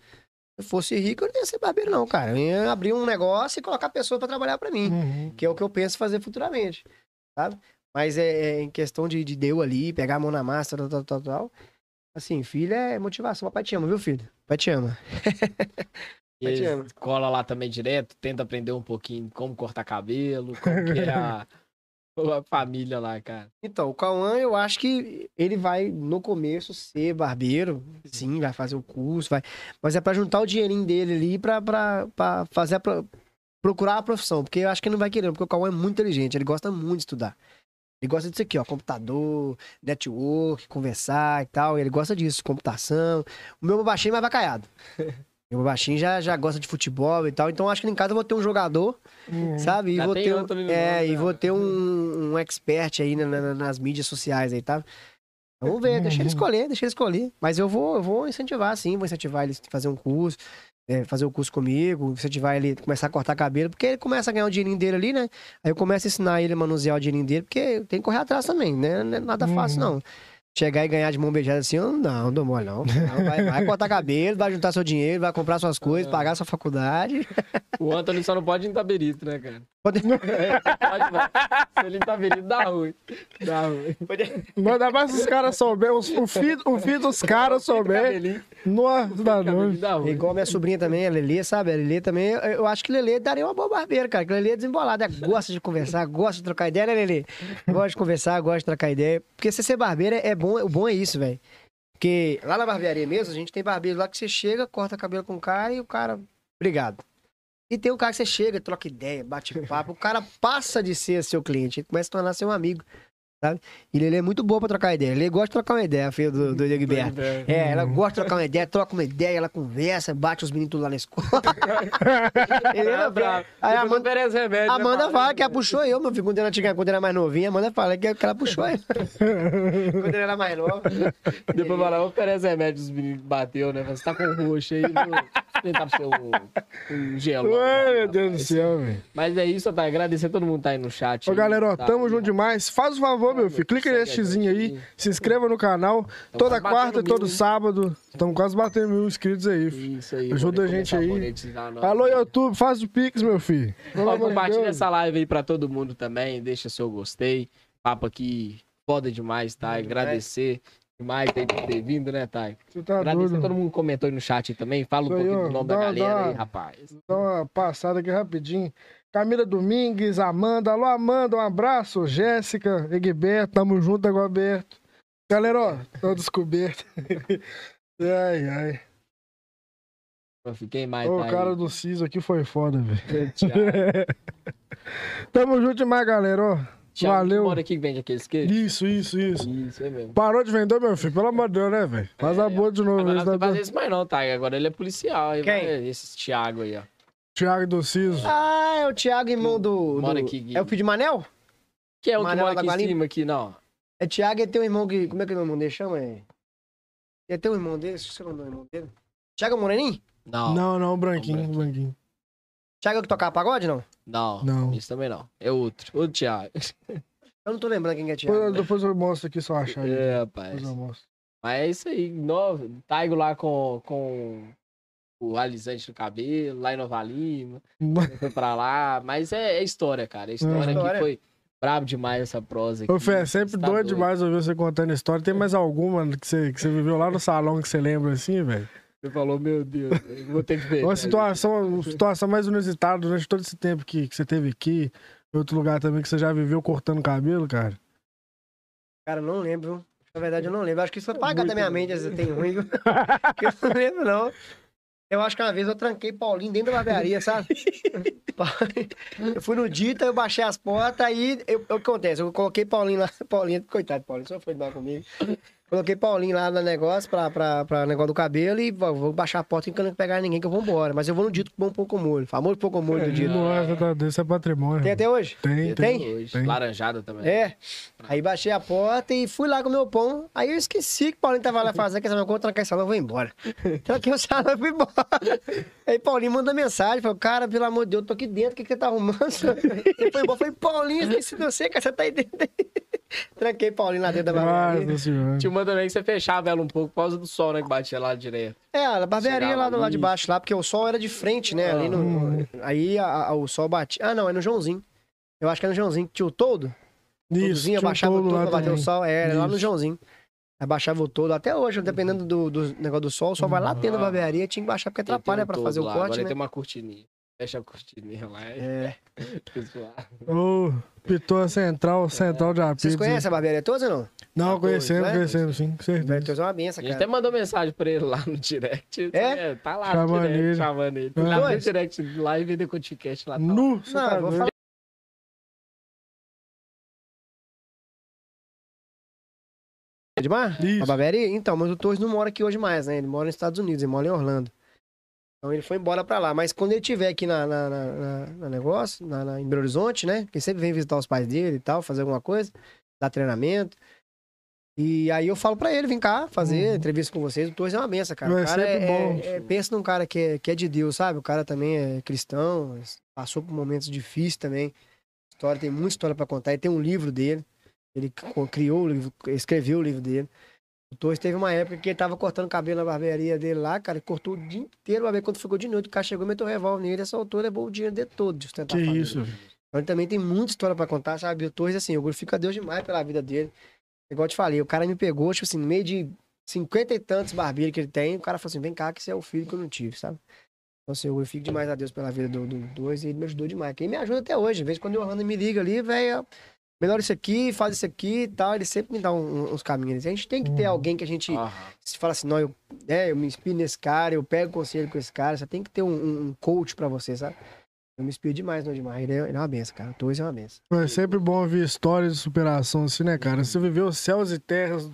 [SPEAKER 1] eu fosse rico, eu não ia ser barbeiro, não, cara. Eu ia abrir um negócio e colocar a pessoa pra trabalhar pra mim
[SPEAKER 2] Uhum.
[SPEAKER 1] que é o que eu penso fazer futuramente, sabe? Mas é, é em questão de, de deu ali, pegar a mão na massa, tal, tal, tal, tal. Assim, filho é motivação. Papai te ama, viu, filho? Papai te ama.
[SPEAKER 3] E
[SPEAKER 1] te ama.
[SPEAKER 3] cola lá também direto, tenta aprender um pouquinho como cortar cabelo, como que é a, a família lá, cara.
[SPEAKER 1] Então, o Cauã, eu acho que ele vai, no começo, ser barbeiro. Sim, vai fazer o curso, vai. Mas é pra juntar o dinheirinho dele ali pra, pra, pra fazer a pro- procurar a profissão. Porque eu acho que ele não vai querer, porque o Cauã é muito inteligente, ele gosta muito de estudar. Ele gosta disso aqui, ó, computador, network, conversar e tal. Ele gosta disso, computação. O meu baixinho é mais vacaiado. O meu baixinho já, já gosta de futebol e tal. Então acho que em casa eu vou ter um jogador,
[SPEAKER 2] Uhum.
[SPEAKER 1] sabe? E
[SPEAKER 3] Já
[SPEAKER 1] vou
[SPEAKER 3] tem
[SPEAKER 1] ter, um- é, e
[SPEAKER 3] né?
[SPEAKER 1] vou ter um, um expert aí na- na- nas mídias sociais aí, tá? Vamos ver, deixa ele escolher, deixa ele escolher. Mas eu vou, eu vou incentivar, sim, vou incentivar ele a fazer um curso, é, fazer o curso comigo, incentivar ele a começar a cortar cabelo, porque ele começa a ganhar o dinheirinho dele ali, né? Aí eu começo a ensinar ele a manusear o dinheirinho dele, porque tem que correr atrás também, né? Não é nada fácil,
[SPEAKER 2] Uhum.
[SPEAKER 1] não. Chegar e ganhar de mão beijada assim, não, não dou mole, não. Não, vai, vai cortar cabelo, vai juntar seu dinheiro, vai comprar suas coisas,
[SPEAKER 3] É.
[SPEAKER 1] pagar sua faculdade.
[SPEAKER 3] O Anthony só não pode ir em Taberito, né, cara?
[SPEAKER 1] Pode-
[SPEAKER 3] É, pode não. Se ele em Taberito, dá ruim. Dá ruim.
[SPEAKER 2] Manda mais se os caras souberem, os- o filho, o filho dos caras souber.
[SPEAKER 3] Cabelinho,
[SPEAKER 2] Nossa, dá
[SPEAKER 3] ruim.
[SPEAKER 1] igual minha sobrinha também, a Lelê, sabe? A Lelê também, eu- acho que Lelê daria uma boa barbeira, cara. Que Lelê é desembolada, ela gosta de conversar, gosta de trocar ideia, né, Lelê? Gosta de conversar, gosta de trocar ideia. Porque você ser barbeiro é bom, o bom é isso, velho. Porque lá na barbearia mesmo, a gente tem barbeiro lá que você chega, corta cabelo com o cara e o cara, obrigado. E tem o cara que você chega, troca ideia, bate papo, o cara passa de ser seu cliente, ele começa a tornar seu amigo. Sabe? E ele é muito boa pra trocar ideia. Ele gosta de trocar uma ideia, a filha do, do Egberto. É, ela gosta de trocar uma ideia, troca uma ideia, ela conversa, bate os meninos tudo lá na escola. ele era bravo. Aí a Amanda,
[SPEAKER 3] remédio,
[SPEAKER 1] a
[SPEAKER 3] né,
[SPEAKER 1] Amanda
[SPEAKER 3] fala?
[SPEAKER 1] fala que ela puxou eu, meu filho, quando ela tinha, quando ela era mais novinha, a Amanda fala que ela puxou ele. quando ela era mais nova.
[SPEAKER 3] Depois lá, oferece remédio, os meninos bateu, né? Você tá com roxo aí, vou tentar pro seu um gelo.
[SPEAKER 2] Ai, meu Deus do céu, velho.
[SPEAKER 3] Mas é isso, tá? Agradecer a todo mundo que tá aí no chat.
[SPEAKER 2] Ô,
[SPEAKER 3] aí,
[SPEAKER 2] galera, ó,
[SPEAKER 3] tá?
[SPEAKER 2] tamo junto demais. Faz o favor, meu filho. Clica nesse xizinho aí. Se inscreva no canal. Toda
[SPEAKER 3] quase batendo
[SPEAKER 2] quarta e todo sábado. Estamos quase batendo mil inscritos aí, filho.
[SPEAKER 3] Isso aí.
[SPEAKER 2] Ajuda a gente aí. Alô, YouTube, faz o Pix, meu filho.
[SPEAKER 3] Ó,
[SPEAKER 2] de
[SPEAKER 3] compartilha essa live aí pra todo mundo também. Deixa seu gostei. Papo aqui foda demais, tá? Agradecer demais por ter vindo, né, Thay?
[SPEAKER 2] Você tá
[SPEAKER 3] Agradecer a
[SPEAKER 2] doido.
[SPEAKER 3] todo mundo que comentou aí no chat também. Fala um pouquinho do nome
[SPEAKER 2] Dá-
[SPEAKER 3] da galera
[SPEAKER 2] dá-
[SPEAKER 3] aí, rapaz.
[SPEAKER 2] Dá uma passada aqui rapidinho. Camila Domingues, Amanda. Alô, Amanda, um abraço. Jéssica, Egberto, tamo junto, Egberto. Galera, ó, tô descoberto. ai, ai.
[SPEAKER 3] Eu fiquei mais.
[SPEAKER 2] Ô,
[SPEAKER 3] tá
[SPEAKER 2] o
[SPEAKER 3] aí.
[SPEAKER 2] cara do Ciso aqui foi foda, velho.
[SPEAKER 3] Thiago,
[SPEAKER 2] Tamo junto demais, galera, ó.
[SPEAKER 3] Thiago
[SPEAKER 2] Valeu.
[SPEAKER 3] que mora aqui que vende aqueles queijos.
[SPEAKER 2] Isso, isso, isso.
[SPEAKER 3] Isso, é mesmo.
[SPEAKER 2] Parou de vender, meu filho? Pelo amor de Deus, né, velho? Faz a
[SPEAKER 3] É,
[SPEAKER 2] boa de novo.
[SPEAKER 3] Agora
[SPEAKER 2] esse
[SPEAKER 3] não vai fazer isso mais não, tá? Agora ele é policial.
[SPEAKER 1] Quem?
[SPEAKER 3] vai esse Thiago aí, ó.
[SPEAKER 2] Thiago do Ciso.
[SPEAKER 1] Ah, é o Thiago, irmão do.
[SPEAKER 3] Mora
[SPEAKER 1] do-
[SPEAKER 3] aqui, Gui.
[SPEAKER 1] É o filho de Manel?
[SPEAKER 3] Que é o que
[SPEAKER 1] Manela
[SPEAKER 3] mora
[SPEAKER 1] da
[SPEAKER 3] aqui em cima aqui, não.
[SPEAKER 1] É Thiago e tem um irmão que. Como é que é o irmão dele chama? É... Ele tem um irmão dele, esqueci o nome do irmão dele. Thiago Moreninho?
[SPEAKER 3] Não.
[SPEAKER 2] Não, não, branquinho,
[SPEAKER 3] Não,
[SPEAKER 2] branquinho.
[SPEAKER 1] Thiago é o que tocava pagode, não?
[SPEAKER 3] Não.
[SPEAKER 2] Não.
[SPEAKER 3] Isso também não. É outro. Outro Thiago.
[SPEAKER 1] Eu não tô lembrando quem que é Thiago.
[SPEAKER 2] Depois, depois eu mostro aqui só achar. aí.
[SPEAKER 3] É, rapaz.
[SPEAKER 2] Depois eu mostro.
[SPEAKER 3] Mas é isso aí. Novo. Taigo lá com, com o alisante no cabelo, lá em Nova Lima. Foi pra lá. Mas é, é história, cara. É história
[SPEAKER 1] História.
[SPEAKER 3] que foi brabo demais essa prosa aqui.
[SPEAKER 2] Ô, Fê, é sempre
[SPEAKER 3] tá
[SPEAKER 2] doido demais ouvir você contando história. Tem mais alguma que você, que você viveu lá no salão que você lembra assim, velho?
[SPEAKER 3] Você falou, meu Deus, eu vou ter que ver.
[SPEAKER 2] Uma situação, uma situação mais inusitada durante todo esse tempo que, que você teve aqui, em outro lugar também que você já viveu cortando cabelo, cara.
[SPEAKER 1] Cara, eu não lembro? Na verdade, eu não lembro. Acho que isso foi apagado
[SPEAKER 2] Muito
[SPEAKER 1] da minha mente, às vezes tem ruim, eu não lembro, não. Eu acho que uma vez eu tranquei Paulinho dentro da barbearia, sabe? eu fui no Dita, eu baixei as portas, aí eu- o que acontece? Eu coloquei Paulinho lá, Paulinho, coitado de Paulinho, só foi mal comigo. Coloquei Paulinho lá no negócio, pra, pra, pra negócio do cabelo e vou, vou baixar a porta e não quero pegar ninguém que eu vou embora. Mas eu vou no Dito com um pouco molho, famoso pouco molho do Dito.
[SPEAKER 2] Nossa, tá, desse é patrimônio.
[SPEAKER 1] Tem até hoje?
[SPEAKER 2] Tem,
[SPEAKER 3] Eu
[SPEAKER 2] tem.
[SPEAKER 3] tenho hoje.
[SPEAKER 2] tem.
[SPEAKER 3] Laranjada também.
[SPEAKER 1] É. Aí baixei a porta e fui lá com o meu pão. Aí eu esqueci que o Paulinho tava lá fazendo, que essa minha conta trancar esse salão, eu vou embora. Tranquei o salão e fui embora. Aí Paulinho manda mensagem, falou, cara, pelo amor de Deus, eu tô aqui dentro, o que, que você tá arrumando? Você foi embora, eu falei, Paulinho, esqueci de você, cara, você tá aí dentro. Tranquei Paulinho lá dentro da barbearia.
[SPEAKER 3] Tinha uma também que você fechava ela um pouco por causa do sol, né? Que batia lá direto.
[SPEAKER 1] É, a barbearia
[SPEAKER 3] Chegava
[SPEAKER 1] lá do lado de baixo, lá, porque o sol era de frente, né? Ali no, aí a- a- o sol batia. Ah, não, é no Joãozinho. Eu acho que é no Joãozinho que tinha o todo.
[SPEAKER 2] Isso, tinha
[SPEAKER 1] abaixava o
[SPEAKER 2] todo
[SPEAKER 1] pra bater o sol. É, era lá no. Joãozinho. Abaixava o todo. Até hoje, dependendo do, do negócio do sol, o sol vai lá dentro da barbearia, tinha que baixar porque atrapalha
[SPEAKER 3] um
[SPEAKER 1] pra fazer o
[SPEAKER 3] lá.
[SPEAKER 1] corte,
[SPEAKER 3] Agora
[SPEAKER 1] né?
[SPEAKER 3] tem uma cortininha. Fecha a cortininha lá.
[SPEAKER 1] É.
[SPEAKER 2] Ô, Pitou Central, Central de Apito.
[SPEAKER 1] Vocês conhecem a barbearia todos ou não?
[SPEAKER 2] Não,
[SPEAKER 3] Tá
[SPEAKER 2] conhecendo,
[SPEAKER 1] doido, né?
[SPEAKER 2] conhecendo, sim, com certeza.
[SPEAKER 1] É uma benção,
[SPEAKER 3] A gente
[SPEAKER 1] cara.
[SPEAKER 3] até mandou mensagem pra ele lá no direct.
[SPEAKER 1] É?
[SPEAKER 3] Tá lá
[SPEAKER 2] Chamando
[SPEAKER 3] no direct,
[SPEAKER 2] ele.
[SPEAKER 3] chamando ele.
[SPEAKER 2] É.
[SPEAKER 3] Lá no direct, lá e vender com ticket lá. Tá lá.
[SPEAKER 2] Nu,
[SPEAKER 1] Não,
[SPEAKER 2] tá
[SPEAKER 1] eu vou
[SPEAKER 2] doido.
[SPEAKER 1] falar. Edmar?
[SPEAKER 2] Isso.
[SPEAKER 1] A barbearia? Então, mas o Torres não mora aqui hoje mais, né? Ele mora nos Estados Unidos, ele mora em Orlando. Então ele foi embora pra lá. Mas quando ele estiver aqui na, na, na, na- na negócio, na, na- em Belo Horizonte, né? Que ele sempre vem visitar os pais dele e tal, fazer alguma coisa, dar treinamento. E aí eu falo pra ele, vem cá, fazer
[SPEAKER 2] Uhum.
[SPEAKER 1] entrevista com vocês. O Torres é uma benção, cara.
[SPEAKER 2] É
[SPEAKER 1] o cara
[SPEAKER 2] sempre
[SPEAKER 1] é,
[SPEAKER 2] bom.
[SPEAKER 1] é- é- pensa num cara que é, que é de Deus, sabe? O cara também é cristão, passou por momentos difíceis também. História, tem muita história pra contar. Ele tem um livro dele. Ele criou o livro, escreveu o livro dele. O Torres teve uma época que ele tava cortando cabelo na barbearia dele lá, cara, ele cortou o dia inteiro, ver quando ficou de noite, o cara chegou, meteu o revólver nele, assaltou, levou o dinheiro dele todo de sustentar
[SPEAKER 2] Que isso.
[SPEAKER 1] Então ele também tem muita história pra contar, sabe? O Torres, assim, eu glorifico a Deus demais pela vida dele. Igual eu te falei, o cara me pegou, tipo assim, no meio de cinquenta e tantos barbeiros que ele tem, o cara falou assim, vem cá que você é o filho que eu não tive, sabe? Então assim, eu glorifico demais a Deus pela vida do, do Torres e ele me ajudou demais. Quem me ajuda até hoje, de vez quando o Orlando me liga ali, velho, melhor isso aqui, faz isso aqui e tal, ele sempre me dá um- uns caminhos. A gente tem que ter
[SPEAKER 2] Uhum.
[SPEAKER 1] alguém que a gente se fala assim, não, eu, é, eu me inspiro nesse cara, eu pego conselho com esse cara, você tem que ter um, um- coach pra você, sabe? Eu me inspiro demais no Edmar. Ele é, ele é uma benção, cara. O Torres é uma benção.
[SPEAKER 2] É sempre bom ouvir histórias de superação, assim, né, cara? Você viveu céus e terras,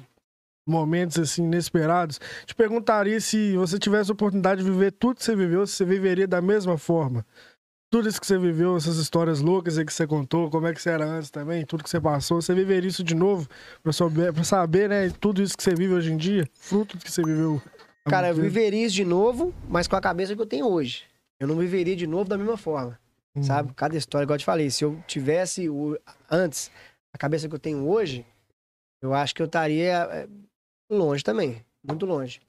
[SPEAKER 2] momentos, assim, inesperados. Te perguntaria se você tivesse a oportunidade de viver tudo que você viveu, se você viveria da mesma forma. Tudo isso que você viveu, essas histórias loucas aí que você contou, como é que você era antes também, tudo que você passou, você viveria isso de novo pra, souber, pra saber, né, tudo isso que você vive hoje em dia, fruto do que você viveu.
[SPEAKER 1] Cara, eu viveria isso de novo, mas com a cabeça que eu tenho hoje. Eu não viveria de novo da mesma forma.
[SPEAKER 2] Hum.
[SPEAKER 1] Sabe? Cada história, igual eu te falei, se eu tivesse o, antes a cabeça que eu tenho hoje, eu acho que eu estaria é, longe também, muito longe.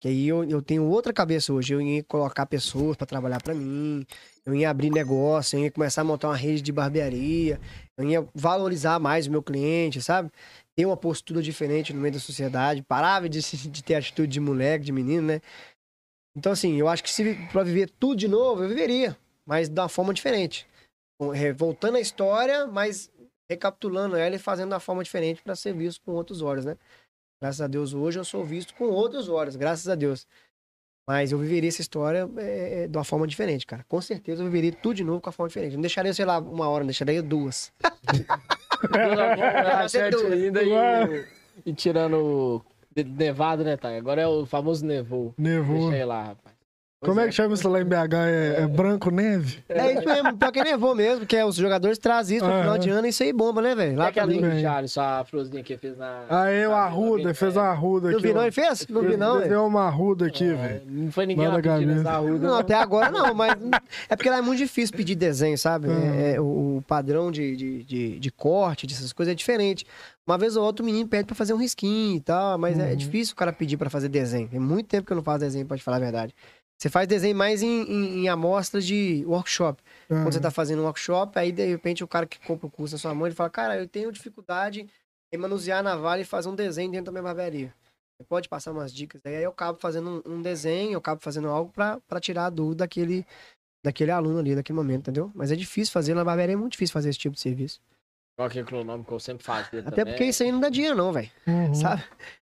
[SPEAKER 1] Que aí eu, eu tenho outra cabeça hoje. Eu ia colocar pessoas para trabalhar para mim, eu ia abrir negócio, eu ia começar a montar uma rede de barbearia, eu ia valorizar mais o meu cliente, sabe? Ter uma postura diferente no meio da sociedade, parava de, de ter atitude de moleque, de menino, né? Então, assim, eu acho que se pra viver tudo de novo, eu viveria, mas de uma forma diferente. É, Voltando à história, mas recapitulando ela e fazendo da forma diferente para ser visto com outros olhos, né? Graças a Deus, hoje eu sou visto com outros olhos, graças a Deus. Mas eu viveria essa história é, de uma forma diferente, cara. Com certeza eu viveria tudo de novo com uma forma diferente. Não deixaria, sei lá, uma hora, não deixaria duas. Ser doido.
[SPEAKER 3] ainda e, e tirando o nevado, né, tá? Agora é o famoso nevou.
[SPEAKER 2] Nevou.
[SPEAKER 3] Deixa aí lá, rapaz. Pois
[SPEAKER 2] Como é que chama isso lá em BH? É, é branco neve?
[SPEAKER 1] É isso mesmo, pior que nevou mesmo, porque os jogadores trazem isso no
[SPEAKER 2] Aham.
[SPEAKER 1] final de ano e isso aí bomba, né, velho? Lá
[SPEAKER 3] aquela
[SPEAKER 1] também.
[SPEAKER 2] também.
[SPEAKER 3] do Jalisson, a florzinha que fez na...
[SPEAKER 2] Aí o
[SPEAKER 3] na-
[SPEAKER 2] Arruda, fez uma arruda aqui.
[SPEAKER 1] Não vi não, ele fez? Não vi não, velho.
[SPEAKER 2] Deu uma arruda aqui, velho.
[SPEAKER 3] Não foi ninguém lá pedindo
[SPEAKER 2] cabeça.
[SPEAKER 3] essa arruda.
[SPEAKER 1] Não, até agora não, mas é porque lá é muito difícil pedir desenho, sabe? É, é, o, o padrão de, de, de, de corte, dessas coisas é diferente. Uma vez ou outra o menino pede pra fazer um risquinho e tal, mas é
[SPEAKER 2] Uhum.
[SPEAKER 1] difícil o cara pedir pra fazer desenho. Tem muito tempo que eu não faço desenho, pode falar a verdade. Você faz desenho mais em, em, em amostras de workshop. Quando você tá fazendo um workshop, aí de repente o cara que compra o curso na sua mão, ele fala, cara, eu tenho dificuldade em manusear a navalha e fazer um desenho dentro da minha barbearia. Você pode passar umas dicas aí, aí eu acabo fazendo um, um desenho, eu acabo fazendo algo pra pra tirar a dúvida daquele, daquele aluno ali, naquele momento, entendeu? Mas é difícil fazer, na barbearia é muito difícil fazer esse tipo de serviço.
[SPEAKER 3] Qual que é o nome que eu sempre fazia
[SPEAKER 1] Até
[SPEAKER 3] também.
[SPEAKER 1] porque isso aí não dá dinheiro não, velho,
[SPEAKER 2] Uhum.
[SPEAKER 1] sabe?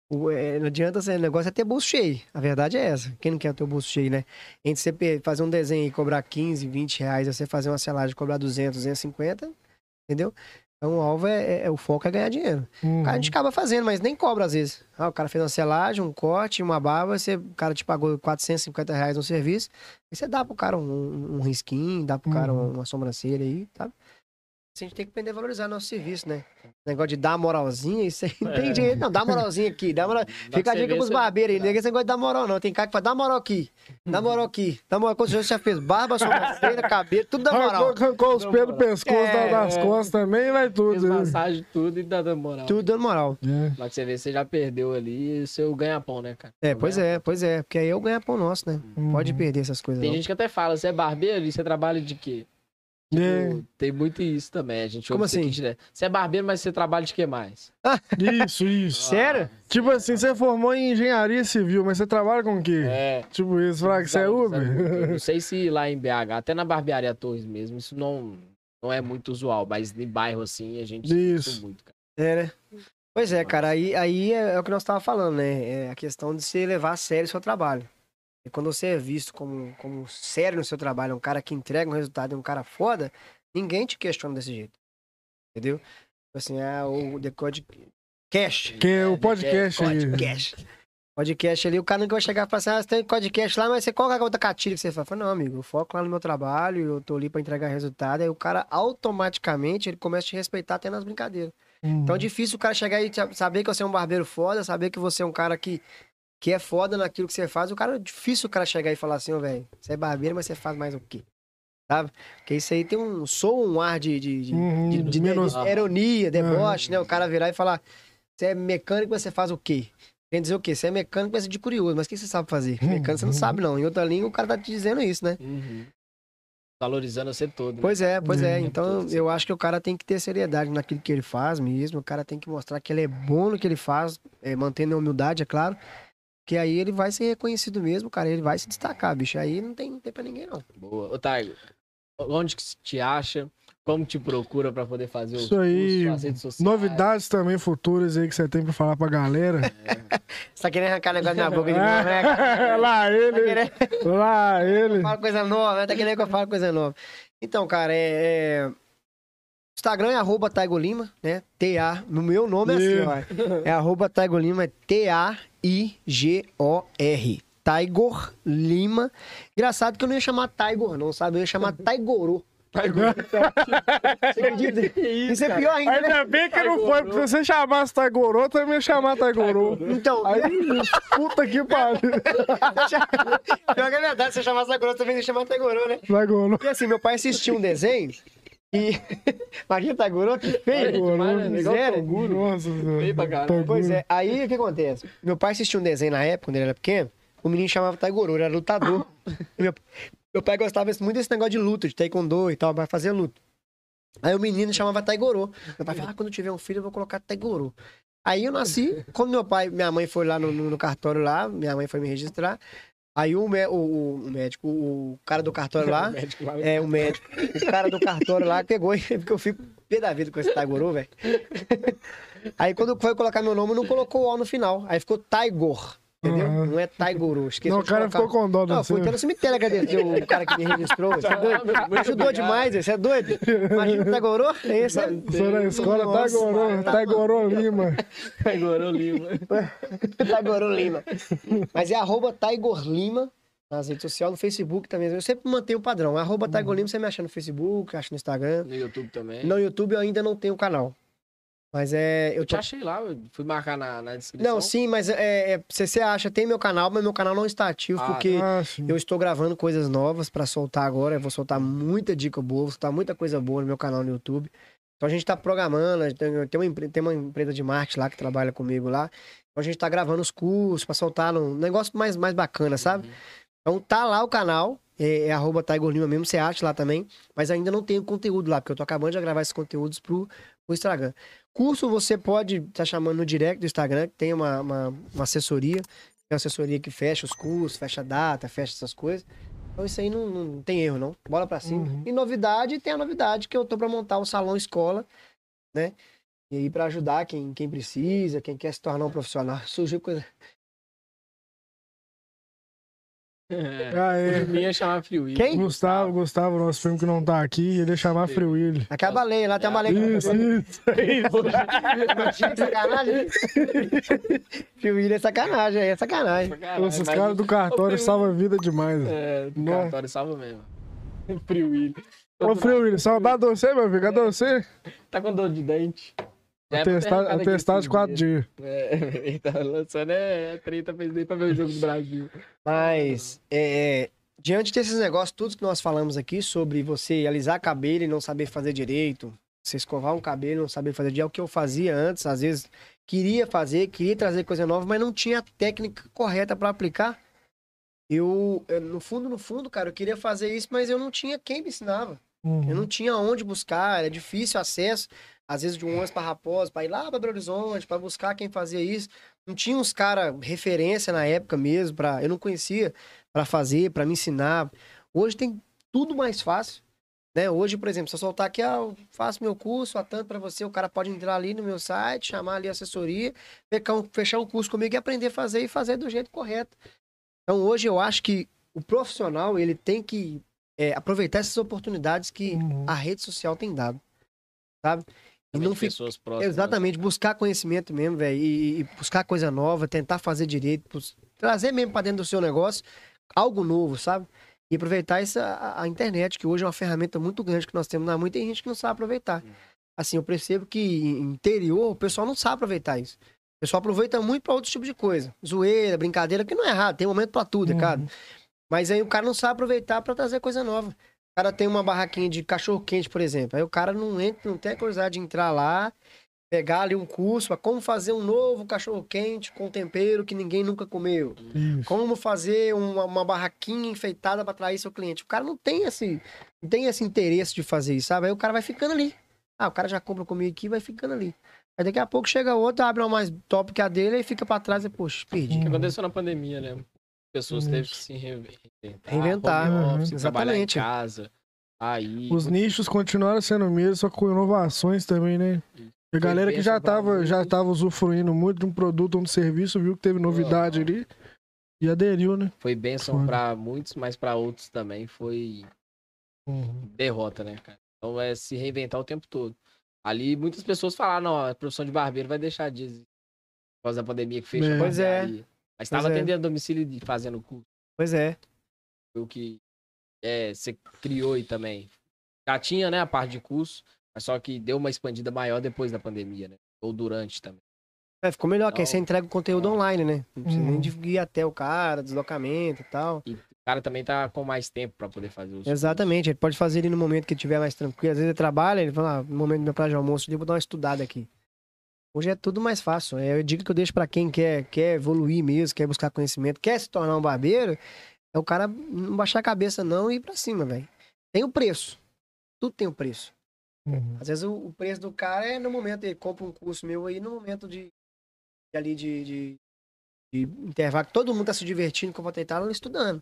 [SPEAKER 1] O, é, não adianta, ser- o negócio é ter bolso cheio. A verdade é essa. Quem não quer ter o bolso cheio, né? Entre você fazer um desenho e cobrar 15, 20 reais, e você fazer uma selagem e cobrar 200, 250, entendeu? Então o alvo é, é- é- o foco é ganhar dinheiro.
[SPEAKER 2] Uhum.
[SPEAKER 1] O cara a gente acaba fazendo, mas nem cobra às vezes. Ah, o cara fez uma selagem, um corte, uma barba, você, o cara te pagou 450 reais no serviço, aí você dá pro cara um, um risquinho, dá pro cara
[SPEAKER 2] Uhum.
[SPEAKER 1] uma, uma sobrancelha aí, tá? A gente tem que aprender a valorizar nosso serviço, né? Negócio de dar moralzinha, isso aí não tem
[SPEAKER 3] É.
[SPEAKER 1] jeito, não. Dá moralzinha aqui, dá moral.
[SPEAKER 3] Dá
[SPEAKER 1] Fica a dica pros barbeiros aí, ninguém esse negócio de dar moral, não. Tem cara que fala, dá moral aqui, dá moral aqui, dá moral. Quando você já fez barba, sobrancelha, cabelo, tudo dá moral.
[SPEAKER 2] Arrancou, arrancou os pelos do pescoço
[SPEAKER 1] É,
[SPEAKER 2] das
[SPEAKER 3] é.
[SPEAKER 2] costas também, vai
[SPEAKER 3] Fez
[SPEAKER 2] tudo. né?
[SPEAKER 3] massagem, tudo e dá dando moral.
[SPEAKER 1] Tudo dando moral.
[SPEAKER 2] É.
[SPEAKER 3] Mas você vê, você já perdeu ali o seu ganha-pão, né, cara?
[SPEAKER 1] É,
[SPEAKER 3] O
[SPEAKER 1] pois
[SPEAKER 3] ganha-pão.
[SPEAKER 1] é, pois é. Porque aí eu ganho pão nosso, né? Pode
[SPEAKER 2] Uhum.
[SPEAKER 1] perder essas coisas.
[SPEAKER 3] Tem
[SPEAKER 1] não.
[SPEAKER 3] gente que até fala, você é barbeiro e você trabalha de quê?
[SPEAKER 2] É.
[SPEAKER 3] Tipo, Tem muito isso também. A gente
[SPEAKER 1] Como assim?
[SPEAKER 3] direto. Você é barbeiro, mas você trabalha de que mais?
[SPEAKER 2] Isso, isso.
[SPEAKER 1] Sério?
[SPEAKER 2] Tipo assim, você formou em engenharia civil, mas você trabalha com o quê?
[SPEAKER 3] É.
[SPEAKER 2] Tipo isso, falar que você é Uber?
[SPEAKER 3] Não sei se lá em BH, até na barbearia Torres mesmo, isso não, não é muito usual, mas em bairro assim a gente
[SPEAKER 2] Isso.
[SPEAKER 3] muito, cara.
[SPEAKER 1] É, né? Pois é, cara, aí, aí é, é o que nós estávamos falando, né? É a questão de você levar a sério o seu trabalho. E quando você é visto como, como sério no seu trabalho, um cara que entrega um resultado, um cara foda, ninguém te questiona desse jeito. Entendeu? Tipo Assim, ah, o decode cash.
[SPEAKER 2] Que é o
[SPEAKER 3] É,
[SPEAKER 2] podcast aí.
[SPEAKER 1] Podcast. Podcast ali, o cara nunca vai chegar e falar assim, ah, você tem podcast lá, mas você é a outra catilha que você fala? Não, amigo, eu foco lá no meu trabalho, eu tô ali pra entregar resultado. Aí o cara automaticamente ele começa a te respeitar até nas brincadeiras. Então é difícil o cara chegar e saber que você é um barbeiro foda, saber que você é um cara que, que é foda naquilo que você faz. O cara é difícil o cara chegar e falar assim, ô, velho, você é barbeiro, mas você faz mais o quê? Sabe? Porque isso aí tem um sou um ar de, de, de,
[SPEAKER 2] Uhum,
[SPEAKER 1] de- de-
[SPEAKER 2] menos-
[SPEAKER 1] de ironia, deboche, né? O cara virar e falar, você é mecânico, mas você faz o quê? Quer dizer o quê? Você é mecânico, mas é de curioso, mas o que você sabe fazer?
[SPEAKER 2] Uhum.
[SPEAKER 1] Mecânico você não sabe, não. Em outra língua, o cara tá te dizendo isso, né?
[SPEAKER 3] Valorizando você todo. né?
[SPEAKER 1] Pois é, pois é.
[SPEAKER 2] Uhum.
[SPEAKER 1] Então eu acho que o cara tem que ter seriedade naquilo que ele faz mesmo. O cara tem que mostrar que ele é bom no que ele faz, é, mantendo a humildade, é claro. Que aí ele vai ser reconhecido mesmo, cara. Ele vai se destacar, bicho. Aí não tem, não tem pra ninguém, não.
[SPEAKER 3] Boa. Ô, Taigo, onde que te acha? Como te procura pra poder fazer os
[SPEAKER 2] Isso aí.
[SPEAKER 3] cursos, as redes sociais?
[SPEAKER 2] Novidades também futuras aí que você tem pra falar pra galera.
[SPEAKER 1] Você tá querendo arrancar negócio na boca de novo, né? cara?
[SPEAKER 2] lá
[SPEAKER 1] Tá
[SPEAKER 2] ele,
[SPEAKER 1] querendo
[SPEAKER 2] lá ele.
[SPEAKER 1] falar coisa nova, né? Tá querendo que eu fale coisa nova. Então, cara, é... é... Instagram é arroba Taigo Lima, né? T-A. No meu nome é assim, ó. É arroba Taigo Lima, é T-A-I-G-O-R. Taigor Lima. Engraçado que eu não ia chamar Taigor, não, sabe? Eu ia chamar Taigoro. Você acredita? Isso, é pior ainda, né?
[SPEAKER 2] Ainda bem que não foi, porque se você chamasse Taigoro, eu também ia chamar Taigoro.
[SPEAKER 1] Então,
[SPEAKER 2] Aí, puta que pariu.
[SPEAKER 1] pior que é verdade, se eu chamasse Taigoro, também ia chamar Taigoro, né?
[SPEAKER 2] Taigoro.
[SPEAKER 1] E assim, meu pai assistiu um desenho e... Imagina Taigoro, que feio.
[SPEAKER 3] demais, né? Igual
[SPEAKER 1] Miséria.
[SPEAKER 3] Toguro.
[SPEAKER 2] Nossa.
[SPEAKER 3] Feio pra caralho.
[SPEAKER 2] Toguro.
[SPEAKER 1] Pois é, aí o que acontece? Meu pai assistiu um desenho na época, quando ele era pequeno, o menino chamava Taigoro, ele era lutador. Meu, meu pai gostava muito desse negócio de luta, de taekwondo e tal, vai fazer luta. Aí o menino chamava Taigoro. Meu pai falava, ah, quando eu tiver um filho eu vou colocar Taigoro. Aí eu nasci, quando meu pai, minha mãe foi lá no, no- no cartório lá, minha mãe foi me registrar, aí o, o- o- médico, o cara do cartório lá,
[SPEAKER 3] O médico lá-
[SPEAKER 1] é, o médico. O cara do cartório lá pegou, porque eu fico pé da vida com esse Taigoro, velho. Aí quando foi colocar meu nome, não colocou o O no final. Aí ficou Taigor. Entendeu?
[SPEAKER 2] Aham.
[SPEAKER 1] Não é Taigoro. Esqueci
[SPEAKER 2] Não, o cara ficou com dó
[SPEAKER 1] Não,
[SPEAKER 2] do
[SPEAKER 1] fui até no cemitério agradecer o cara que me registrou. Você é doido?
[SPEAKER 3] Muito
[SPEAKER 1] Ajudou
[SPEAKER 3] obrigado.
[SPEAKER 1] demais, você é doido? Imagina o Taigoro. É esse.
[SPEAKER 2] Sou na escola,
[SPEAKER 1] Nossa,
[SPEAKER 2] Taigoro, Taigoro Lima.
[SPEAKER 3] Taigoro Lima.
[SPEAKER 1] Taigoro Lima. Mas é arroba Taigor Lima nas redes sociais, no Facebook também. Eu sempre mantenho o padrão. Arroba Taigor Lima, você me acha no Facebook, acha no Instagram.
[SPEAKER 3] No YouTube também.
[SPEAKER 1] No YouTube eu ainda não tenho canal. Mas é. Eu
[SPEAKER 3] Eu te
[SPEAKER 1] tô...
[SPEAKER 3] achei lá, fui marcar na, na descrição.
[SPEAKER 1] Não, sim, mas é, é, você, você acha, tem meu canal, mas meu canal não está ativo,
[SPEAKER 3] Ah,
[SPEAKER 1] porque
[SPEAKER 2] Ah, sim.
[SPEAKER 1] eu estou gravando coisas novas pra soltar agora. Eu vou soltar muita dica boa, vou soltar muita coisa boa no meu canal no YouTube. Então a gente tá programando, tem, uma, empre- tem uma empresa de marketing lá que trabalha comigo lá. Então a gente tá gravando os cursos pra soltar um negócio mais, mais bacana, sabe?
[SPEAKER 3] Uhum.
[SPEAKER 1] Então tá lá o canal, é, é arroba Tiger Lima mesmo, você acha lá também, mas ainda não tenho conteúdo lá, porque eu tô acabando de gravar esses conteúdos pro, pro Instagram. Curso você pode estar tá chamando no direct do Instagram, que tem uma, uma, uma assessoria, tem uma assessoria que fecha os cursos, fecha a data, fecha essas coisas. Então isso aí não, não tem erro, não. Bola pra cima.
[SPEAKER 2] Uhum.
[SPEAKER 1] E novidade, tem a novidade que eu tô pra montar o salão escola, né? E aí pra ajudar quem, quem precisa, quem quer se tornar um profissional. Surgiu coisa.
[SPEAKER 3] É.
[SPEAKER 2] Ah, é.
[SPEAKER 3] Ia chamar Free Will.
[SPEAKER 1] Quem?
[SPEAKER 2] Gustavo, Gustavo, nosso primo que não tá aqui, ele ia chamar Free Willy.
[SPEAKER 1] Aqui é a baleia, lá tem a baleia. que-
[SPEAKER 2] Isso, isso.
[SPEAKER 1] Imagina, sacanagem. Fio William é sacanagem, é sacanagem.
[SPEAKER 3] Caralho,
[SPEAKER 2] Esses
[SPEAKER 3] mas-
[SPEAKER 2] caras do cartório salvam a vida demais.
[SPEAKER 3] É, do
[SPEAKER 2] Nossa.
[SPEAKER 3] cartório salva mesmo. Free Will.
[SPEAKER 2] Ô, Free Willy, saudade de você, meu filho. Cadê você?
[SPEAKER 3] Tá com dor de dente. É
[SPEAKER 2] Atestado,
[SPEAKER 3] aqui
[SPEAKER 2] atestado de quatro dias.
[SPEAKER 3] É, ele tá lançando é treta pra ele pra ver o jogo do Brasil.
[SPEAKER 1] Mas, é, diante desses negócios, tudo que nós falamos aqui sobre você alisar cabelo e não saber fazer direito, você escovar um cabelo e não saber fazer direito, é o que eu fazia antes, às vezes queria fazer, queria trazer coisa nova, mas não tinha a técnica correta para aplicar. Eu, eu, no fundo, no fundo, cara, eu queria fazer isso, mas eu não tinha quem me ensinava. Eu
[SPEAKER 2] Uhum.
[SPEAKER 1] não tinha onde buscar, era difícil acesso, às vezes de um ônibus para Raposa, para ir lá para Belo Horizonte, para buscar quem fazia isso. Não tinha uns cara referência na época mesmo, para eu não conhecia para fazer, para me ensinar. Hoje tem tudo mais fácil. Né? Hoje, por exemplo, se eu soltar aqui, ah, eu faço meu curso, há tanto para você, o cara pode entrar ali no meu site, chamar ali a assessoria, fechar um, fechar um curso comigo e aprender a fazer e fazer do jeito correto. Então, hoje eu acho que o profissional, ele tem que é, aproveitar essas oportunidades que
[SPEAKER 2] Uhum.
[SPEAKER 1] a rede social tem dado, sabe? E não fica...
[SPEAKER 3] pessoas próximas.
[SPEAKER 1] Exatamente, buscar conhecimento mesmo, velho, e, e buscar coisa nova, tentar fazer direito, trazer mesmo para dentro do seu negócio algo novo, sabe? E aproveitar essa, a, a internet, que hoje é uma ferramenta muito grande que nós temos na mão, e tem gente que não sabe aproveitar. Assim, eu percebo que em interior o pessoal não sabe aproveitar isso. O pessoal aproveita muito para outros tipos de coisa. Zoeira, brincadeira, que não é errado, tem momento para tudo, é
[SPEAKER 2] Uhum.
[SPEAKER 1] cara. Mas aí o cara não sabe aproveitar para trazer coisa nova. O cara tem uma barraquinha de cachorro quente, por exemplo. Aí o cara não entra, não tem a curiosidade de entrar lá, pegar ali um curso para como fazer um novo cachorro quente com tempero que ninguém nunca comeu.
[SPEAKER 2] Isso.
[SPEAKER 1] Como fazer uma, uma barraquinha enfeitada para atrair seu cliente. O cara não tem esse, não tem esse interesse de fazer isso, sabe? Aí o cara vai ficando ali. Ah, o cara já compra comigo aqui e vai ficando ali. Aí daqui a pouco chega outro, abre uma mais top que a dele e fica para trás e, poxa, perdi.
[SPEAKER 3] O que aconteceu na pandemia, né? Pessoas
[SPEAKER 2] Isso.
[SPEAKER 3] teve que se reinventar.
[SPEAKER 1] Reinventar,
[SPEAKER 3] home
[SPEAKER 2] uhum,
[SPEAKER 3] office, trabalhar em
[SPEAKER 1] exatamente.
[SPEAKER 3] casa. Aí.
[SPEAKER 2] Os nichos continuaram sendo mesmo, só com inovações também, né? A galera que já tava, já tava usufruindo muito de um produto ou um serviço, viu que teve novidade ali e aderiu, né?
[SPEAKER 3] Foi bênção
[SPEAKER 2] Foda.
[SPEAKER 3] pra muitos, mas pra outros também foi
[SPEAKER 2] Uhum.
[SPEAKER 3] derrota, né, cara? Então é se reinventar o tempo todo. Ali muitas pessoas falaram, não, a profissão de barbeiro vai deixar de. Por causa da pandemia que fechou.
[SPEAKER 2] É.
[SPEAKER 3] a
[SPEAKER 1] Pois é.
[SPEAKER 3] barbearia. Mas estava
[SPEAKER 1] é.
[SPEAKER 3] atendendo a domicílio e fazendo curso.
[SPEAKER 1] Pois é.
[SPEAKER 3] Foi o que é, você criou aí também. Já tinha, né, a parte de curso, mas só que deu uma expandida maior depois da pandemia, né? Ou durante também.
[SPEAKER 1] É, ficou melhor, que aí
[SPEAKER 3] Então-
[SPEAKER 1] você entrega o conteúdo online, né? Não precisa nem de ir até o cara, deslocamento e tal.
[SPEAKER 3] E o cara também tá com mais tempo pra poder fazer os
[SPEAKER 1] Exatamente, ele pode fazer ele no momento que estiver mais tranquilo. Às vezes ele trabalha, ele fala, ah, no momento do meu prazo de almoço, eu vou dar uma estudada aqui. Hoje é tudo mais fácil. É a dica que eu deixo pra quem quer, quer evoluir mesmo, quer buscar conhecimento, quer se tornar um barbeiro, é o cara não baixar a cabeça não e ir pra cima, velho. Tem o preço. Tudo tem o preço.
[SPEAKER 2] Uhum.
[SPEAKER 1] Às vezes o, o preço do cara é no momento, ele compra um curso meu aí, no momento de, de ali de, de, de intervalo, todo mundo tá se divertindo, confortável, estudando.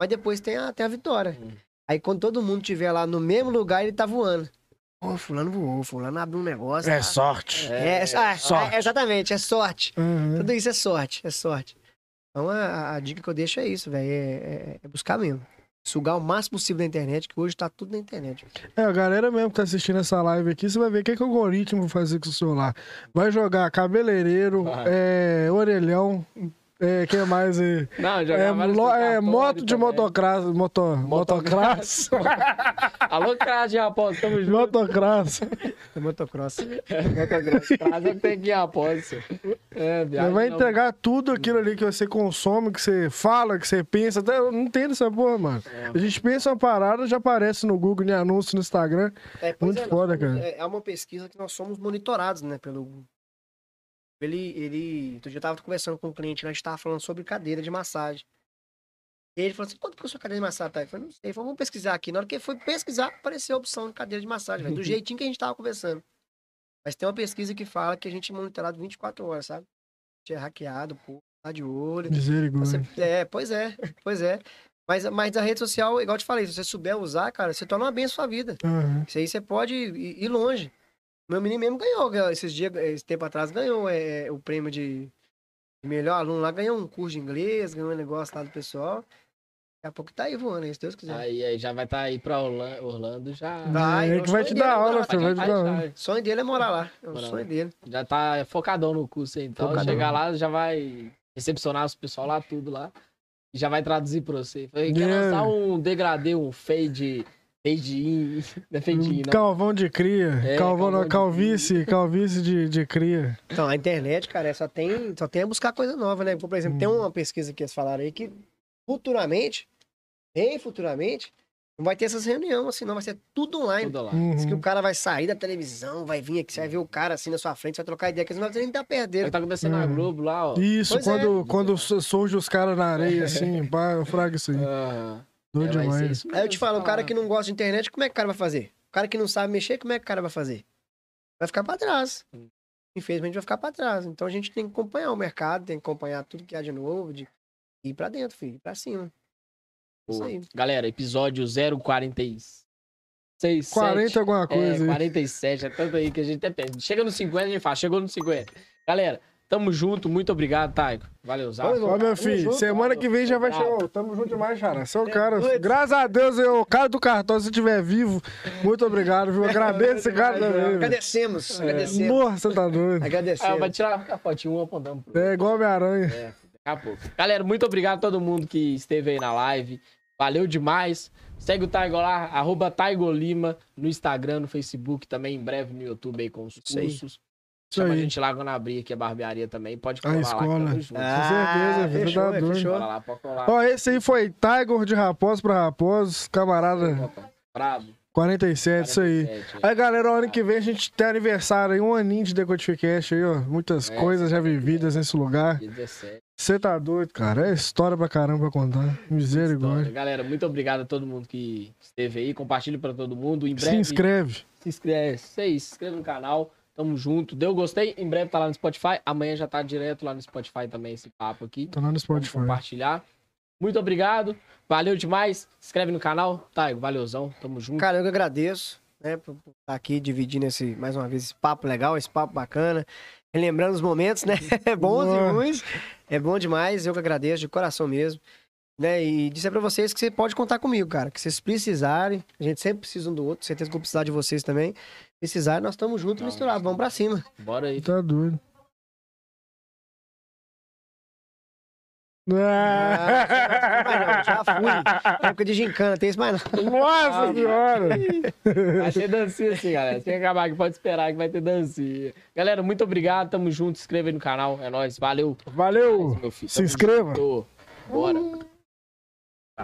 [SPEAKER 1] Mas depois tem a, tem a vitória.
[SPEAKER 3] Hum.
[SPEAKER 1] Aí quando todo mundo estiver lá no mesmo lugar, ele tá voando. Ô, fulano voou, fulano abriu um negócio.
[SPEAKER 2] É sorte.
[SPEAKER 1] É, é, ah,
[SPEAKER 2] sorte.
[SPEAKER 1] é, exatamente, é sorte.
[SPEAKER 2] Uhum.
[SPEAKER 1] Tudo isso é sorte, é sorte. Então a, a- dica que eu deixo é isso, velho. É, é- é buscar mesmo. Sugar o máximo possível da internet, que hoje tá tudo na internet.
[SPEAKER 2] É, a galera mesmo que tá assistindo essa live aqui, você vai ver o que, que o algoritmo vai fazer com o celular. Vai jogar cabeleireiro, é, orelhão, é, que mais? É,
[SPEAKER 3] Não,
[SPEAKER 2] é,
[SPEAKER 3] jogar vários
[SPEAKER 2] lo- é, moto de motocross, moto, motocross,
[SPEAKER 3] Alô, Cras de Raposa, tamo junto.
[SPEAKER 2] motocross.
[SPEAKER 1] É motocross.
[SPEAKER 3] Motocross. Traz é que tem que ir Raposa. senhor. É,
[SPEAKER 2] Você
[SPEAKER 3] viagem
[SPEAKER 2] vai
[SPEAKER 3] não-
[SPEAKER 2] entregar tudo aquilo ali que você consome, que você fala, que você pensa. Até, eu não entendo essa porra, mano.
[SPEAKER 3] É.
[SPEAKER 2] A gente pensa uma parada, já aparece no Google, em anúncio no Instagram.
[SPEAKER 1] É,
[SPEAKER 2] Muito
[SPEAKER 1] é,
[SPEAKER 2] foda, cara.
[SPEAKER 1] É, é uma pesquisa que nós somos monitorados, né, pelo... Ele, ele... Outro dia eu tava conversando com um cliente, né, a gente tava falando sobre cadeira de massagem. E ele falou assim, quanto que sua cadeira de massagem tá? Eu falei, não sei. Ele falou, vamos pesquisar aqui. Na hora que ele foi pesquisar, apareceu a opção de cadeira de massagem, velho, do jeitinho que a gente tava conversando. Mas tem uma pesquisa que fala que a gente é monitorado 24 horas, sabe? A gente é hackeado, pô, tá de olho.
[SPEAKER 2] Misericórdia.
[SPEAKER 1] Você- é, pois é, pois é. Mas, mas a rede social, igual eu te falei, se você souber usar, cara, você torna uma benção sua vida.
[SPEAKER 2] Aham.
[SPEAKER 1] Isso aí você pode ir, ir longe. Meu menino mesmo ganhou, esses dias, esse tempo atrás, ganhou é, o prêmio de melhor aluno lá, ganhou um curso de inglês, ganhou um negócio lá do pessoal. Daqui a pouco tá aí voando, aí, se Deus quiser.
[SPEAKER 3] Aí, aí já vai estar aí pra Orla- Orlando, já,
[SPEAKER 1] Vai,
[SPEAKER 2] É,
[SPEAKER 1] o
[SPEAKER 2] que vai
[SPEAKER 1] sonho
[SPEAKER 2] te
[SPEAKER 1] dele
[SPEAKER 2] dar
[SPEAKER 1] é morar
[SPEAKER 2] aula,
[SPEAKER 1] lá.
[SPEAKER 2] filho, vai te dar aula.
[SPEAKER 1] Sonho dele é morar lá. É o
[SPEAKER 3] Morar lá.
[SPEAKER 1] sonho dele.
[SPEAKER 3] já tá focadão no curso aí. Então,
[SPEAKER 1] Focadão.
[SPEAKER 3] chegar lá, já vai recepcionar os pessoal lá, tudo lá. E já vai traduzir pra você. Falei, quer
[SPEAKER 2] Yeah.
[SPEAKER 3] lançar um degradê, um fade, in, não é não.
[SPEAKER 2] Calvão de cria.
[SPEAKER 3] É,
[SPEAKER 2] calvão,
[SPEAKER 3] calvão de
[SPEAKER 2] calvície, calvície de, de cria.
[SPEAKER 1] Então, a internet, cara, é só tem, só tem a buscar coisa nova, né? Por exemplo, tem
[SPEAKER 2] Uhum.
[SPEAKER 1] uma pesquisa que eles falaram aí que futuramente, bem futuramente, não vai ter essas reuniões assim, não vai ser tudo online.
[SPEAKER 3] Tudo lá.
[SPEAKER 2] Uhum.
[SPEAKER 1] Diz que o cara vai sair da televisão, vai vir aqui, você vai ver o cara assim na sua frente, você vai trocar ideia, que eles não vai nem estar
[SPEAKER 3] Aí
[SPEAKER 1] perdendo.
[SPEAKER 3] tá acontecendo na
[SPEAKER 2] Uhum.
[SPEAKER 3] Globo lá, ó.
[SPEAKER 2] Isso,
[SPEAKER 1] Pois é.
[SPEAKER 2] quando, quando su- surge os caras na areia, assim, pá, eu frago isso aí.
[SPEAKER 3] Aham.
[SPEAKER 2] Doido
[SPEAKER 3] É,
[SPEAKER 2] demais.
[SPEAKER 3] isso
[SPEAKER 1] Aí eu te falo, o cara que não gosta de internet, como é que o cara vai fazer? O cara que não sabe mexer, como é que o cara vai fazer? Vai ficar pra trás. Infelizmente vai ficar pra trás. Então a gente tem que acompanhar o mercado, tem que acompanhar tudo que há de novo, de ir pra dentro, filho, ir pra cima. Isso
[SPEAKER 3] Boa.
[SPEAKER 1] aí.
[SPEAKER 3] Galera, episódio 046. 6,
[SPEAKER 2] 40 alguma
[SPEAKER 3] É,
[SPEAKER 2] coisa aí.
[SPEAKER 3] 47, é tanto aí que a gente até pensa. Chega no 50, a gente fala, chegou no 50. Galera, tamo junto, muito obrigado, Taigo. Valeu.
[SPEAKER 1] Vamos,
[SPEAKER 2] Ó, meu filho,
[SPEAKER 1] junto,
[SPEAKER 2] semana que vem já vai chegar. Tamo junto demais, cara. É o
[SPEAKER 1] É
[SPEAKER 2] cara. Graças a Deus, eu, o cara do cartão, se estiver vivo, muito obrigado, viu? Agradeço esse cara também.
[SPEAKER 1] Agradecemos, agradecemos.
[SPEAKER 2] Nossa, você tá doido.
[SPEAKER 3] Ah,
[SPEAKER 1] Agradecemos.
[SPEAKER 3] vai tirar a fotinha um apontando pro
[SPEAKER 2] É igual Homem-Aranha.
[SPEAKER 3] É, daqui a pouco. Galera, muito obrigado a todo mundo que esteve aí na live. Valeu demais. Segue o Taigo lá, arroba Taigo Lima, no Instagram, no Facebook, também em breve no YouTube aí com os cursos.
[SPEAKER 2] Isso
[SPEAKER 3] Chama a
[SPEAKER 2] aí.
[SPEAKER 3] gente lá quando abrir aqui a barbearia também. Pode
[SPEAKER 2] A
[SPEAKER 3] colar lá, que
[SPEAKER 2] escola.
[SPEAKER 3] junto.
[SPEAKER 1] Ah,
[SPEAKER 2] certeza, filho,
[SPEAKER 1] fechou,
[SPEAKER 2] tá doido.
[SPEAKER 1] fechou.
[SPEAKER 3] Lá, pode colar.
[SPEAKER 2] Ó, esse aí foi Tiger de Raposo pra Raposo, camarada
[SPEAKER 3] Bravo.
[SPEAKER 2] 47, isso aí.
[SPEAKER 3] 47,
[SPEAKER 2] Aí, galera, ano que vem a gente tem aniversário aí, um aninho de Decodificast aí, ó. Muitas
[SPEAKER 3] É.
[SPEAKER 2] coisas já vividas nesse lugar.
[SPEAKER 3] dia 17.
[SPEAKER 2] Você tá doido, cara. É história pra caramba pra contar. Misericórdia.
[SPEAKER 3] Galera, muito obrigado a todo mundo que esteve aí. Compartilhe pra todo mundo. Em
[SPEAKER 2] Se
[SPEAKER 3] breve,
[SPEAKER 2] inscreve.
[SPEAKER 3] se inscreve, se inscreva no canal. Tamo junto. Deu gostei? Em breve tá lá no Spotify. Amanhã já tá direto lá no Spotify também esse papo aqui.
[SPEAKER 2] Tá lá no
[SPEAKER 3] Vamos
[SPEAKER 2] Spotify.
[SPEAKER 3] compartilhar. Muito obrigado. Valeu demais. Se inscreve no canal. Taigo, valeuzão. Tamo junto.
[SPEAKER 1] Cara, eu que agradeço, né, por estar aqui dividindo esse, mais uma vez, esse papo legal, esse papo bacana. Relembrando os momentos, né? Bons
[SPEAKER 2] Boa.
[SPEAKER 1] e ruins. É bom demais, eu que agradeço de coração mesmo. Né? E dizer pra vocês que você pode contar comigo, cara. Que vocês precisarem, a gente sempre precisa um do outro, certeza que eu vou precisar de vocês também. Precisarem, nós estamos juntos e
[SPEAKER 3] Não,
[SPEAKER 1] misturados. Vamos pra cima.
[SPEAKER 3] Bora aí.
[SPEAKER 2] Tá doido.
[SPEAKER 1] Ah, já fui. Época de gincana, tem isso mais não.
[SPEAKER 2] Nossa senhora!
[SPEAKER 3] Vai ter dancinha assim, galera. Sem acabar aqui, pode esperar que vai ter dancinha. Galera, muito obrigado. Tamo junto. Se inscreva aí no canal. É nóis. Valeu.
[SPEAKER 2] Valeu!
[SPEAKER 3] Meu filho.
[SPEAKER 2] Se inscreva.
[SPEAKER 3] junto. Bora.